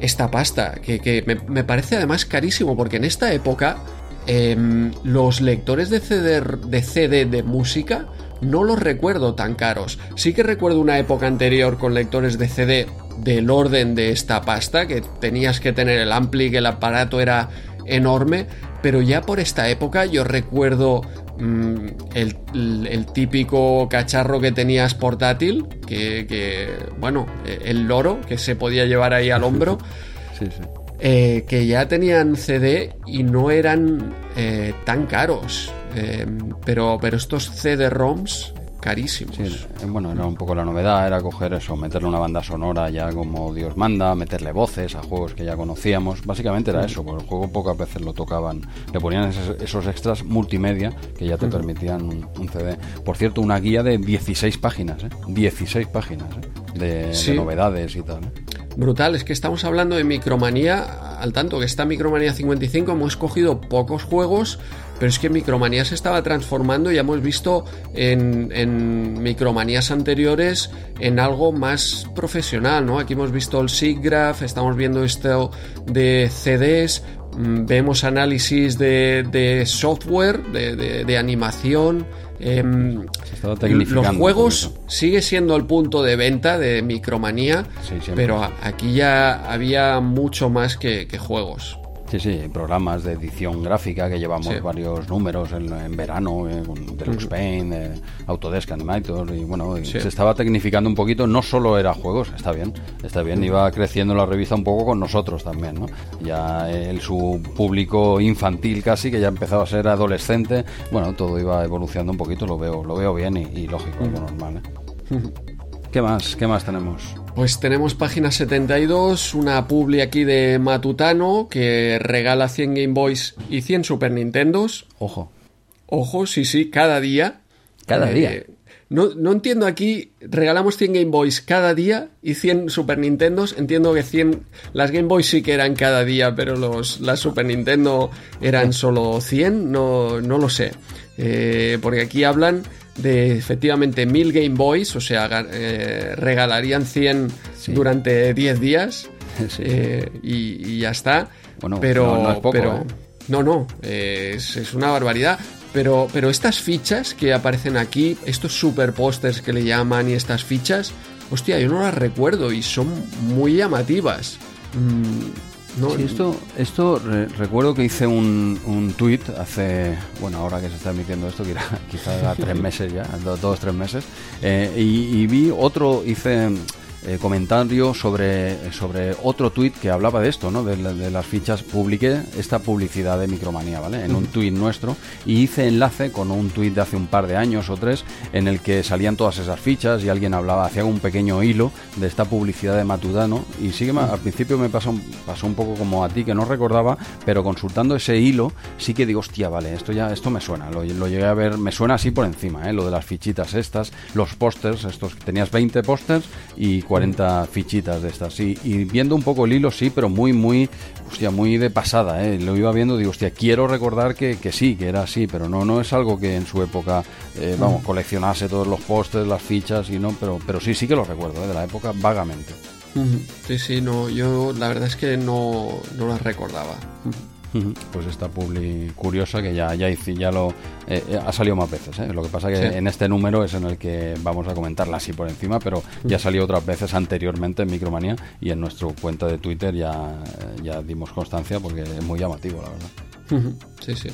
esta pasta, que, que me, me parece además carísimo, porque en esta época em, los lectores de CD, de CD de música no los recuerdo tan caros. Sí que recuerdo una época anterior con lectores de CD del orden de esta pasta, que tenías que tener el ampli, que el aparato era enorme, pero ya por esta época yo recuerdo mm, el, típico cacharro que tenías portátil, que, que, bueno, el loro que se podía llevar ahí al hombro. Sí, sí. eh, que ya tenían CD y no eran eh, tan caros. Eh, pero, pero estos CD-ROMs carísimos. Sí, eh, bueno, era un poco la novedad, era coger eso, meterle una banda sonora ya como Dios manda, meterle voces a juegos que ya conocíamos. Básicamente era eso, porque el juego pocas veces lo tocaban. Le ponían esos, esos extras multimedia que ya te permitían un, un CD. Por cierto, una guía de 16 páginas, ¿eh? 16 páginas ¿eh? de, novedades y tal. ¿eh? Brutal, es que estamos hablando de Micromanía, al tanto que está Micromanía 55, hemos cogido pocos juegos, pero es que Micromanía se estaba transformando, ya hemos visto en, en Micromanías anteriores en algo más profesional, ¿no? Aquí hemos visto el SIGGRAPH, estamos viendo esto de CDs, mm, vemos análisis de, de software, de, de- de animación. tecnificando los juegos sigue siendo el punto de venta de Micromanía, Sí, pero a- aquí ya había mucho más que, que juegos. Sí, sí, programas de edición gráfica que llevamos Sí. varios números en, en verano, eh, con Deluxe Paint, eh, Autodesk Animator, y bueno, y Sí. se estaba tecnificando un poquito, no solo era juegos, está bien, está bien, iba creciendo la revista un poco con nosotros también, ¿no? Ya el, su público infantil casi, que ya empezaba a ser adolescente, bueno, todo iba evolucionando un poquito, lo veo, lo veo bien y, y lógico, algo normal, ¿eh? ¿Qué más? ¿Qué más tenemos? Pues tenemos página 72, una publi aquí de Matutano que regala 100 Game Boys y 100 Super Nintendos. Ojo. Ojo, sí, sí, cada día. Cada Eh, día. No, no entiendo aquí, regalamos 100 Game Boys cada día y 100 Super Nintendos. Entiendo que 100, las Game Boys sí que eran cada día, pero los, las Super Nintendo eran solo 100, no, no lo sé. Eh, porque aquí hablan de efectivamente 1000 Game Boys, o sea, eh, regalarían 100 Sí. durante 10 días Sí. eh, y, y ya está. Bueno, pero, no- no es poco, pero- ¿eh? no, no, es, es una barbaridad. Pero, pero estas fichas que aparecen aquí, estos super pósters que le llaman y estas fichas, hostia, yo no las recuerdo y son muy llamativas. Mm, no, Sí, esto, esto re- recuerdo que hice un, un tweet hace, bueno, ahora que se está emitiendo esto, que era quizás a tres meses ya, do- dos, tres meses, eh, y, y vi otro, hice eh, comentario sobre, sobre otro tweet que hablaba de esto, ¿no? De, la- de las fichas, publiqué esta publicidad de Micromanía, ¿vale? En un tweet nuestro, y hice enlace con un tweet de hace un par de años o tres, en el que salían todas esas fichas y alguien hablaba, hacía un pequeño hilo de esta publicidad de Matutano, y sí que al principio me pasó, pasó un poco como a ti, que no recordaba, pero consultando ese hilo, sí que digo, hostia, vale, esto ya, esto me suena, lo, lo llegué a ver, me suena así por encima, ¿eh? lo de las fichitas estas, los pósters, estos, tenías 20 pósters y 40 fichitas de estas. Y, y viendo un poco el hilo, sí, pero muy, muy, hostia, muy de pasada, ¿eh? Lo iba viendo, digo, hostia, quiero recordar que, que sí, que era así, pero no, no es algo que en su época, eh, vamos, coleccionase todos los postes, las fichas y no, pero, pero sí, sí que lo recuerdo, ¿eh? de la época vagamente. Sí, sí, no, yo la verdad es que no, no las recordaba. Pues esta publi curiosa que ya, ya, ya lo eh, eh, ha salido más veces. ¿eh? Lo que pasa que Sí. en este número es en el que vamos a comentarla así por encima, pero ya salió otras veces anteriormente en Micromanía y en nuestra cuenta de Twitter ya, ya dimos constancia porque es muy llamativo, la verdad. Sí, sí.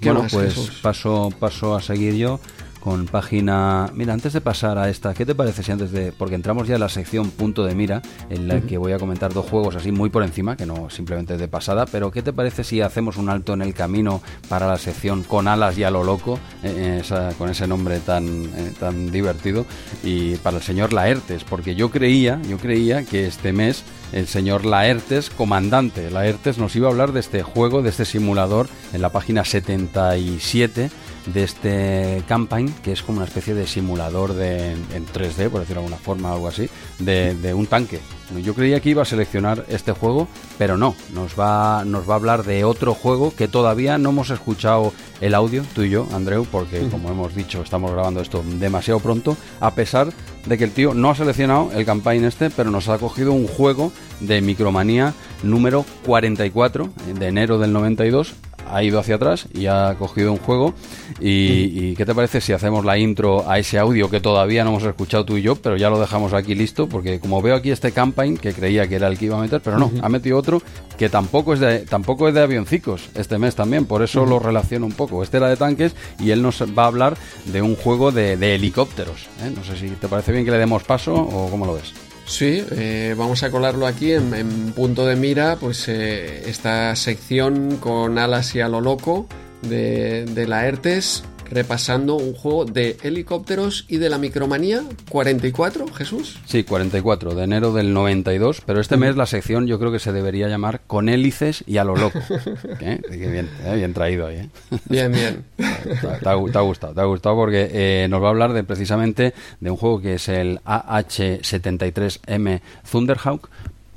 ¿Qué Bueno, pues paso, paso a seguir yo con página... Mira, antes de pasar a esta, ¿qué te parece si antes de... Porque entramos ya en la sección punto de mira, en la que voy a comentar dos juegos así muy por encima, que no simplemente de pasada, pero ¿qué te parece si hacemos un alto en el camino para la sección con alas y a lo loco, eh, esa- con ese nombre tan, eh, tan divertido, y para el señor Laertes? Porque yo creía, yo creía que este mes el señor Laertes, comandante Laertes, nos iba a hablar de este juego, de este simulador en la página 77 de este campaign, que es como una especie de simulador de, en 3D, por decirlo de alguna forma, algo así, de, de un tanque. Yo creía que iba a seleccionar este juego, pero no, nos va, nos va a hablar de otro juego que todavía no hemos escuchado el audio, tú y yo, Andreu, porque como hemos dicho, estamos grabando esto demasiado pronto, a pesar de que el tío no ha seleccionado el campaign este, pero nos ha cogido un juego de Micromanía número 44 de enero del 92 ha ido hacia atrás y ha cogido un juego. Y, y ¿qué te parece si hacemos la intro a ese audio que todavía no hemos escuchado tú y yo, pero ya lo dejamos aquí listo? Porque como veo aquí este campaign, que creía que era el que iba a meter, pero no, ha metido otro que tampoco es de, tampoco es de avioncicos este mes también, por eso lo relaciono un poco. Este era de tanques y él nos va a hablar de un juego de, de helicópteros. ¿eh? No sé si te parece bien que le demos paso o cómo lo ves. Sí, eh, vamos a colarlo aquí en, punto de mira, pues eh, esta sección con alas y a lo loco de, de la ERTES, repasando un juego de helicópteros y de la micromanía 44, Jesús. Sí, 44 de enero del 92, pero este mes la sección yo creo que se debería llamar Con hélices y a lo loco. ¿Eh? Bien, eh, bien traído ahí. ¿eh? Bien, bien. Te, ha, te ha gustado, te ha gustado porque eh, nos va a hablar de precisamente de un juego que es el AH73M Thunderhawk,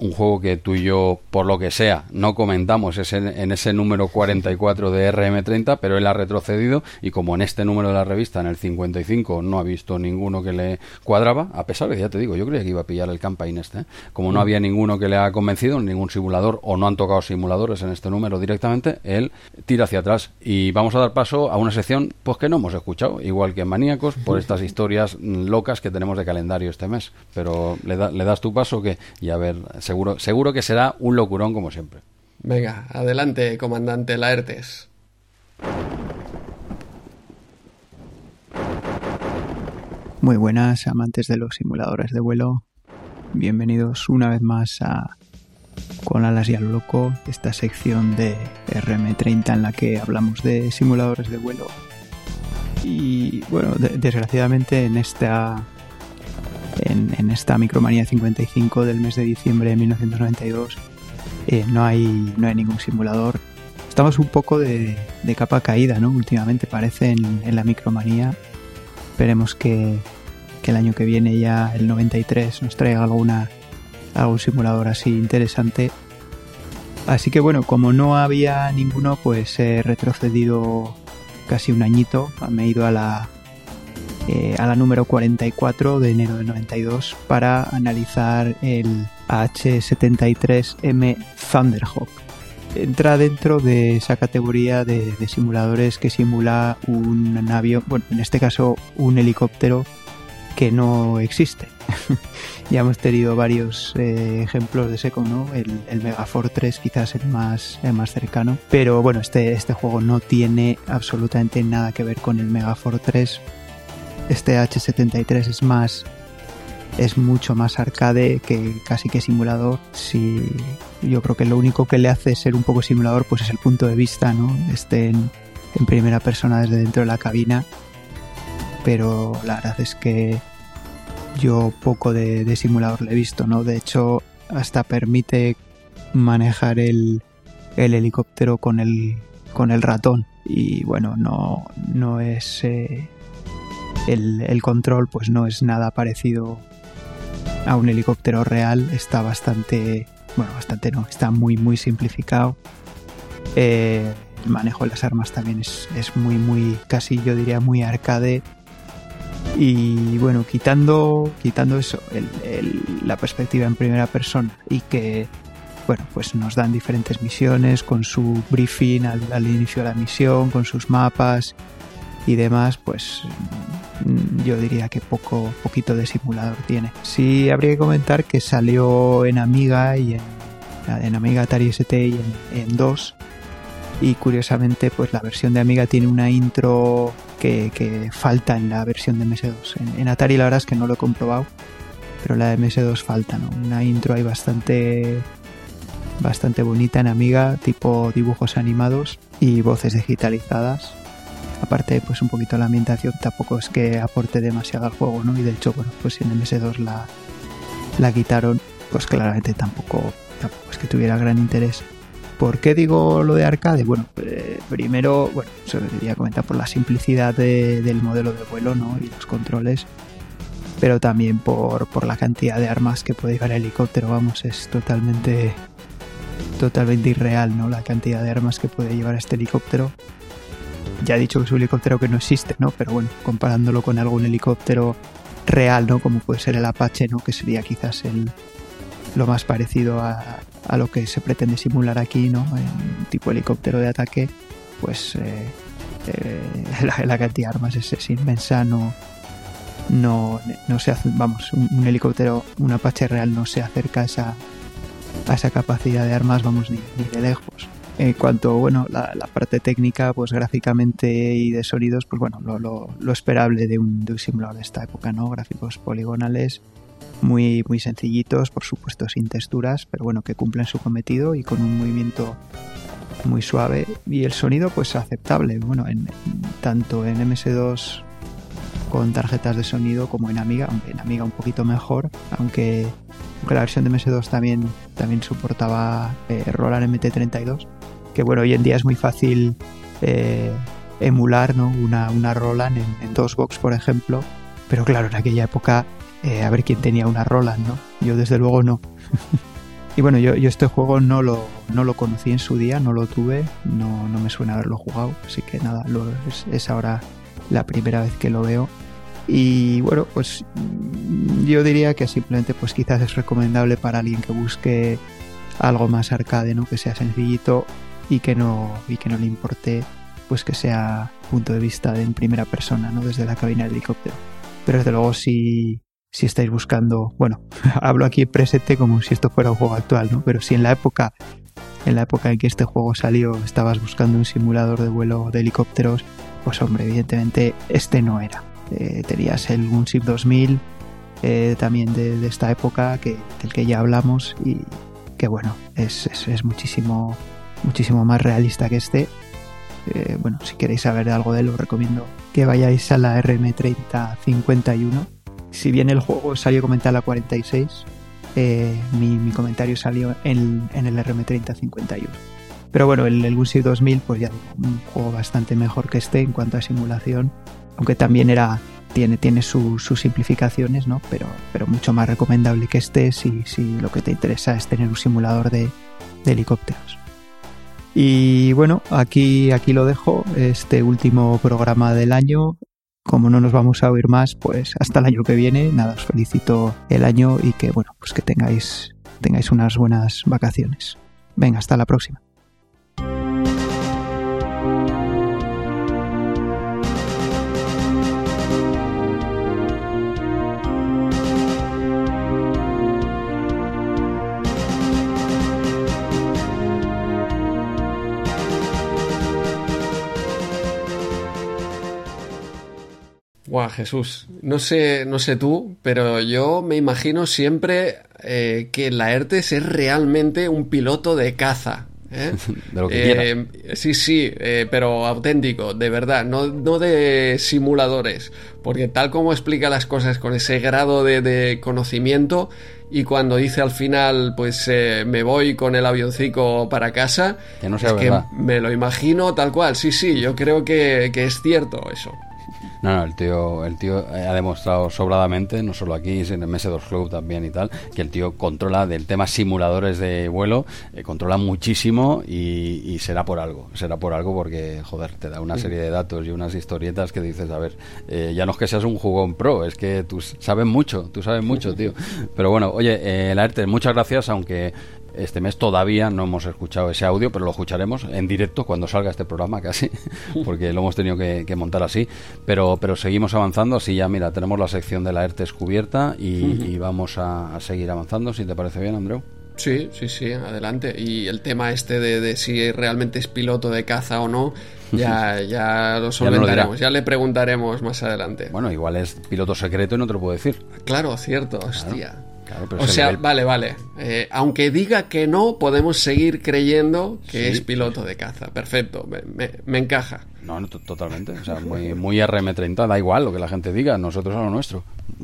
un juego que tú y yo, por lo que sea, no comentamos ese, en ese número 44 de RM30, pero él ha retrocedido y como en este número de la revista, en el 55, no ha visto ninguno que le cuadraba, a pesar de que ya te digo, yo creía que iba a pillar el campaign este, ¿eh? como no había ninguno que le ha convencido, ningún simulador, o no han tocado simuladores en este número directamente, él tira hacia atrás. Y vamos a dar paso a una sección pues que no hemos escuchado, igual que en Maníacos, por estas historias mm, locas que tenemos de calendario este mes, pero le, da- le das tu paso que y a ver, seguro, seguro que será un locurón como siempre. Venga, adelante, comandante Laertes. Muy buenas, amantes de los simuladores de vuelo. Bienvenidos una vez más a Con alas y a lo loco, esta sección de RM30 en la que hablamos de simuladores de vuelo. Y bueno, de- desgraciadamente en esta en, en esta Micromanía 55 del mes de diciembre de 1992 eh, no hay no hay ningún simulador. Estamos un poco de, capa caída, ¿no? Últimamente parece en, en la Micromanía Esperemos que, que el año que viene ya, el 93, nos traiga alguna, algún simulador así interesante. Así que bueno, como no había ninguno, pues he retrocedido casi un añito. Me he ido a la, eh, a la número 44 de enero del 92 para analizar el H73M Thunderhawk. Entra dentro de esa categoría de, de simuladores que simula un avión, bueno, en este caso un helicóptero que no existe. ya hemos tenido varios eh, ejemplos de ese, ¿no? El, el Megafortress quizás el más, el más cercano. Pero bueno, este, este juego no tiene absolutamente nada que ver con el Megafortress. Este H73 es más es mucho más arcade que casi que simulador. Si yo creo que lo único que le hace ser un poco simulador, pues es el punto de vista, ¿no? Esté en, primera persona desde dentro de la cabina. Pero la verdad es que yo poco de, de simulador le he visto, ¿no? De hecho, hasta permite manejar el, el helicóptero con el, con el ratón. Y bueno, no, no es. eh, el, control, pues no es nada parecido a un helicóptero real está bastante, bueno, bastante no, está muy, muy simplificado. Eh, el manejo de las armas también es, es muy, muy, casi yo diría muy arcade. Y bueno, quitando, quitando eso, el, la perspectiva en primera persona y que, bueno, pues nos dan diferentes misiones con su briefing al, inicio de la misión, con sus mapas y demás, pues yo diría que poco, poquito de simulador tiene. Sí habría que comentar que salió en Amiga y en, en Amiga Atari ST y en, en 2 y curiosamente pues la versión de Amiga tiene una intro que, que falta en la versión de MS2. En, en, Atari la verdad es que no lo he comprobado, pero la de MS2 falta, ¿no? Una intro ahí bastante bastante bonita en Amiga, tipo dibujos animados y voces digitalizadas. Aparte, pues un poquito la ambientación tampoco es que aporte demasiado al juego, ¿no? Y de hecho, bueno, pues en MS2 la, la quitaron, pues claramente tampoco, es que tuviera gran interés. ¿Por qué digo lo de arcade? Bueno, eh, primero, bueno, se debería comentar por la simplicidad de, del modelo de vuelo, ¿no? Y los controles, pero también por, por la cantidad de armas que puede llevar el helicóptero, vamos, es totalmente, totalmente irreal, ¿no? La cantidad de armas que puede llevar este helicóptero. Ya he dicho que es un helicóptero que no existe, ¿no? Pero bueno, comparándolo con algún helicóptero real, ¿no? Como puede ser el Apache, ¿no? Que sería quizás el, lo más parecido a, a lo que se pretende simular aquí, ¿no? En tipo helicóptero de ataque, pues eh, eh, la, cantidad de armas es, inmensa, no, no, no se hace, vamos, un, un, helicóptero, un Apache real no se acerca a esa, a esa capacidad de armas, vamos, ni, ni de lejos. En cuanto, bueno, la, la, parte técnica, pues gráficamente y de sonidos, pues bueno, lo, lo, lo esperable de un, de un simulador de esta época, ¿no? Gráficos poligonales, muy, muy sencillitos, por supuesto sin texturas, pero bueno, que cumplen su cometido y con un movimiento muy suave y el sonido pues aceptable, bueno, en, tanto en MS2 con tarjetas de sonido como en Amiga, aunque en Amiga un poquito mejor, aunque, aunque la versión de MS2 también, también soportaba eh, Roland MT32, que bueno, hoy en día es muy fácil eh, emular ¿no? una, una Roland en, en DOSBox, por ejemplo, pero claro, en aquella época eh, a ver quién tenía una Roland, ¿no? Yo desde luego no. y bueno, yo, yo, este juego no lo, no lo conocí en su día, no lo tuve, no, no me suena haberlo jugado, así que nada, es, es, ahora la primera vez que lo veo. Y bueno, pues yo diría que simplemente pues quizás es recomendable para alguien que busque algo más arcade, ¿no? Que sea sencillito y que no, y que no le importe pues que sea punto de vista en primera persona, ¿no? Desde la cabina del helicóptero. Pero desde luego si, si estáis buscando, bueno, hablo aquí presente como si esto fuera un juego actual, ¿no? Pero si en la época, en la época en que este juego salió, estabas buscando un simulador de vuelo de helicópteros, pues hombre, evidentemente este no era. Eh, tenías el Gunship 2000 eh, también de, de, esta época que, del que ya hablamos y que bueno, es, es, es muchísimo, muchísimo más realista que este. Eh, bueno, si queréis saber algo de él, os recomiendo que vayáis a la RM3051 si bien el juego salió comentar a 46, eh, mi, mi, comentario salió en, en el RM3051. Pero bueno, el, el Gunship 2000, pues ya digo, un juego bastante mejor que este en cuanto a simulación, aunque también era tiene, tiene su, sus simplificaciones, ¿no? Pero, pero mucho más recomendable que este si, si lo que te interesa es tener un simulador de helicópteros. Y bueno, aquí, aquí lo dejo, este último programa del año. Como no nos vamos a oír más, pues hasta el año que viene. Nada, os felicito el año y que bueno, pues que tengáis, tengáis unas buenas vacaciones. Venga, hasta la próxima. Guau, Jesús, no sé, no sé tú, pero yo me imagino siempre eh, que Laertes es realmente un piloto de caza. ¿eh? de lo que eh, sí, sí, eh, pero auténtico, de verdad, no, no, de simuladores, porque tal como explica las cosas con ese grado de, de conocimiento y cuando dice al final, pues me voy con el avioncico para casa, que no sea es verdad. que me lo imagino tal cual, sí, sí, yo creo que, que es cierto eso. No, no, el tío, el tío ha demostrado sobradamente, no solo aquí, sino en MS2 Club también y tal, que el tío controla del tema simuladores de vuelo, eh, controla muchísimo y, será por algo, será por algo porque, joder, te da una serie de datos y unas historietas que dices, a ver, eh, ya no es que seas un jugón pro, es que tú sabes mucho, tú sabes mucho, tío. Pero bueno, oye, eh, Laerte, muchas gracias, aunque este mes todavía no hemos escuchado ese audio, pero lo escucharemos en directo cuando salga este programa casi, porque lo hemos tenido que, montar así. Pero, pero seguimos avanzando, así ya mira, tenemos la sección de la ERTES cubierta y, vamos a, seguir avanzando, si te parece bien, Andreu. Sí, sí, sí, adelante. Y el tema este de, si realmente es piloto de caza o no, ya, ya lo solventaremos, ya, le preguntaremos más adelante. Bueno, igual es piloto secreto y no te lo puedo decir. Claro, cierto, hostia o sea, vale, vale. Eh, aunque diga que no, podemos seguir creyendo que es piloto de caza. Perfecto, me, encaja. No, no, totalmente. O sea, muy, muy RM30, da igual lo que la gente diga, nosotros a lo nuestro.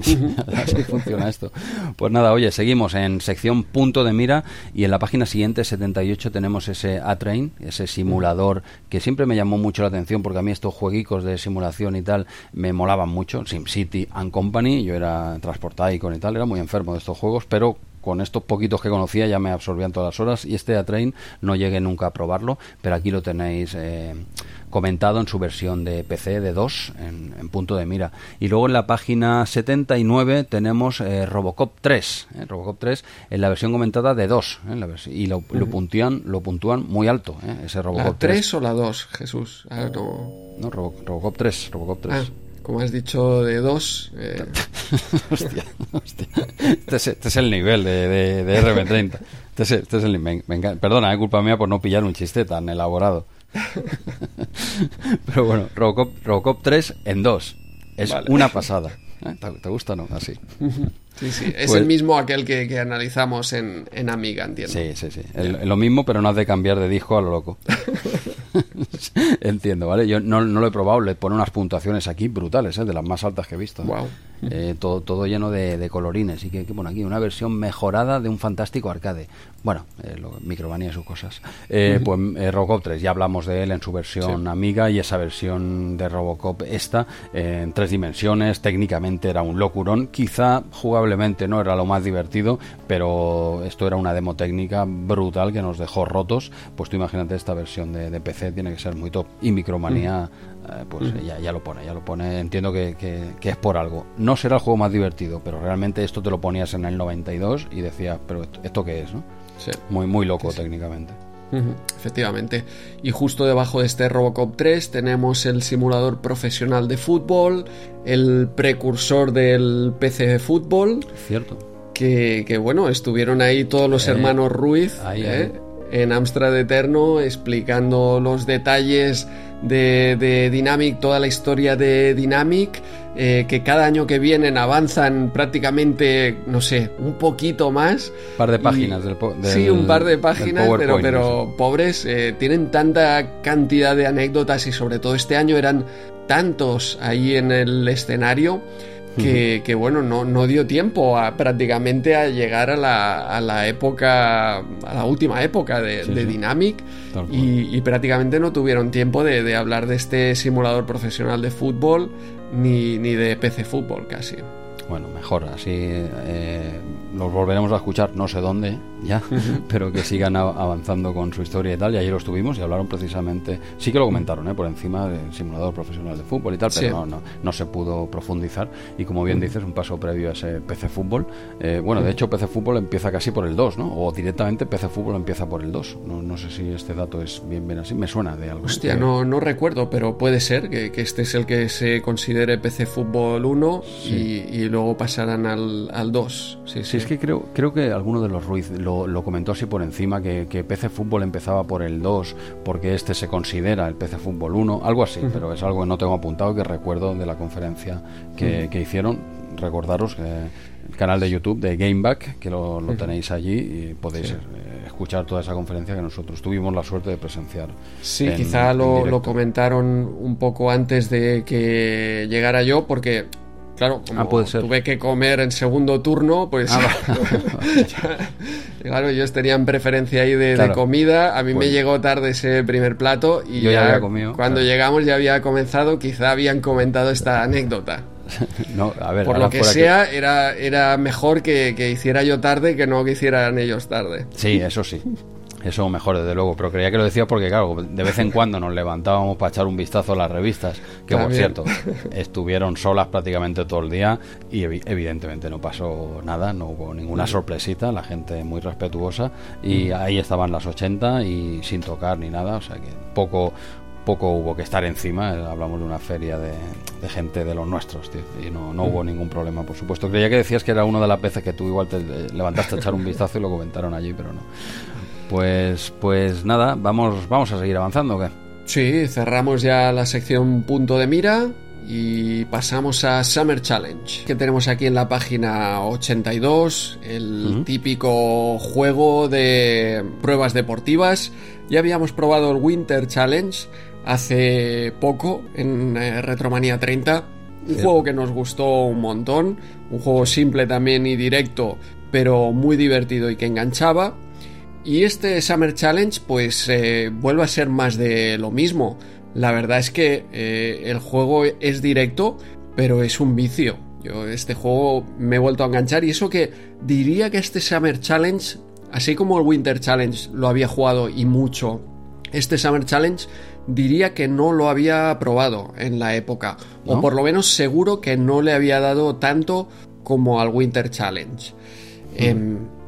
Así funciona esto. Pues nada, oye, seguimos en sección punto de mira y en la página siguiente, 78, tenemos ese A-Train, ese simulador que siempre me llamó mucho la atención porque a mí estos jueguicos de simulación y tal me molaban mucho. SimCity and Company, yo era transportaico y tal, era muy enfermo de estos juegos, pero con estos poquitos que conocía ya me absorbían todas las horas y este A-Train no llegué nunca a probarlo, pero aquí lo tenéis eh, comentado en su versión de PC de 2 en, punto de mira. Y luego en la página 79 tenemos eh, Robocop 3, eh, Robocop 3 en la versión comentada de 2 y lo, puntúan, lo puntúan muy alto, ese Robocop ¿La 3, o la 2, Jesús? Ah, no, Robocop 3, Robocop 3 como has dicho, de dos. Eh. hostia, hostia. Este, este, es, el nivel de, de, RB30. Este es, este es el nivel. Perdona, es culpa mía por no pillar un chiste tan elaborado. Pero bueno, Robocop, Robocop 3 en dos. Es una pasada. ¿Eh? ¿Te, gusta o no? Así. Sí, sí. Es el pues- mismo aquel que, analizamos en, en, Amiga, entiendo. Sí, sí, sí. lo mismo, pero no has de cambiar de disco a lo loco. entiendo, ¿vale? Yo no, no, lo he probado, le pone unas puntuaciones aquí brutales, ¿eh? de las más altas que he visto. Wow. Eh, todo, todo lleno de, colorines. Y que, que, bueno, aquí una versión mejorada de un fantástico arcade. Bueno, eh, Micromanía y sus cosas. Eh, pues Robocop 3, ya hablamos de él en su versión Amiga y esa versión de Robocop esta, en tres dimensiones, técnicamente era un locurón. Quizá jugablemente no era lo más divertido, pero esto era una demo técnica brutal que nos dejó rotos. Pues tú imagínate esta versión de, de PC, tiene que ser muy top. Y Micromanía eh, pues ya, ya, lo pone, ya lo pone, entiendo que, que, es por algo. No será el juego más divertido, pero realmente esto te lo ponías en el 92 y decías, pero esto, qué es, ¿no? Muy, muy loco técnicamente. efectivamente. Y justo debajo de este Robocop 3 tenemos el simulador profesional de fútbol, el precursor del PC de fútbol. Cierto. Que, que bueno, estuvieron ahí todos los eh, hermanos Ruiz ¿eh? En Amstrad Eterno explicando los detalles de, Dynamic, toda la historia de Dynamic, eh, que cada año que vienen avanzan prácticamente, no sé, un poquito más. Un par de páginas del, Sí, un par de páginas, pero, pero pobres, eh, tienen tanta cantidad de anécdotas y sobre todo este año eran tantos ahí en el escenario que, bueno, no, no, dio tiempo a, prácticamente a llegar a la, a la época, a la última época de, Dynamic y, prácticamente no tuvieron tiempo de, de, hablar de este simulador profesional de fútbol ni, ni de PC fútbol casi. Bueno, mejor, así eh, los volveremos a escuchar, no sé dónde ya, pero que sigan avanzando con su historia y tal. Y ayer lo estuvimos y hablaron precisamente, sí que lo comentaron, ¿eh? por encima del simulador profesional de fútbol y tal, pero no, no, se pudo profundizar. Y como bien dices, un paso previo a ese PC Fútbol. Eh, bueno, de hecho, PC Fútbol empieza casi por el 2, ¿no? O directamente PC Fútbol empieza por el 2. No, no sé si este dato es bien, bien así, me suena de algo. Hostia, no, no recuerdo, pero puede ser que, este es el que se considere PC Fútbol 1 y, y luego pasarán al, al 2. Sí, sí, es que creo, creo que alguno de los Ruiz lo, lo comentó así por encima, que, que, PC Fútbol empezaba por el 2, porque este se considera el PC Fútbol 1, algo así, pero es algo que no tengo apuntado, que recuerdo de la conferencia que, que hicieron. Recordaros que el canal de YouTube de Gameback, que lo, lo tenéis allí y podéis... Eh, escuchar toda esa conferencia que nosotros tuvimos la suerte de presenciar. Sí, quizá lo, lo, comentaron un poco antes de que llegara yo, porque claro, como Ah, puede ser. tuve que comer en segundo turno, pues Ah, claro, ellos tenían preferencia ahí de, de Claro. comida, a mí me Pues- llegó tarde ese primer plato y Yo ya ya había comido, cuando claro. llegamos ya había comenzado, quizá habían comentado esta anécdota. no, a ver, Por lo que fuera sea, era, era mejor que, que hiciera yo tarde que no que hicieran ellos tarde. Sí, eso sí. Eso mejor, desde luego. Pero creía que lo decía porque, claro, de vez en cuando nos levantábamos para echar un vistazo a las revistas, que por cierto, estuvieron solas prácticamente todo el día y evi- evidentemente no pasó nada, no hubo ninguna sorpresita, la gente muy respetuosa y ahí estaban las 80 y sin tocar ni nada, o sea que poco poco hubo que estar encima, eh, hablamos de una feria de, de gente de los nuestros, tío, y no, no hubo ningún problema, por supuesto. Creía que decías que era una de las veces que tú igual te eh, levantaste a echar un vistazo y lo comentaron allí, pero no. Pues, pues nada, vamos, vamos a seguir avanzando, ¿o ¿qué? Sí, cerramos ya la sección punto de mira y pasamos a Summer Challenge, que tenemos aquí en la página 82, el típico juego de pruebas deportivas. Ya habíamos probado el Winter Challenge hace poco en eh, Retromanía 30, un juego que nos gustó un montón, un juego simple también y directo, pero muy divertido y que enganchaba. Y este Summer Challenge pues eh, vuelve a ser más de lo mismo. La verdad es que eh, el juego es directo, pero es un vicio. Yo este juego me he vuelto a enganchar y eso que diría que este Summer Challenge, así como el Winter Challenge lo había jugado y mucho, este Summer Challenge diría que no lo había probado en la época. O por lo menos seguro que no le había dado tanto como al Winter Challenge.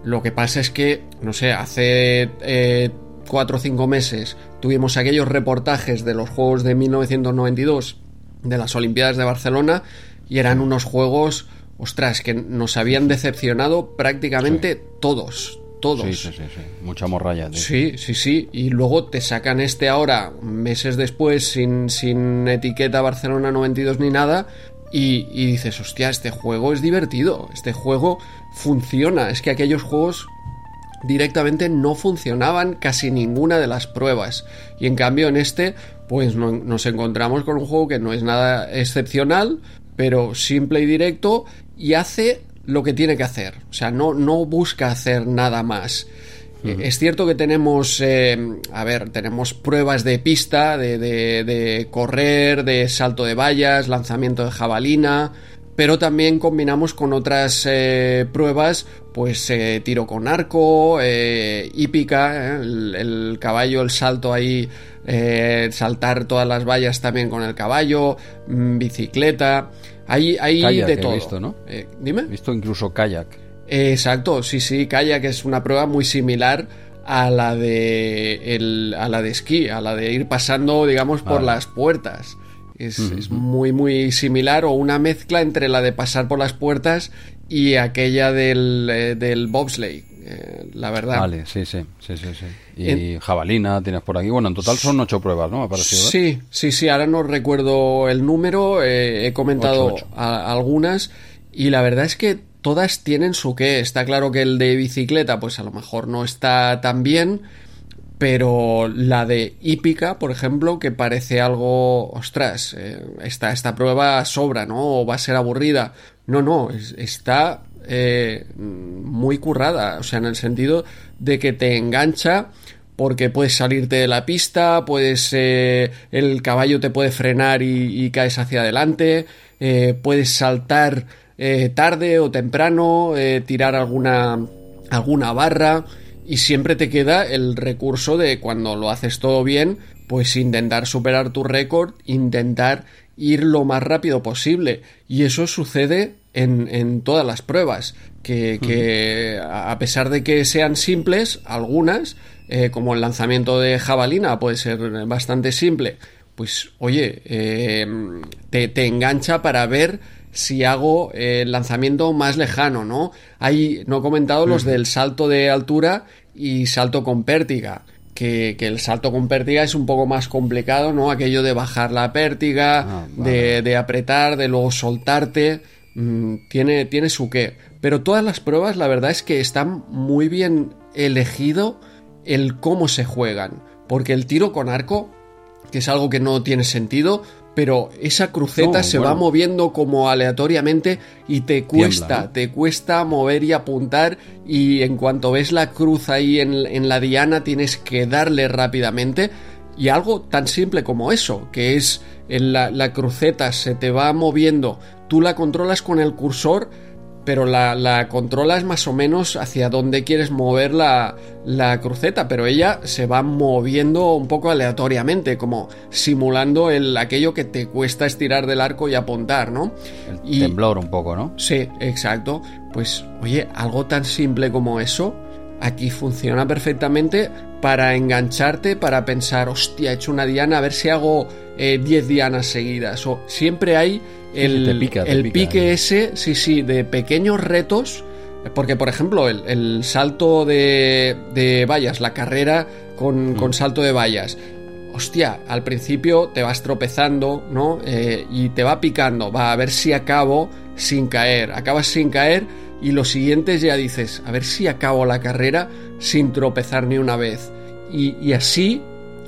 Lo que pasa es que, no sé, hace eh, cuatro o cinco meses tuvimos aquellos reportajes de los Juegos de 1992, de las Olimpiadas de Barcelona, y eran unos juegos, ostras, que nos habían decepcionado prácticamente todos, todos. Sí, sí, sí, sí. Mucha morralla, tío. Sí, sí, sí. Y luego te sacan este ahora, meses después, sin, sin etiqueta Barcelona 92 ni nada. Y, y dices, hostia, este juego es divertido. Este juego funciona. Es que aquellos juegos directamente no funcionaban casi ninguna de las pruebas. Y en cambio en este, pues no- nos encontramos con un juego que no es nada excepcional, pero simple y directo y hace lo que tiene que hacer. O sea, no, no busca hacer nada más. Es cierto que tenemos, eh, a ver, tenemos pruebas de pista, de, de- de correr, de salto de vallas, lanzamiento de jabalina, pero también combinamos con otras eh, pruebas, pues eh, tiro con arco, eh, hípica, eh, el, el caballo, el salto ahí, saltar todas las vallas también con el caballo, mm, bicicleta, hay, hay Kayak de he todo. visto, ¿no? Dime. He visto incluso kayak. Exacto, sí, sí, kayak es una prueba muy similar a la de el- a la de esquí, a la de ir pasando, digamos, por las puertas. Es, es muy, muy similar o una mezcla entre la de pasar por las puertas y aquella del, eh, del bobsleigh, eh, la verdad. Vale, sí, sí, sí, sí, sí. Y jabalina tienes por aquí. Bueno, en total son ocho pruebas, ¿no? Me ha parecido. ¿verdad? Sí, sí, sí, ahora no recuerdo el número, eh, he comentado Ocho, ocho. a- algunas y la verdad es que todas tienen su qué. Está claro que el de bicicleta pues a lo mejor no está tan bien, pero la de hípica, por ejemplo, que parece algo, ostras, eh, esta, prueba sobra, ¿no? O va a ser aburrida. No, no, es- está eh, muy currada, o sea, en el sentido de que te engancha porque puedes salirte de la pista, puedes eh, el caballo te puede frenar y, y caes hacia adelante, eh, puedes saltar tarde o temprano, tirar alguna alguna barra y siempre te queda el recurso de cuando lo haces todo bien, pues intentar superar tu récord, intentar ir lo más rápido posible. Y eso sucede en, en todas las pruebas que, que a pesar de que sean simples algunas eh, como el lanzamiento de jabalina puede ser bastante simple pues oye eh, te, te engancha para ver si hago eh, el lanzamiento más lejano, ¿no? Hay, no he comentado los del salto de altura y salto con pértiga. Que, que el salto con pértiga es un poco más complicado, ¿no? Aquello de bajar la pértiga, Ah, vale. de, de apretar, de luego soltarte. mm, tiene, tiene su qué. Pero todas las pruebas, la verdad es que están muy bien elegido el cómo se juegan. Porque el tiro con arco, que es algo que no tiene sentido, pero esa cruceta No, se bueno. va moviendo como aleatoriamente y te cuesta, Tiembla, ¿no? te cuesta mover y apuntar y en cuanto ves la cruz ahí en, en la diana tienes que darle rápidamente y algo tan simple como eso, que es en la, la cruceta se te va moviendo, tú la controlas con el cursor, pero la, la controlas más o menos hacia dónde quieres mover la, la cruceta, pero ella se va moviendo un poco aleatoriamente, como simulando el, aquello que te cuesta estirar del arco y apuntar, ¿no? El Y- temblor un poco, ¿no? Sí, exacto. Pues, oye, algo tan simple como eso, aquí funciona perfectamente para engancharte, para pensar, hostia, he hecho una diana, a ver si hago eh, 10 dianas seguidas. O siempre hay el, te pica, te el pica, pique eh. ese, sí, sí, de pequeños retos. Porque, por ejemplo, el, el salto de, de vallas, la carrera con, con salto de vallas. Hostia, al principio te vas tropezando, ¿no? Eh, y te va picando, va a ver si acabo sin caer. Acabas sin caer y los siguientes ya dices, a ver si acabo la carrera sin tropezar ni una vez. Y, y así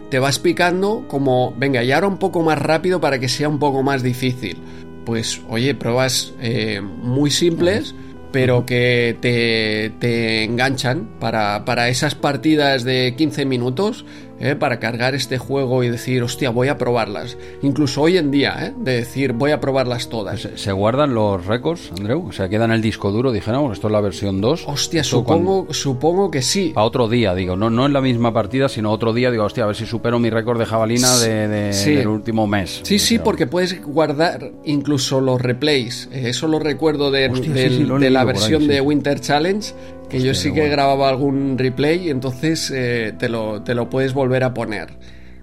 te vas picando como, venga, y ahora un poco más rápido para que sea un poco más difícil. Pues, oye, pruebas eh, muy simples, pero que te, te enganchan para, para esas partidas de 15 minutos, eh, para cargar este juego y decir, hostia, voy a probarlas. Incluso hoy en día, eh, de decir, voy a probarlas todas. ¿Se, se guardan los récords, Andreu? O sea, queda en el disco duro, dijéramos, esto es la versión 2. Hostia, supongo, supongo que sí. A otro día, digo, no, no en la misma partida, sino otro día, digo, hostia, a ver si supero mi récord de jabalina de, de- Sí. del último mes. Sí, sí, porque puedes guardar incluso los replays. Eh, Eso lo recuerdo de, Hostia, sí, del- sí, lo he de la ahí, versión de Winter Challenge, que yo sí que bueno. grababa algún replay y entonces eh, te, lo, te lo puedes volver a poner.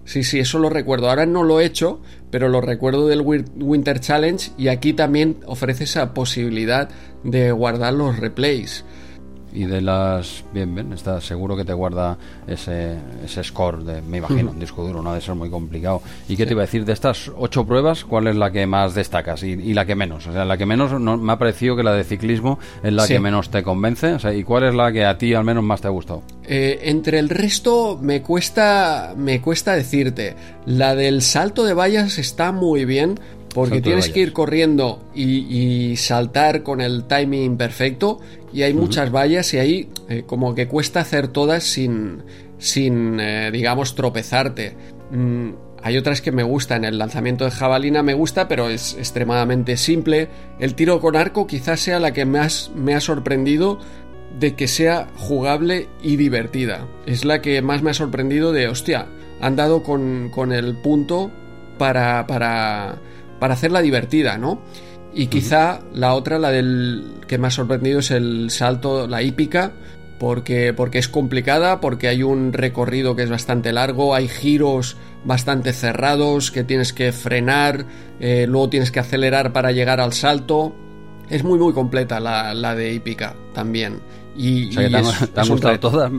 Sí, sí, eso lo recuerdo. Ahora no lo he hecho, pero lo recuerdo del Wi- Winter Challenge y aquí también ofrece esa posibilidad de guardar los replays. Y de las. Bien, bien, está seguro que te guarda ese, ese score, de, me imagino, un disco duro, no ha de ser muy complicado. ¿Y qué te iba a decir? De estas ocho pruebas, ¿cuál es la que más destacas y, y la que menos? O sea, la que menos no, me ha parecido que la de ciclismo es la Sí. que menos te convence. O sea, ¿y cuál es la que a ti al menos más te ha gustado? Eh, entre el resto me cuesta me cuesta decirte. La del salto de vallas está muy bien porque tienes que ir corriendo y, y saltar con el timing perfecto y hay muchas vallas y ahí eh, como que cuesta hacer todas sin sin eh, digamos tropezarte. Mm, hay otras que me gustan, el lanzamiento de jabalina me gusta, pero es extremadamente simple. El tiro con arco quizás sea la que más me ha sorprendido de que sea jugable y divertida. Es la que más me ha sorprendido de, hostia, han dado con, con el punto para, para, para hacerla divertida, ¿no? Y quizá la otra, la del que me ha sorprendido es el salto, la hípica, porque, porque es complicada, porque hay un recorrido que es bastante largo, hay giros bastante cerrados que tienes que frenar, eh, luego tienes que acelerar para llegar al salto. Es muy muy completa la, la de hípica también. Y, O sea, que y te, han, es- te han es un gustado todas.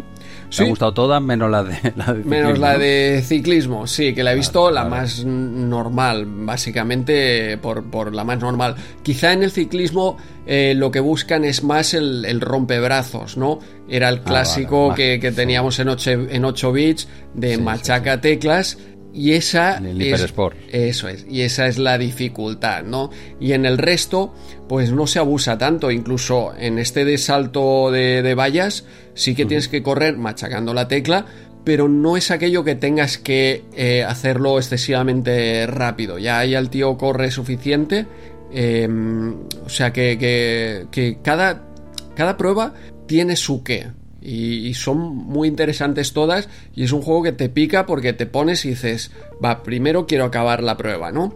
Sí. han gustado todas menos la de la de Menos ciclismo, la de ciclismo, sí, que la he visto la más normal, básicamente por, por la más normal. Quizá en el ciclismo eh, lo que buscan es más el, el rompebrazos, ¿no? Era el clásico Ah, vale, que, que teníamos en 8, en 8 bits de sí, machaca teclas y esa En el es, eso es, y esa es la dificultad, ¿no? Y en el resto, pues no se abusa tanto, incluso en este de salto de, de vallas, sí que tienes que correr machacando la tecla, pero no es aquello que tengas que eh, hacerlo excesivamente rápido. Ya ya el tío corre suficiente, eh, o sea que, que, que cada, cada prueba tiene su qué. Y, y son muy interesantes todas. Y es un juego que te pica porque te pones y dices, va, primero quiero acabar la prueba, ¿no?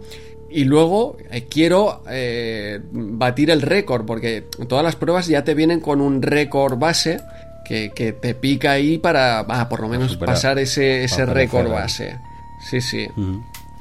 Y luego eh, quiero eh, batir el récord, porque todas las pruebas ya te vienen con un récord base que, que te pica ahí para, va, por lo menos superar, pasar ese, ese récord base. Sí, sí.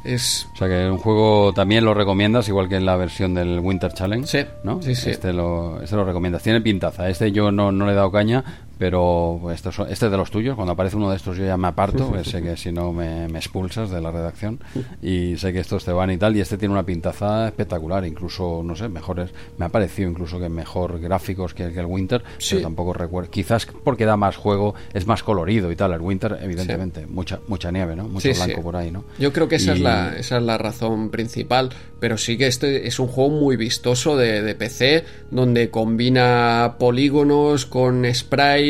Es, O sea que un juego también lo recomiendas, igual que en la versión del Winter Challenge. Sí, ¿no? sí, sí. Este lo, este lo recomiendas. Tiene pintaza. Este yo no, no le he dado caña, pero este es de los tuyos. Cuando aparece uno de estos yo ya me aparto, pues sé que si no me, expulsas de la redacción y sé que estos te van y tal. Y este tiene una pintaza espectacular, incluso, no sé, mejores. Me ha parecido incluso que mejor gráficos que, el Winter, pero tampoco recuerdo. Quizás porque da más juego, es más colorido y tal. El Winter, evidentemente, mucha mucha nieve, ¿no? Mucho blanco por ahí, ¿no? Yo creo que esa, es la, esa es la razón principal, pero sí que este es un juego muy vistoso de, de PC, donde combina polígonos con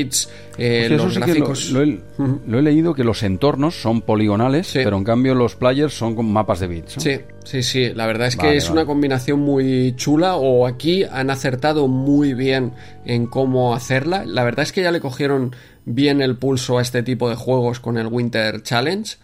sprites, eh, los gráficos. Lo, he, leído que los entornos son poligonales, pero en cambio los players son con mapas de bits. Sí, sí, sí. La verdad es que es una combinación muy chula. O aquí han acertado muy bien en cómo hacerla. La verdad es que ya le cogieron bien el pulso a este tipo de juegos con el Winter Challenge.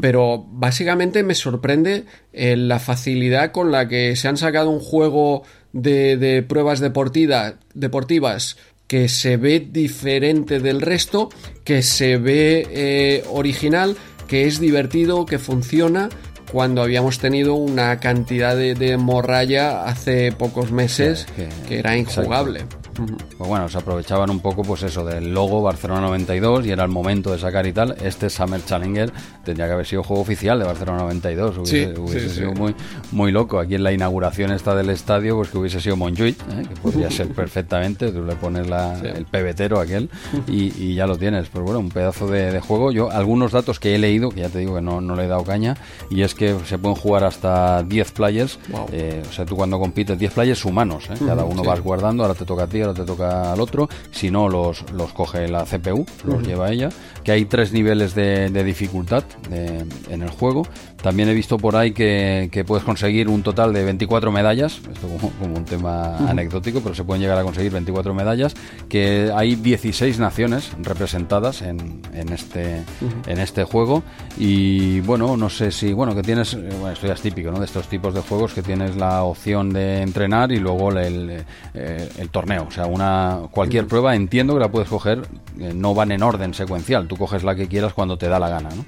Pero básicamente me sorprende eh, la facilidad con la que se han sacado un juego de, pruebas deportivas que se ve diferente del resto, que se ve eh, original, que es divertido, que funciona, cuando habíamos tenido una cantidad de, morralla hace pocos meses que, era injugable. Pues bueno, se aprovechaban un poco pues eso del logo Barcelona 92 y era el momento de sacar y tal. Este Summer Challenger tendría que haber sido juego oficial de Barcelona 92. Hubiese, sido muy muy loco. Aquí en la inauguración esta del estadio, pues que hubiese sido Montjuic, ¿eh? que podría ser perfectamente. Tú le pones la, el pebetero aquel y, ya lo tienes. Pues bueno, un pedazo de, juego. Yo, algunos datos que he leído, que ya te digo que no, no le he dado caña, y es que se pueden jugar hasta 10 players. Eh, o sea, tú cuando compites, 10 players humanos, ¿eh? cada uno vas guardando, ahora te toca a ti, ahora te toca al otro. Si no, los, los coge la CPU, los lleva ella. Que hay tres niveles de, dificultad en el juego. También he visto por ahí que, puedes conseguir un total de 24 medallas, esto como, un tema anecdótico, pero se pueden llegar a conseguir 24 medallas, que hay 16 naciones representadas en, en este, en este juego. Y bueno, no sé si, bueno, que tienes, eh, bueno, esto ya es típico, ¿no? De estos tipos de juegos que tienes la opción de entrenar y luego el, eh, el, torneo. O sea, una cualquier prueba entiendo que la puedes coger, eh, no van en orden secuencial, tú coges la que quieras cuando te da la gana, ¿no?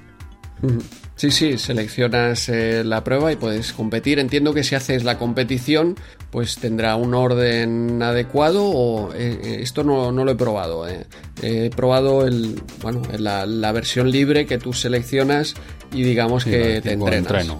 Sí, sí, seleccionas eh, la prueba y puedes competir. Entiendo que si haces la competición, pues tendrá un orden adecuado o eh, eh, esto no, no, lo he probado. He probado el, bueno, la, la, versión libre que tú seleccionas y digamos que te entrenas. Entreno.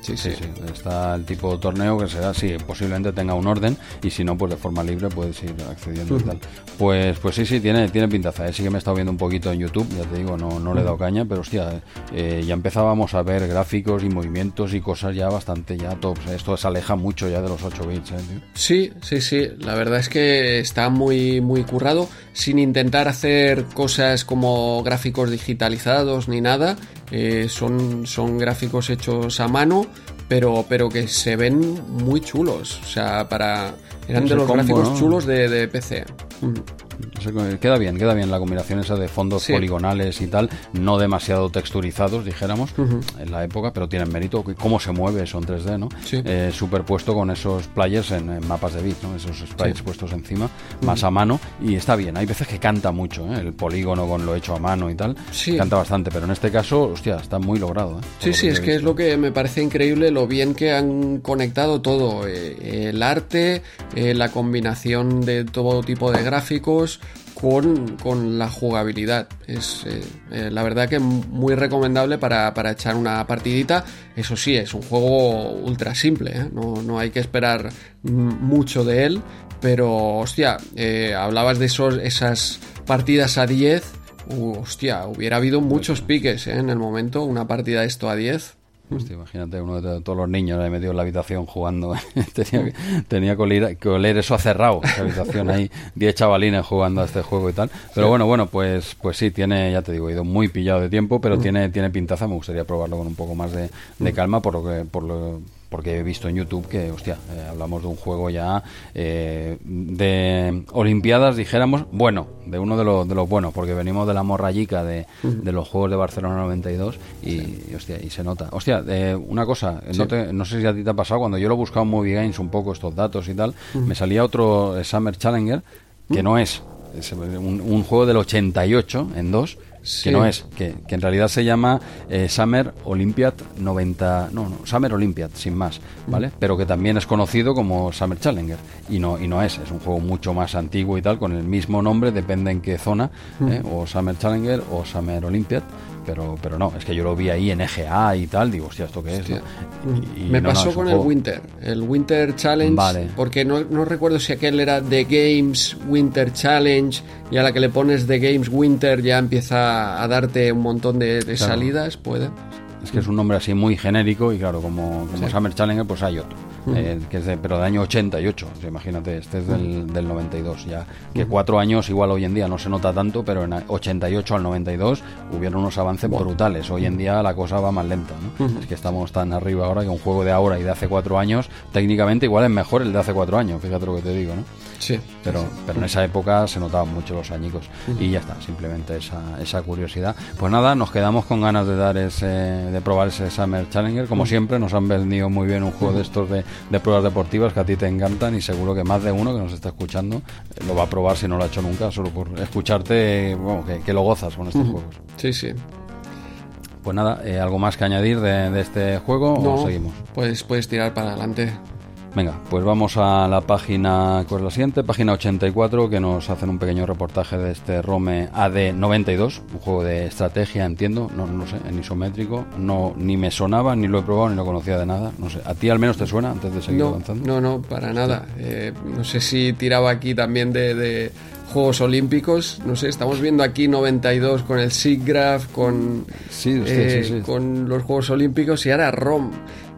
sí, sí, sí, Está el tipo de torneo que será, sí, posiblemente tenga un orden y si no, pues de forma libre puedes ir accediendo y tal. Pues, pues sí, sí, tiene, tiene pintaza. Sí que me he estado viendo un poquito en YouTube, ya te digo, no, no le he dado caña, pero hostia, ya empezábamos a ver gráficos y movimientos y cosas ya bastante ya tops. Esto se aleja mucho ya de los 8 bits. ¿eh, sí, sí, sí. La verdad es que está muy, muy currado sin intentar hacer cosas como gráficos digitalizados ni nada. Eh, son, son gráficos hechos a mano, pero, pero que se ven muy chulos. O sea, para. Eran de los gráficos chulos de, de PC. Queda bien, queda bien la combinación esa de fondos poligonales y tal, no demasiado texturizados, dijéramos, en la época, pero tienen mérito. Cómo se mueve eso en 3D, ¿no? Eh, superpuesto con esos players en, mapas de bit, ¿no? Esos sprites puestos encima, más a mano, y está bien. Hay veces que canta mucho, ¿eh? El polígono con lo hecho a mano y tal, canta bastante, pero en este caso, hostia, está muy logrado. ¿eh? Sí, sí, es que es lo que me parece increíble, lo bien que han conectado todo, el arte, la combinación de todo tipo de gráficos, con, la jugabilidad. Es eh, eh, la verdad que muy recomendable para, echar una partidita. Eso sí, es un juego ultra simple, ¿eh? no, hay que esperar mucho de él. Pero, hostia, hablabas de esos, esas partidas a 10. hostia, hubiera habido muchos piques en el momento, una partida de esto a 10 imagínate uno de todos los niños ahí metido en la habitación jugando. tenía, tenía que, oler, eso a cerrado, esa habitación ahí, 10 chavalines jugando a este juego y tal. Pero bueno, bueno, pues pues sí, tiene, ya te digo, he ido muy pillado de tiempo, pero tiene, tiene pintaza. Me gustaría probarlo con un poco más de, de calma, por lo que, por lo, porque he visto en YouTube que, hostia, eh, hablamos de un juego ya eh, de Olimpiadas, dijéramos, bueno, de uno de, los de los buenos, porque venimos de la morrayica de, de los Juegos de Barcelona 92 y, hostia, y se nota. Hostia, eh, una cosa, no, sé si a ti te ha pasado, cuando yo lo he buscado en Movie Games un poco estos datos y tal, me salía otro Summer Challenger, que no es, es un, un, juego del 88 en dos, que no es, que, en realidad se llama eh, Summer Olympiad 90, no, no, Summer Olympiad, sin más, ¿vale? Pero que también es conocido como Summer Challenger y no y no es, es un juego mucho más antiguo y tal con el mismo nombre, depende en qué zona, ¿eh? o Summer Challenger o Summer Olympiad pero, pero no, es que yo lo vi ahí en EGA y tal, digo, hostia, ¿esto qué es? Me pasó con el Winter, el Winter Challenge, porque no, no, recuerdo si aquel era The Games Winter Challenge y a la que le pones The Games Winter ya empieza a darte un montón de, salidas, puede. Es que es un nombre así muy genérico y claro, como, como Summer Challenger, pues hay otro. Eh, que es de, pero de año 88, imagínate, este es del, del 92 ya, que cuatro años igual hoy en día no se nota tanto, pero en 88 al 92 hubieron unos avances brutales, hoy en día la cosa va más lenta, es que estamos tan arriba ahora que un juego de ahora y de hace cuatro años, técnicamente igual es mejor el de hace cuatro años, fíjate lo que te digo, ¿no? Sí. Pero, pero en esa época se notaban mucho los añicos y ya está, simplemente esa, esa curiosidad. Pues nada, nos quedamos con ganas de dar ese, de probar ese Summer Challenger, como siempre nos han vendido muy bien un juego de estos de de pruebas deportivas que a ti te encantan y seguro que más de uno que nos está escuchando eh, lo va a probar si no lo ha hecho nunca, solo por escucharte, bueno, que, lo gozas con estos juegos. Sí, sí. Pues nada, eh, ¿algo más que añadir de, este juego o seguimos? Pues puedes tirar para adelante. Venga, pues vamos a la página, ¿cuál es la siguiente? Página 84, que nos hacen un pequeño reportaje de este Rome AD92, un juego de estrategia, entiendo, no, no sé, en isométrico, no ni me sonaba, ni lo he probado, ni lo conocía de nada, no sé, ¿a ti al menos te suena antes de seguir avanzando? No, no, para nada, eh, no sé si tiraba aquí también de, Juegos Olímpicos, no sé, estamos viendo aquí 92 con el SIGGRAPH, con, eh, con los Juegos Olímpicos y ahora ROM.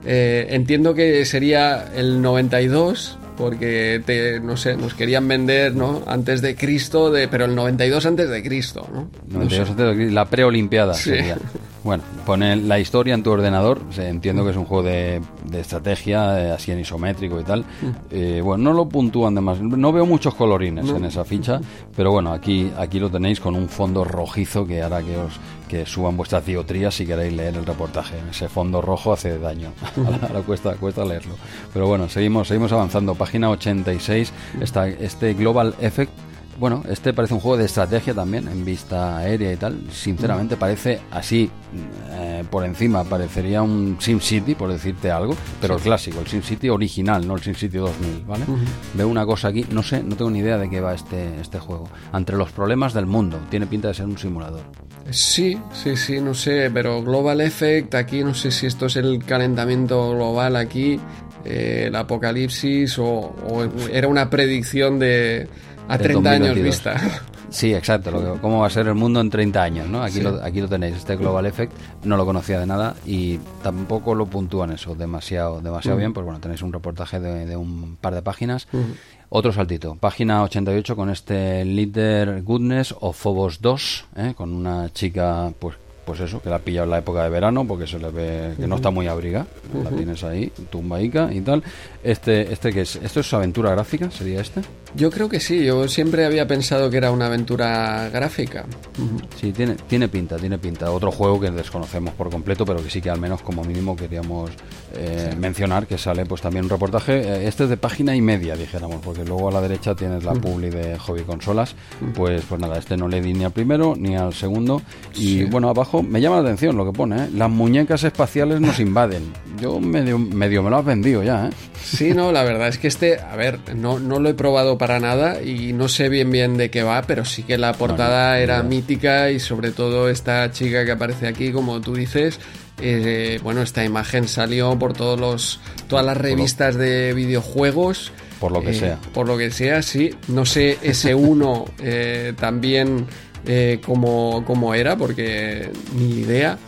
Eh, entiendo que sería el 92, porque te, no sé, nos querían vender, ¿no? Antes de Cristo, de, pero el 92 antes de Cristo, ¿no? 92 antes de Cristo, la preolimpiada sería. Bueno, pone la historia en tu ordenador. entiendo que es un juego de, estrategia, eh, así en isométrico y tal. Mm. Eh, bueno, no lo puntúan demasiado. No veo muchos colorines en esa ficha, pero bueno, aquí, aquí lo tenéis con un fondo rojizo que hará que os que suban vuestras diotrías si queréis leer el reportaje. Ese fondo rojo hace daño. Ahora cuesta, cuesta leerlo. Pero bueno, seguimos, seguimos avanzando. Página 86 está este Global Effect bueno, este parece un juego de estrategia también, en vista aérea y tal. Sinceramente parece así, eh, por encima, parecería un SimCity, por decirte algo, pero el clásico, el SimCity original, no el SimCity 2000, ¿vale? Veo una cosa aquí, no sé, no tengo ni idea de qué va este, este juego. Entre los problemas del mundo, tiene pinta de ser un simulador. Sí, sí, sí, no sé, pero Global Effect, aquí no sé si esto es el calentamiento global aquí, eh, el apocalipsis, o era una predicción de a 30 años vista. Sí, exacto. Lo cómo va a ser el mundo en 30 años, ¿no? Aquí, lo, aquí lo tenéis. Este Global Effect no lo conocía de nada y tampoco lo puntúan eso demasiado, demasiado bien. Pues bueno, tenéis un reportaje de, un par de páginas. Otro saltito. Página 88 con este Leader Goodness o Phobos 2, ¿eh? con una chica pues pues eso, que la ha pillado en la época de verano porque se le ve que no está muy abriga. La tienes ahí, tumbaica y tal. Este, este que es, ¿esto es aventura gráfica? ¿Sería este? Yo creo que sí, yo siempre había pensado que era una aventura gráfica. Sí, tiene, tiene pinta, tiene pinta. Otro juego que desconocemos por completo, pero que sí que al menos como mínimo queríamos eh, mencionar, que sale pues también un reportaje. Eh, este es de página y media, dijéramos, porque luego a la derecha tienes la publi de Hobby Consolas. Pues, pues nada, este no le di ni al primero ni al segundo. Y bueno, abajo me llama la atención lo que pone, ¿eh? Las muñecas espaciales nos invaden. Yo medio, medio me lo has vendido ya, ¿eh? Sí, no, la verdad es que este, a ver, no, no lo he probado para nada y no sé bien bien de qué va, pero sí que la portada era mítica y sobre todo esta chica que aparece aquí, como tú dices, eh, bueno, esta imagen salió por todos los, todas las revistas de videojuegos. Por lo que eh, sea. Por lo que sea, sí. No sé, S1 eh, también como, como era, porque ni idea.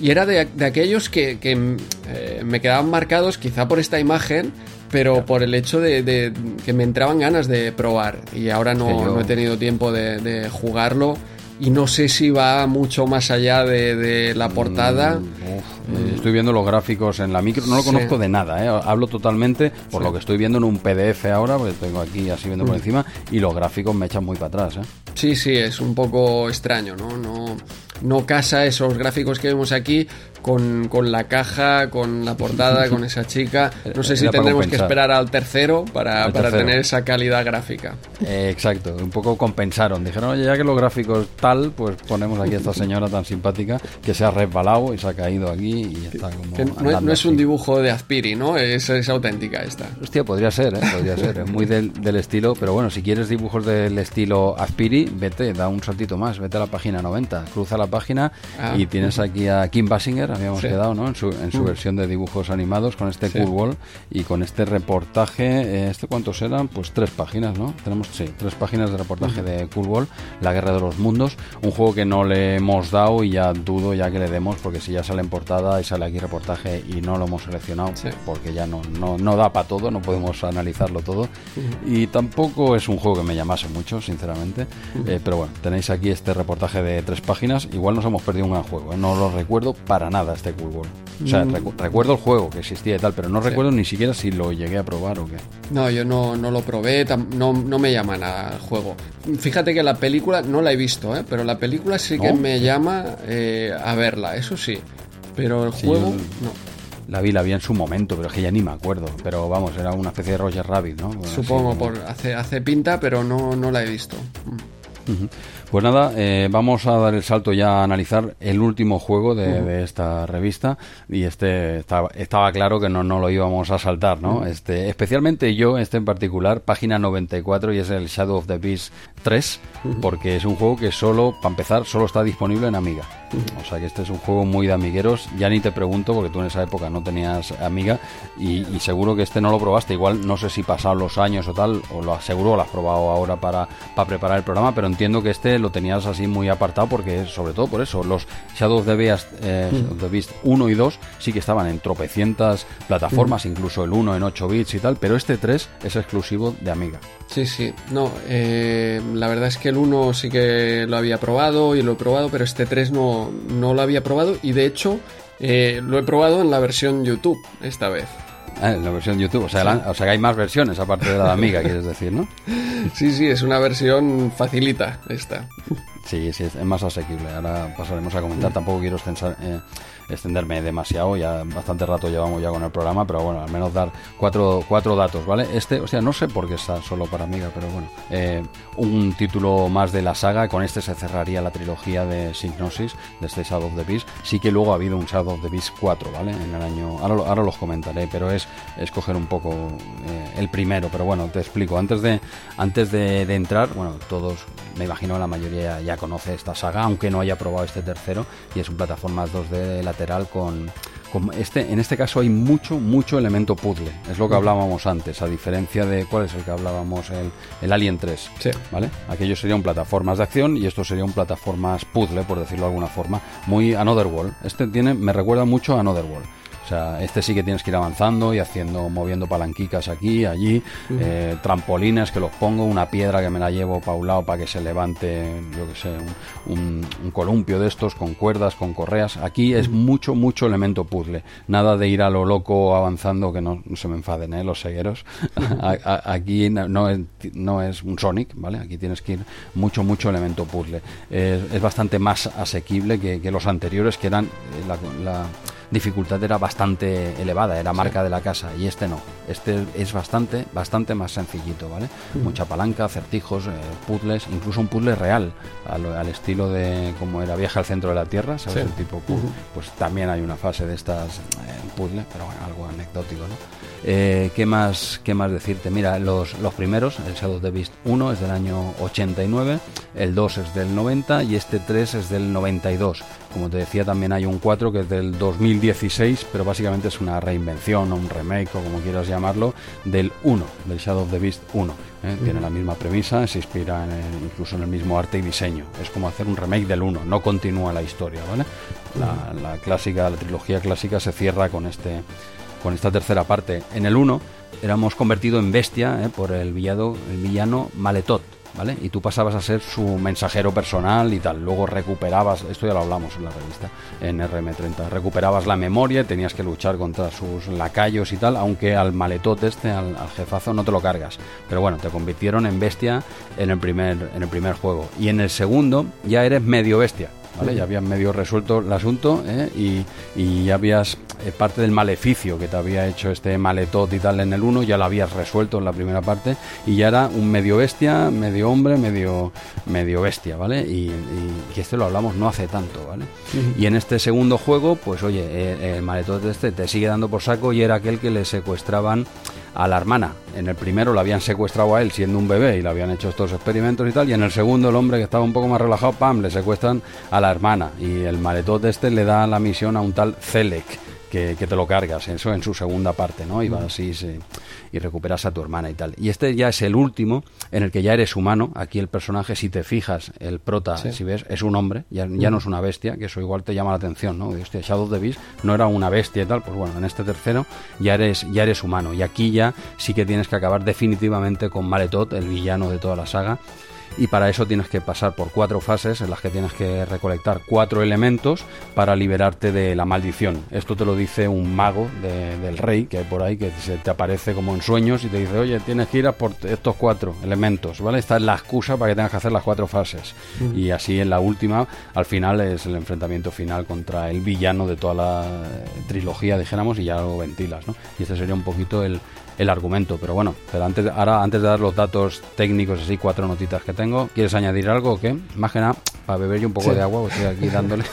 Y era de, aquellos que, eh, me quedaban marcados quizá por esta imagen, pero por el hecho de, que me entraban ganas de probar. Y ahora no, he tenido tiempo de, jugarlo. Y no sé si va mucho más allá de, la portada. Mm, eh, estoy viendo los gráficos en la micro, no lo conozco de nada, ¿eh? hablo totalmente por lo que estoy viendo en un PDF ahora, porque tengo aquí así viendo por mm. encima, y los gráficos me echan muy para atrás. ¿eh? Sí, sí, es un poco extraño, ¿no? No, no casa esos gráficos que vemos aquí con, con la caja, con la portada, con esa chica. No sé si Era tendremos que esperar al tercero para, Al para tercero. tener esa calidad gráfica. Eh, exacto, un poco compensaron. Dijeron, oye, ya que los gráficos tal, pues ponemos aquí a esta señora tan simpática que se ha resbalado y se ha caído aquí y está como. Que no, es- andando no es un dibujo de Azpiri, ¿no? Es, es auténtica esta. Hostia, podría ser, ¿eh? podría ser. Es muy del, del estilo, pero bueno, si quieres dibujos del estilo Aspiri, vete, da un saltito más, vete a la página 90, cruza la página Ah. y tienes aquí a Kim Basinger, habíamos Sí. quedado, ¿no? En su, en su Mm. versión de dibujos animados con este Sí. Cool Wall y con este reportaje, eh, ¿este cuántos eran? Pues tres páginas, ¿no? Tenemos, sí, tres páginas de reportaje de Cool Wall, La Guerra de los Mundos, un juego que no le hemos dado y ya dudo ya que le demos, porque si ya sale en portada y sale aquí reportaje y no lo hemos seleccionado, Sí. porque ya no, no, no da para todo, no podemos analizarlo todo. Y tampoco es un juego que me llamase mucho, sinceramente. Eh, pero bueno, tenéis aquí este reportaje de tres páginas. Igual nos hemos perdido un gran juego, ¿eh? no lo recuerdo para nada este Cool World. O sea, recu- recuerdo el juego que existía y tal, pero no recuerdo ni siquiera si lo llegué a probar o qué. No, yo no, no lo probé, no, no me llama nada el juego. Fíjate que la película no la he visto, ¿eh? pero la película sí que me llama eh, a verla, eso sí. Pero el Sí, juego, no. La vi, la vi en su momento, pero es que ya ni me acuerdo. Pero vamos, era una especie de Roger Rabbit, ¿no? Bueno, Supongo, como- por hace, hace pinta, pero no, no la he visto. Pues nada, eh, vamos a dar el salto ya a analizar el último juego de, de esta revista y este estaba, estaba claro que no, no lo íbamos a saltar, ¿no? Este, especialmente yo, este en particular, página 94 y es el Shadow of the Beast 3, porque es un juego que solo, para empezar, solo está disponible en Amiga. O sea que este es un juego muy de amigueros. Ya ni te pregunto porque tú en esa época no tenías Amiga y, y seguro que este no lo probaste. Igual no sé si pasaron los años o tal, o lo aseguro, lo has probado ahora para, para preparar el programa, pero entiendo que este lo tenías así muy apartado porque sobre todo por eso, los Shadow of the Beast, eh, of the Beast 1 y 2 sí que estaban en tropecientas plataformas, incluso el 1 en 8 bits y tal, pero este 3 es exclusivo de Amiga. Sí, sí. No, eh, la verdad es que el 1 sí que lo había probado y lo he probado, pero este 3 no, no lo había probado y de hecho eh, lo he probado en la versión YouTube esta vez. Ah, en la versión YouTube, o sea, la- o sea que hay más versiones aparte de la de Amiga, quieres decir, ¿no? Sí, sí, es una versión facilita esta. Sí, sí, es es más asequible. Ahora pasaremos a comentar. Tampoco quiero extensar- eh, extenderme demasiado. Ya bastante rato llevamos ya con el programa, pero bueno, al menos dar cuatro, cuatro datos, ¿vale? Este, o sea, no sé por qué está solo para Amiga, pero bueno, eh, un título más de la saga. Con este se cerraría la trilogía de Signosis, de este Shadow of the Beast. Sí que luego ha habido un Shadow of the Beast 4, ¿vale? En el año. Ahora, ahora los comentaré, pero es escoger un poco eh, el primero. Pero bueno, te explico. Antes de, antes de, de entrar, bueno, todos, me imagino la mayoría ya conoce esta saga, aunque no haya probado este tercero, y es un plataformas 2D lateral con, con este, en este caso hay mucho, mucho elemento puzzle. Es lo que hablábamos antes, a diferencia de cuál es el que hablábamos, el, el Alien 3. Sí. ¿Vale? Aquello serían plataformas de acción y esto sería un plataformas puzzle, por decirlo de alguna forma, muy Another World. Este tiene, me recuerda mucho a Another World. O sea, este sí que tienes que ir avanzando y haciendo, moviendo palanquicas aquí, allí, eh, trampolines que los pongo, una piedra que me la llevo para un lado para que se levante, yo que sé, un, un- un columpio de estos con cuerdas, con correas. Aquí es mucho, mucho elemento puzzle. Nada de ir a lo loco avanzando, que no, no se me enfaden ¿eh? los. A- a- aquí no no es, no es un Sonic, ¿vale? Aquí tienes que ir mucho, mucho elemento puzzle. Es, es bastante más asequible que, que los anteriores, que eran eh, la- la dificultad era bastante elevada, era marca de la casa, y este no. Este es bastante, bastante más sencillito, ¿vale? Mucha palanca, acertijos, eh, puzzles, incluso un puzzle real, al, al estilo de como era Viaje al centro de la Tierra, ¿sabes? Sí. El tipo puzzle. Pues también hay una fase de estas eh, puzzle, pero bueno, algo anecdótico, ¿no? Eh, ¿qué, más, ¿Qué más decirte? Mira, los, los primeros, el Shadow of the Beast 1 es del año 89, el 2 es del 90 y este 3 es del 92. Como te decía, también hay un 4 que es del 2016, pero básicamente es una reinvención o un remake o como quieras llamarlo, del 1, del Shadow of the Beast 1. ¿eh? Tiene la misma premisa, se inspira en el- incluso en el mismo arte y diseño. Es como hacer un remake del 1, no continúa la historia, ¿vale? La, la clásica, la trilogía clásica se cierra con este con esta tercera parte. En el 1 éramos convertido en bestia ¿eh? por el villado, el villano Maletot. ¿vale? Y tú pasabas a ser su mensajero personal y tal. Luego recuperabas, esto ya lo hablamos en la revista, en RM30, recuperabas la memoria tenías que luchar contra sus lacayos y tal, aunque al maletote este, al, al jefazo, no te lo cargas. Pero bueno, te convirtieron en bestia en el primer, en el primer juego. Y en el segundo ya eres medio bestia. ¿Vale? Ya habías medio resuelto el asunto ¿eh? y, y ya habías eh, parte del maleficio que te había hecho este maletot y tal en el 1, ya lo habías resuelto en la primera parte y ya era un medio bestia, medio hombre, medio, medio bestia, ¿vale? Y, y, y este lo hablamos no hace tanto, ¿vale? Y en este segundo juego, pues oye, eh, el maletot este te sigue dando por saco y era aquel que le secuestraban a la hermana. En el primero lo habían secuestrado a él siendo un bebé y le habían hecho estos experimentos y tal. Y en el segundo, el hombre que estaba un poco más relajado, pam, le secuestran a la hermana. Y el maletote este le da la misión a un tal Zelek. Que, que, te lo cargas, eso en su segunda parte, ¿no? Y vas así se, y recuperas a tu hermana y tal. Y este ya es el último en el que ya eres humano. Aquí el personaje, si te fijas, el prota, sí. si ves, es un hombre, ya, ya, no es una bestia, que eso igual te llama la atención, ¿no? Hostia, Shadow of the Beast no era una bestia y tal, pues bueno, en este tercero ya eres, ya eres humano. Y aquí ya sí que tienes que acabar definitivamente con Maletot, el villano de toda la saga y para eso tienes que pasar por cuatro fases en las que tienes que recolectar cuatro elementos para liberarte de la maldición. Esto te lo dice un mago de, del rey que hay por ahí que se te aparece como en sueños y te dice, oye, tienes que ir a por estos cuatro elementos, ¿vale? Esta es la excusa para que tengas que hacer las cuatro fases. Y así en la última, al final es el enfrentamiento final contra el villano de toda la trilogía, dijéramos, y ya lo ventilas, ¿no? Y este sería un poquito el, el argumento. Pero bueno, pero antes, ahora antes de dar los datos técnicos, así cuatro notitas que tengo, ¿quieres añadir algo o qué? Más que nada, para beber yo un poco sí. de agua, estoy aquí dándole.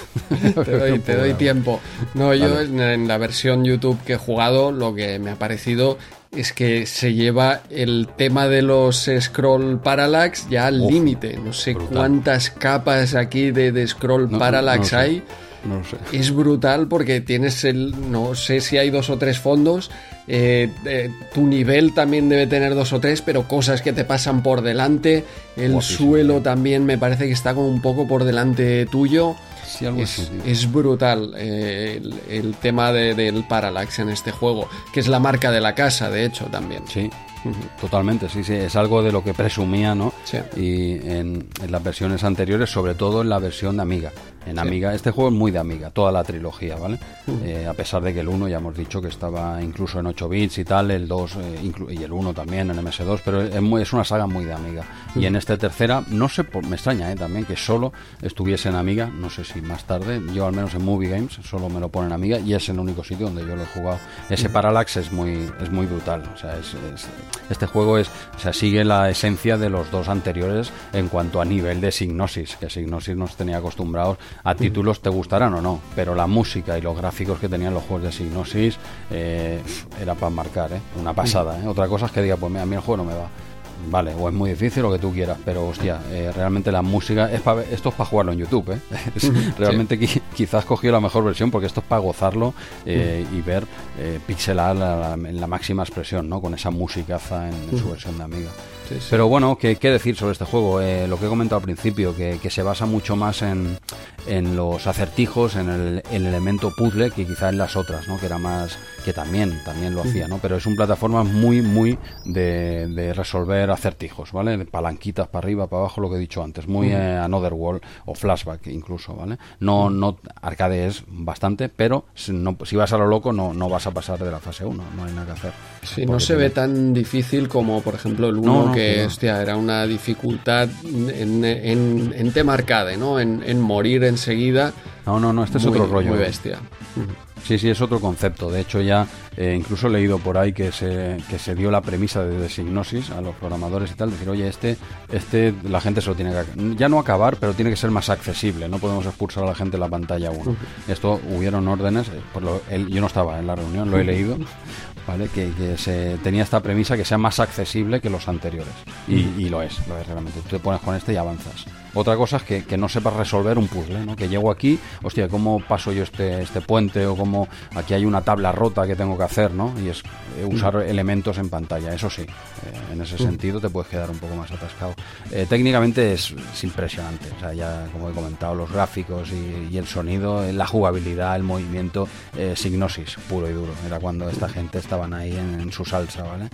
te doy, te doy tiempo. No, yo vale. en, en la versión YouTube que he jugado, lo que me ha parecido es que se lleva el tema de los scroll parallax ya al límite. No sé brutal. cuántas capas aquí de, de scroll no, parallax no, no hay. No sé. Es brutal porque tienes el. No sé si hay dos o tres fondos. Eh, eh, tu nivel también debe tener dos o tres, pero cosas que te pasan por delante. El Guapísimo. suelo también me parece que está como un poco por delante tuyo. Sí, algo es, brutal eh, el, el, tema de, del parallax en este juego, que es la marca de la casa, de hecho, también. Sí, Totalmente, sí, sí, es algo de lo que presumía, ¿no? Sí. Y en, en, las versiones anteriores, sobre todo en la versión de Amiga. En sí. Amiga, este juego es muy de Amiga, toda la trilogía, ¿vale? Uh -huh. eh, a pesar de que el 1 ya hemos dicho que estaba incluso en 8 bits y tal, el 2 eh, y el 1 también en MS2, pero es, muy, es, una saga muy de Amiga. Uh -huh. Y en este tercera, no sé, me extraña ¿eh? también que solo estuviese en Amiga, no sé si más tarde, yo al menos en Movie Games solo me lo ponen en Amiga y es el único sitio donde yo lo he jugado. Ese uh -huh. Parallax es muy, es muy brutal, o sea, es, es este juego es, o sea, sigue la esencia de los dos anteriores en cuanto a nivel de Signosis, que Signosis nos tenía acostumbrados a títulos, te gustarán o no, pero la música y los gráficos que tenían los juegos de Signosis eh, era para marcar, ¿eh? una pasada. ¿eh? Otra cosa es que diga, pues a mí el juego no me va vale, o es muy difícil lo que tú quieras, pero hostia, eh, realmente la música es para esto es para jugarlo en YouTube, ¿eh? Es, realmente sí. quizás cogió la mejor versión porque esto es para gozarlo eh, y ver eh, pixelar la, en la máxima expresión, ¿no? Con esa musicaza en, en su versión de Amiga. Sí, sí. Pero bueno, ¿qué, ¿qué, decir sobre este juego? Eh, lo que he comentado al principio, que, que se basa mucho más en, en los acertijos, en el, el, elemento puzzle, que quizá en las otras, ¿no? Que era más, que también, también lo hacía, ¿no? Pero es un plataforma muy, muy de, de resolver acertijos, ¿vale? De palanquitas para arriba, para abajo, lo que he dicho antes, muy eh, Another World o Flashback incluso, ¿vale? No, no, arcade es bastante, pero si, no, si vas a lo loco no, no vas a pasar de la fase 1, no hay nada que hacer. Sí, no se ve tan difícil como, por ejemplo, el 1, no, no, que, hostia, era una dificultad en, en, en tema arcade, ¿no? En, en morir enseguida. No, no, no, este es otro rollo. Muy bestia. Sí, sí, es otro concepto. De hecho, ya eh, incluso he leído por ahí que se, que se dio la premisa de designosis a los programadores y tal, decir, oye, este, este la gente se lo tiene que ya no acabar, pero tiene que ser más accesible. No podemos expulsar a la gente de la pantalla uno. Uh -huh. Esto hubieron órdenes, eh, por lo, yo no estaba en la reunión, lo he leído, ¿vale? Que, que, se tenía esta premisa que sea más accesible que los anteriores. Y, y lo es, lo es realmente. Tú te pones con este y avanzas. Otra cosa es que, que no sepas resolver un puzzle, ¿no? Que llego aquí, hostia, ¿cómo paso yo este, este puente? O cómo aquí hay una tabla rota que tengo que hacer, ¿no? Y es eh, usar elementos en pantalla, eso sí. eh, en ese sentido te puedes quedar un poco más atascado. Eh, técnicamente es, es impresionante, o sea, ya como he comentado, los gráficos y, y el sonido, la jugabilidad, el movimiento, eh, Signosis, puro y duro. Era cuando esta gente estaban ahí en, en su salsa, ¿vale?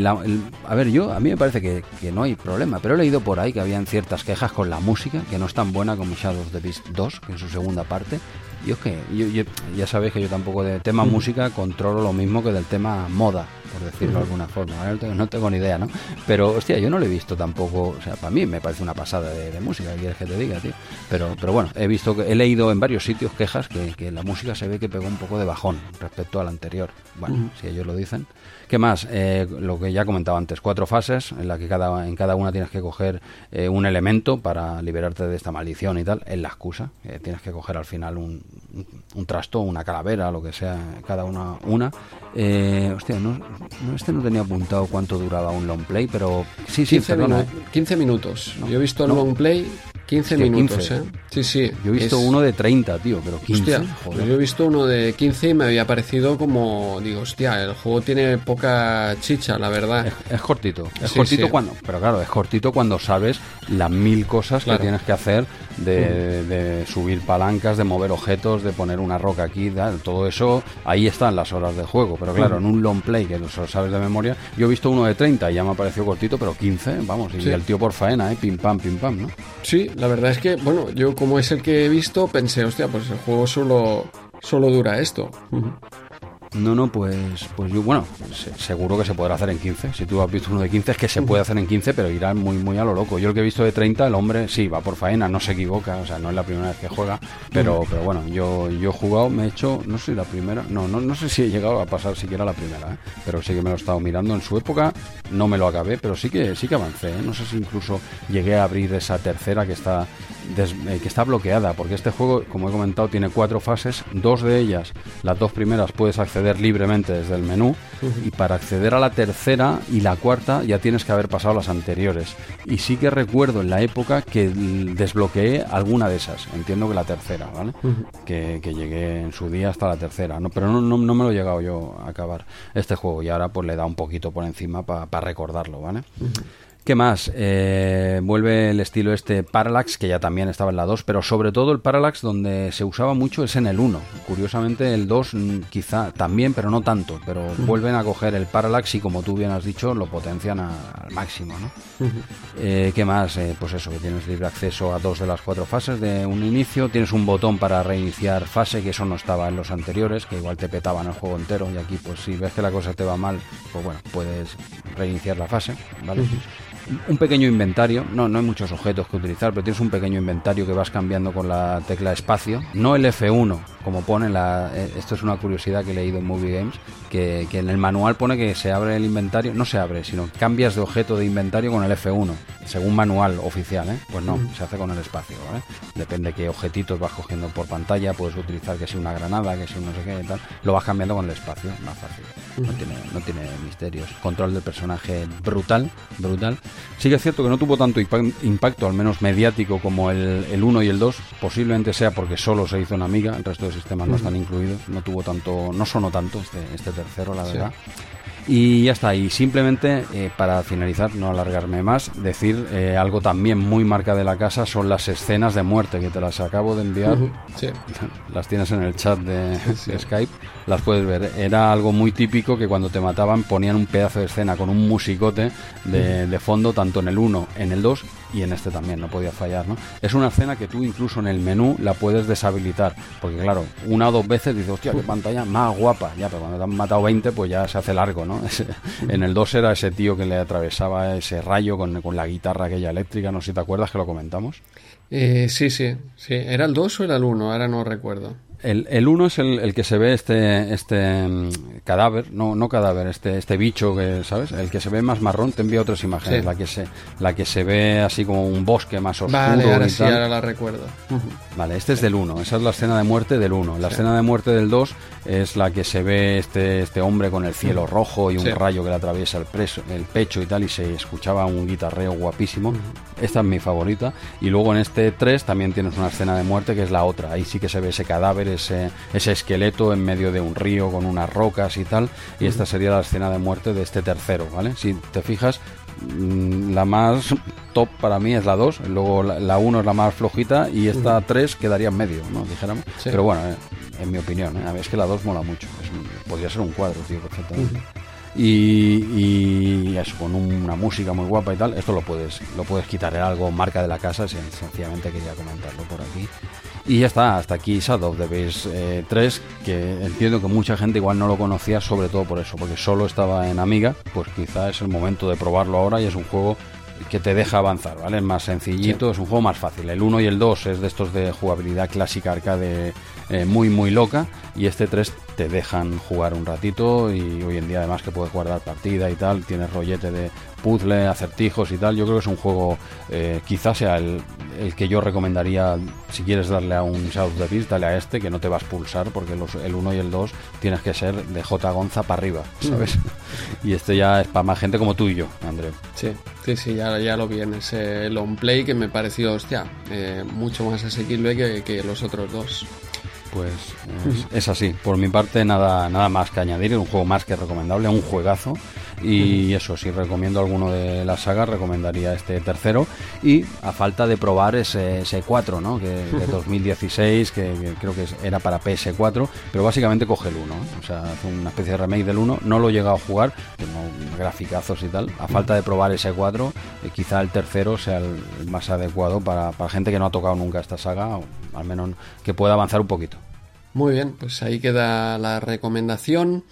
La- el- a ver, yo, a mí me parece que, que no hay problema, pero he leído por ahí que habían ciertas quejas con la música, que no es tan buena como Shadow of the Beast 2, que es su segunda parte. Y es que, yo- yo- ya sabéis que yo tampoco de tema música controlo lo mismo que del tema moda, por decirlo de alguna forma. ¿vale? No tengo, no tengo ni idea, ¿no? Pero, hostia, yo no lo he visto tampoco, o sea, para mí me parece una pasada de, de música, ¿qué quieres que te diga, tío? Pero, pero bueno, he visto que he leído en varios sitios quejas que, que la música se ve que pegó un poco de bajón respecto al anterior. Bueno, si ellos lo dicen. ¿Qué más? Eh, lo que ya comentaba antes, cuatro fases en la que cada, en cada una tienes que coger eh, un elemento para liberarte de esta maldición y tal. Es la excusa. eh, tienes que coger al final un, un, un trasto, una calavera, lo que sea, cada una. una. Eh, hostia, no, no, este no tenía apuntado cuánto duraba un long play, pero sí, sí, 15, perdona, minu- eh. 15 minutos. No. Yo he visto el No. long play 15 Hostia, minutos, 15. ¿eh? Sí, sí. Yo he visto es- uno de 30, tío, pero 15. Hostia, joder. pues yo he visto uno de 15 y me había parecido como, digo, hostia, el juego tiene poca chicha, la verdad. Es, es cortito, es Sí, cortito sí. cuando, pero claro, es cortito cuando sabes las mil cosas Claro. que tienes que hacer de, de subir palancas, de mover objetos, de poner una roca aquí, tal, todo eso, ahí están las horas de juego, pero claro, en un long play que no se lo sabes de memoria, yo he visto uno de 30 y ya me ha parecido cortito, pero 15, vamos, y Sí. el tío por faena, eh, pim pam, pim pam, ¿no? Sí, la verdad es que, bueno, yo como es el que he visto, pensé, hostia, pues el juego solo, solo dura esto. No, no, pues, pues yo, bueno, se- seguro que se podrá hacer en 15. Si tú has visto uno de 15, es que se puede hacer en 15, pero irá muy, muy a lo loco. Yo el que he visto de 30, el hombre sí va por faena, no se equivoca, o sea, no es la primera vez que juega, pero, pero bueno, yo, yo he jugado, me he hecho, no sé, la primera, no, no, no sé si he llegado a pasar siquiera la primera, ¿eh? pero sí que me lo he estado mirando en su época, no me lo acabé, pero sí que, sí que avancé, ¿eh? no sé si incluso llegué a abrir esa tercera que está, eh, que está bloqueada, porque este juego, como he comentado, tiene cuatro fases, dos de ellas, las dos primeras puedes acceder libremente desde el menú y para acceder a la tercera y la cuarta ya tienes que haber pasado las anteriores. Y sí que recuerdo en la época que desbloqueé alguna de esas, entiendo que la tercera, ¿vale? que, que llegué en su día hasta la tercera, ¿no? pero no, no, no me lo he llegado yo a acabar este juego y ahora pues le da un poquito por encima para recordarlo, ¿vale? ¿Qué más? Eh, vuelve el estilo este Parallax, que ya también estaba en la 2, pero sobre todo el Parallax donde se usaba mucho es en el 1. Curiosamente el 2 mm, quizá también, pero no tanto. Pero vuelven a coger el Parallax y como tú bien has dicho, lo potencian a- al máximo, ¿no? Eh, ¿Qué más? Eh, pues eso, que tienes libre acceso a dos de las cuatro fases de un inicio. Tienes un botón para reiniciar fase, que eso no estaba en los anteriores, que igual te petaban el juego entero. Y aquí, pues si ves que la cosa te va mal, pues bueno, puedes reiniciar la fase, ¿vale? Un pequeño inventario, no, no hay muchos objetos que utilizar, pero tienes un pequeño inventario que vas cambiando con la tecla espacio. No el F1, como pone la. eh, Esto es una curiosidad que he leído en Movie Games, que, que en el manual pone que se abre el inventario, no se abre, sino cambias de objeto de inventario con el F1, según manual oficial, ¿eh? Pues no, se hace con el espacio, ¿vale? Depende qué objetitos vas cogiendo por pantalla, puedes utilizar que sea una granada, que sea un no sé qué y tal, lo vas cambiando con el espacio, más fácil. No tiene, no tiene misterios. Control del personaje brutal, brutal. Sí que es cierto que no tuvo tanto impa- impacto, al menos mediático, como el, el 1 y el 2. Posiblemente sea porque solo se hizo una amiga, el resto de sistemas no están incluidos. No tuvo tanto, no sonó tanto este, este tercero, la Sí. Y ya está, y simplemente eh, para finalizar, no alargarme más, decir eh, algo también muy marca de la casa son las escenas de muerte que te las acabo de enviar. Sí. Las tienes en el chat de, de Skype, las puedes ver. Era algo muy típico que cuando te mataban ponían un pedazo de escena con un musicote de, de fondo, tanto en el 1, en el 2 y en este también, no podía fallar, ¿no? Es una escena que tú incluso en el menú la puedes deshabilitar, porque claro, una o dos veces dices, hostia, qué pantalla más guapa, ya, pero cuando te han matado 20, pues ya se hace largo, ¿no? En el 2 era ese tío que le atravesaba ese rayo con, con la guitarra aquella eléctrica, no sé si te acuerdas que lo comentamos. Eh, sí, sí, sí. ¿Era el 2 o era el 1? Ahora no recuerdo. El, el uno es el, el que se ve este este mm, cadáver, no no cadáver, este este bicho que, ¿sabes? El que se ve más marrón, te envía otras imágenes, Sí. la que se la que se ve así como un bosque más oscuro Vale, ahora y sí, tal. ahora la recuerdo. Vale, este es del 1, esa es la escena de muerte del 1. La escena de muerte del 2 es la que se ve este, este hombre con el cielo rojo y un Sí. rayo que le atraviesa el, preso, el pecho y tal, y se escuchaba un guitarreo guapísimo. Esta es mi favorita. Y luego en este 3 también tienes una escena de muerte que es la otra. Ahí sí que se ve ese cadáver, ese, ese esqueleto en medio de un río con unas rocas y tal. Y esta sería la escena de muerte de este tercero, ¿vale? Si te fijas, mm, la más top para mí es la 2, luego la- la 1 es la más flojita y esta 3 quedaría en medio, ¿no? Dijéramos. Sí. Pero bueno, eh, en mi opinión, ¿eh? Es que la 2 mola mucho. Es- podría ser un cuadro, tío, perfectamente. Y, y eso, con un- una música muy guapa y tal, esto lo puedes, lo puedes quitar, era algo marca de la casa, sen- sencillamente quería comentarlo por aquí. Y ya está, hasta aquí Shadow of the Beast eh, 3, que entiendo que mucha gente igual no lo conocía, sobre todo por eso, porque solo estaba en Amiga, pues quizá es el momento de probarlo ahora y es un juego que te deja avanzar, ¿vale? Es más sencillito, es un juego más fácil. El 1 y el 2 es de estos de jugabilidad clásica arcade eh, muy muy loca y este 3 te dejan jugar un ratito y hoy en día además que puedes guardar partida y tal, tienes rollete de puzzle, acertijos y tal, yo creo que es un juego eh, quizás sea el, el que yo recomendaría si quieres darle a un Shadow of the Beast, dale a este que no te vas a pulsar porque los, el 1 y el 2 tienes que ser de J Gonza para arriba, ¿sabes? y este ya es para más gente como tú y yo, André. Sí, sí, sí, ya, ya lo vi en ese long play que me pareció, hostia, eh, mucho más asequible que, que los otros dos. Pues es, es así. Por mi parte, nada, nada más que añadir. Es un juego más que recomendable, un juegazo. Y eso, si recomiendo alguno de la saga, recomendaría este tercero. Y a falta de probar ese, ese 4, ¿no? Que, de 2016, que, que creo que era para PS4, pero básicamente coge el 1. ¿eh? O sea, hace una especie de remake del 1. No lo he llegado a jugar, tengo graficazos y tal. A falta de probar ese 4, eh, quizá el tercero sea el, el más adecuado para, para gente que no ha tocado nunca esta saga, o al menos que pueda avanzar un poquito. Muy bien, pues ahí queda la recomendación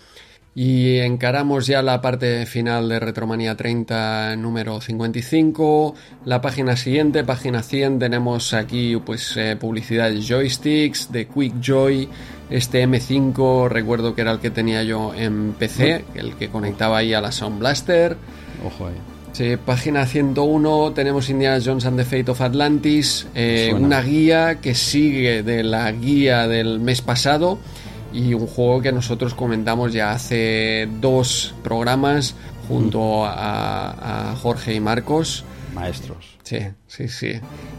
y encaramos ya la parte final de Retromanía 30 número 55. La página siguiente, página 100, tenemos aquí pues eh, publicidad de joysticks, de Quick Joy, este M5 recuerdo que era el que tenía yo en PC, el que conectaba ahí a la Sound Blaster. Ojo ahí. Sí, página 101 tenemos Indiana Jones and the Fate of Atlantis, eh, una guía que sigue de la guía del mes pasado y un juego que nosotros comentamos ya hace dos programas junto a, a Jorge y Marcos. Maestros. Sí, sí, sí.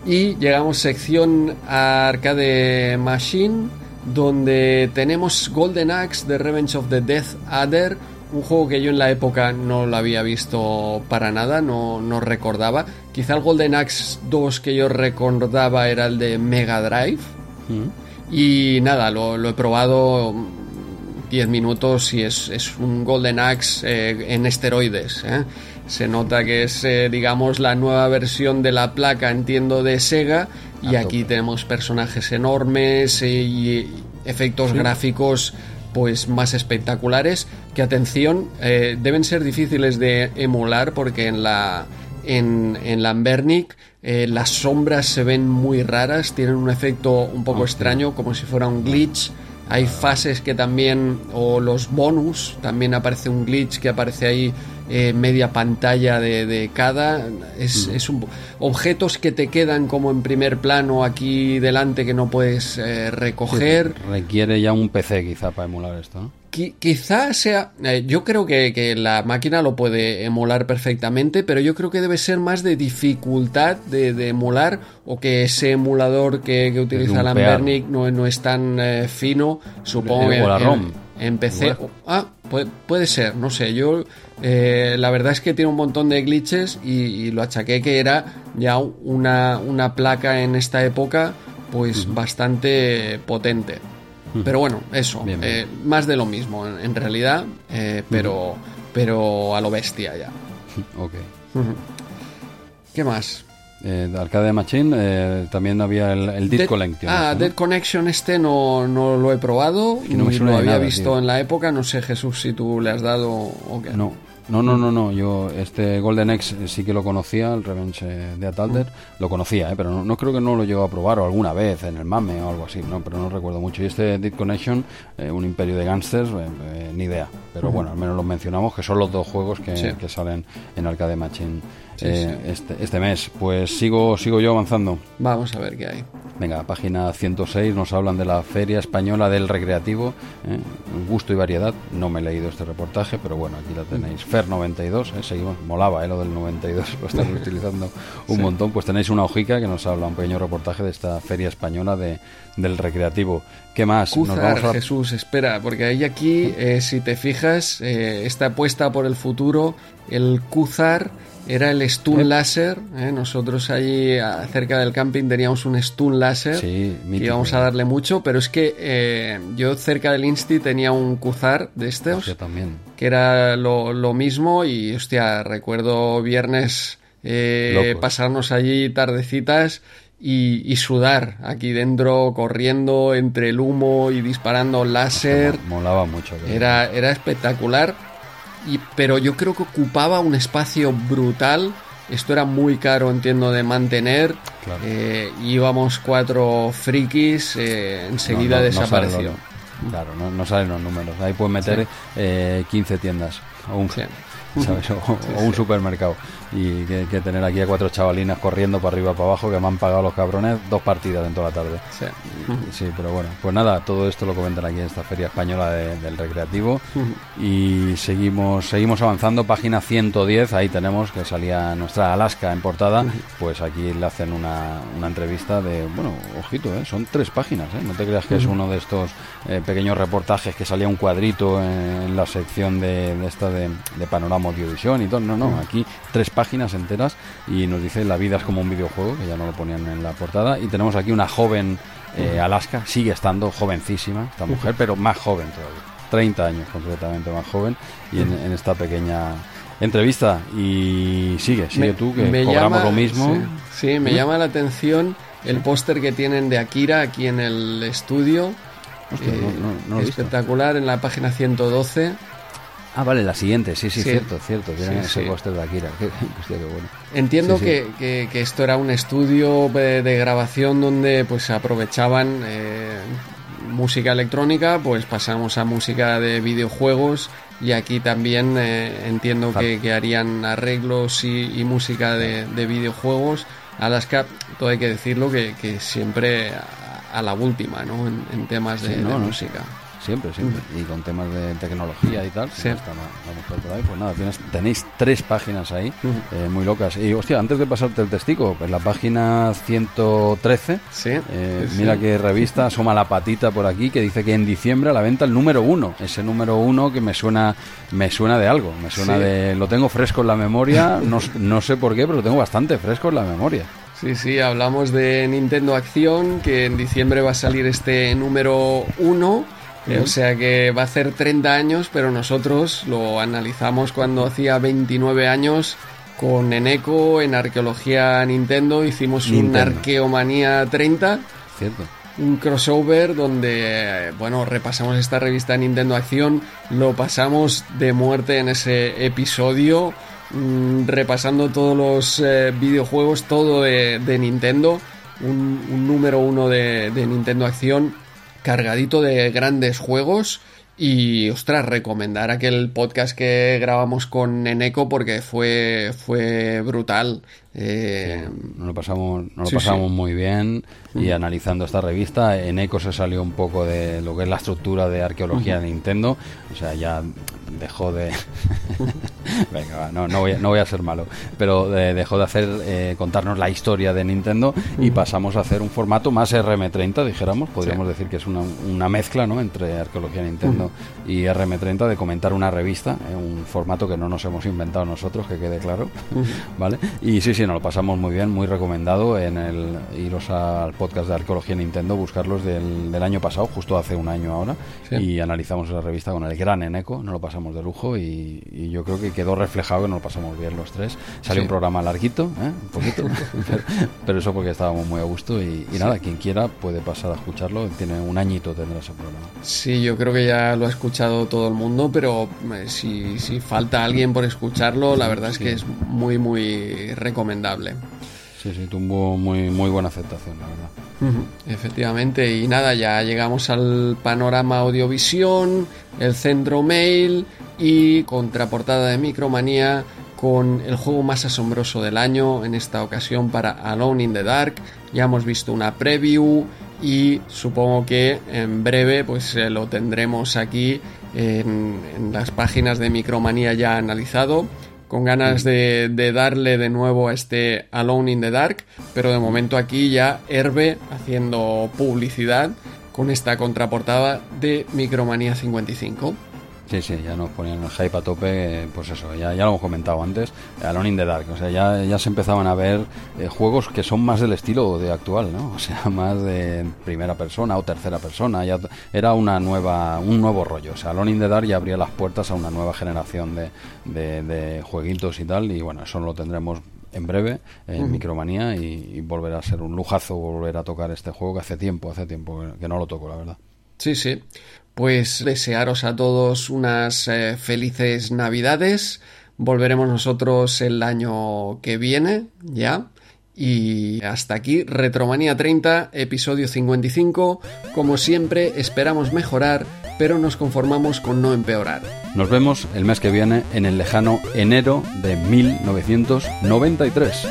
Y llegamos sección Arcade Machine, donde tenemos Golden Axe, The Revenge of the Death Adder, un juego que yo en la época no lo había visto para nada, no, no recordaba. Quizá el Golden Axe 2 que yo recordaba era el de Mega Drive. Y nada, lo, lo he probado mm, 10 minutos y es, es un Golden Axe eh, en esteroides. ¿eh? Se nota que es, eh, digamos, la nueva versión de la placa, entiendo, de Sega. Y aquí tenemos personajes enormes y efectos gráficos pues más espectaculares que atención eh, deben ser difíciles de emular porque en la en, en Lambernic eh, las sombras se ven muy raras tienen un efecto un poco extraño como si fuera un glitch hay fases que también o los bonus también aparece un glitch que aparece ahí eh, media pantalla de, de cada. Es, es un objetos que te quedan como en primer plano aquí delante que no puedes eh, recoger. Requiere ya un PC quizá para emular esto, ¿no? Qui- Quizá sea, eh, yo creo que, que la máquina lo puede emular perfectamente, pero yo creo que debe ser más de dificultad de, de emular o que ese emulador que, que utiliza lumpear. Lambernic no, no es tan eh, fino, supongo que o la en- ROM. en PC. Igual. Ah, puede, puede ser, no sé. Yo, eh, la verdad es que tiene un montón de glitches y, y lo achaqué que era ya una, una placa en esta época, pues bastante potente. Pero bueno, eso, Bien, bien. eh, más de lo mismo en, en realidad, eh, pero, pero a lo bestia ya. Ok. ¿Qué más? Eh, de Arcade Machine eh, también había el, el Dead, Dead- Collection. Ah, ¿no? Dead Connection este no, no lo he probado, que no me lo había nada, visto tío. en la época, no sé Jesús si tú le has dado o qué. No, No, no, no, no. Yo este Golden X sí que lo conocía, el Revenge de Atalder, lo conocía, ¿eh? pero no, creo que no lo llegó a probar o alguna vez en el MAME o algo así, no, pero no recuerdo mucho. Y este Dead Connection, eh, un imperio de gangsters, eh, ni idea. Pero bueno, al menos lo mencionamos que son los dos juegos que, que salen en Arcade Machine eh, este, este, mes. Pues sigo, sigo yo avanzando. Vamos a ver qué hay. Venga, página 106 nos hablan de la Feria Española del Recreativo, ¿eh? gusto y variedad. No me he leído este reportaje, pero bueno, aquí la tenéis. FER 92, ¿eh? seguimos, molaba ¿eh? lo del 92, lo están utilizando un montón. Pues tenéis una hojica que nos habla un pequeño reportaje de esta Feria Española de, del Recreativo. ¿Qué más? Cuzar, Jesús, espera, porque ahí aquí, si te fijas, esta apuesta por el futuro, el Cuzar era el Stun Láser. ¿eh? Nosotros allí cerca del camping teníamos un Stun Láser sí, que íbamos a darle mucho, pero es que eh, yo cerca del Insti tenía un Cuzar de estos. también. Que era lo, mismo y, hostia, recuerdo viernes eh, pasarnos allí tardecitas y, sudar aquí dentro, corriendo entre el humo y disparando láser. Molaba mucho. Era, era espectacular pero yo creo que ocupaba un espacio brutal. Esto era muy caro, entiendo, de mantener. Eh, íbamos cuatro frikis, eh, enseguida desapareció. claro, no, salen los números. Ahí pueden meter 15 eh, tiendas o un, o un supermercado y que, tener aquí a cuatro chavalinas corriendo para arriba para abajo que me han pagado los cabrones dos partidas en toda la tarde. Sí. pero bueno, pues nada, todo esto lo comentan aquí en esta feria española del recreativo y seguimos seguimos avanzando, página 110, ahí tenemos que salía nuestra Alaska en portada, pues aquí le hacen una, una entrevista de, bueno, ojito, ¿eh? son tres páginas, ¿eh? no te creas que es uno de estos eh, pequeños reportajes que salía un cuadrito en, la sección de, esta de, de panorama audiovisión y todo, no, no, aquí tres páginas enteras y nos dice la vida es como un videojuego, que ya no lo ponían en la portada. Y tenemos aquí una joven eh, Alaska, sigue estando jovencísima esta mujer, pero más joven todavía. 30 años completamente más joven y en, esta pequeña entrevista y sigue, sigue tú que me cobramos lo mismo. Sí, me llama la atención el póster que tienen de Akira aquí en el estudio. Eh, espectacular en la página 112 Ah, vale, la siguiente, sí, sí, cierto, cierto. Tienen ese póster de Akira. bueno. Entiendo que, que, esto era un estudio de, grabación donde pues aprovechaban eh, música electrónica, pues pasamos a música de videojuegos y aquí también eh, entiendo que, harían arreglos y, música de, videojuegos. Alaska, todo hay que decirlo, que, siempre a, la última, ¿no? En, temas de, música. Siempre, siempre. Y con temas de tecnología y tal. Sí. por ahí. Pues nada, tenéis tres páginas ahí, eh, muy locas. Y hostia, antes de pasarte el testigo, en la página 113, eh, mira qué revista, asoma la patita por aquí, que dice que en diciembre a la venta el número uno. Ese número uno que me suena, me suena de algo. Me suena de. Lo tengo fresco en la memoria, no, no sé por qué, pero lo tengo bastante fresco en la memoria. Sí, sí, hablamos de Nintendo Acción, que en diciembre va a salir este número uno o sea que va a hacer 30 años, pero nosotros lo analizamos cuando hacía 29 años con Eneco en Arqueología Nintendo. Hicimos un Arqueomanía 30. Cierto. Un crossover donde, bueno, repasamos esta revista Nintendo Acción, lo pasamos de muerte en ese episodio, mm, repasando todos los eh, videojuegos, todo de, Nintendo, un, número uno de Nintendo Acción cargadito de grandes juegos. Y, ostras, recomendar aquel podcast que grabamos con Eneco porque fue, fue brutal. Eh, nos lo pasamos, nos lo pasamos muy bien y analizando esta revista, Eneco se salió un poco de lo que es la estructura de arqueología de Nintendo. O sea, ya dejó de... Venga, no, no, voy a, no voy a ser malo, pero eh, dejó de hacer eh, contarnos la historia de Nintendo y pasamos a hacer un formato más RM30, dijéramos, podríamos decir que es una, una, mezcla ¿no? entre arqueología Nintendo y RM30 de comentar una revista, un formato que no nos hemos inventado nosotros, que quede claro, ¿vale? Y sí, sí, sí, nos lo pasamos muy bien, muy recomendado en el iros al podcast de Arqueología Nintendo, buscarlos del, del año pasado, justo hace un año ahora, y analizamos la revista con el gran Eneco, nos lo pasamos de lujo y, yo creo que quedó reflejado que nos lo pasamos bien los tres. Salió un programa larguito, ¿eh? un poquito, pero, eso porque estábamos muy a gusto y, nada, quien quiera puede pasar a escucharlo, tiene un añito tendrá ese programa. Sí, yo creo que ya lo ha escuchado todo el mundo, pero eh, si, si falta alguien por escucharlo, la verdad es que es muy, muy recomendable. Sí, sí, tuvo muy, muy buena aceptación, la verdad. Efectivamente, y nada, ya llegamos al panorama audiovisión, el centro mail y contraportada de Micromanía con el juego más asombroso del año, en esta ocasión para Alone in the Dark. Ya hemos visto una preview y supongo que en breve pues eh, lo tendremos aquí en, en las páginas de Micromanía ya analizado con ganas de, darle de nuevo a este Alone in the Dark, pero de momento aquí ya Herbe haciendo publicidad con esta contraportada de Micromanía 55. Sí, sí, ya nos ponían el hype a tope, pues eso, ya, ya lo hemos comentado antes, Alone in the Dark, o sea, ya, ya se empezaban a ver eh, juegos que son más del estilo de actual, ¿no? O sea, más de primera persona o tercera persona, ya era una nueva, un nuevo rollo, o sea, Alone in the Dark ya abría las puertas a una nueva generación de, de, jueguitos y tal, y bueno, eso lo tendremos en breve en Micromanía y, volverá a ser un lujazo volver a tocar este juego que hace tiempo, hace tiempo que no lo toco, la verdad. Sí, sí pues desearos a todos unas eh, felices navidades. Volveremos nosotros el año que viene, ya. Y hasta aquí, Retromanía 30, episodio 55. Como siempre, esperamos mejorar, pero nos conformamos con no empeorar. Nos vemos el mes que viene en el lejano enero de 1993.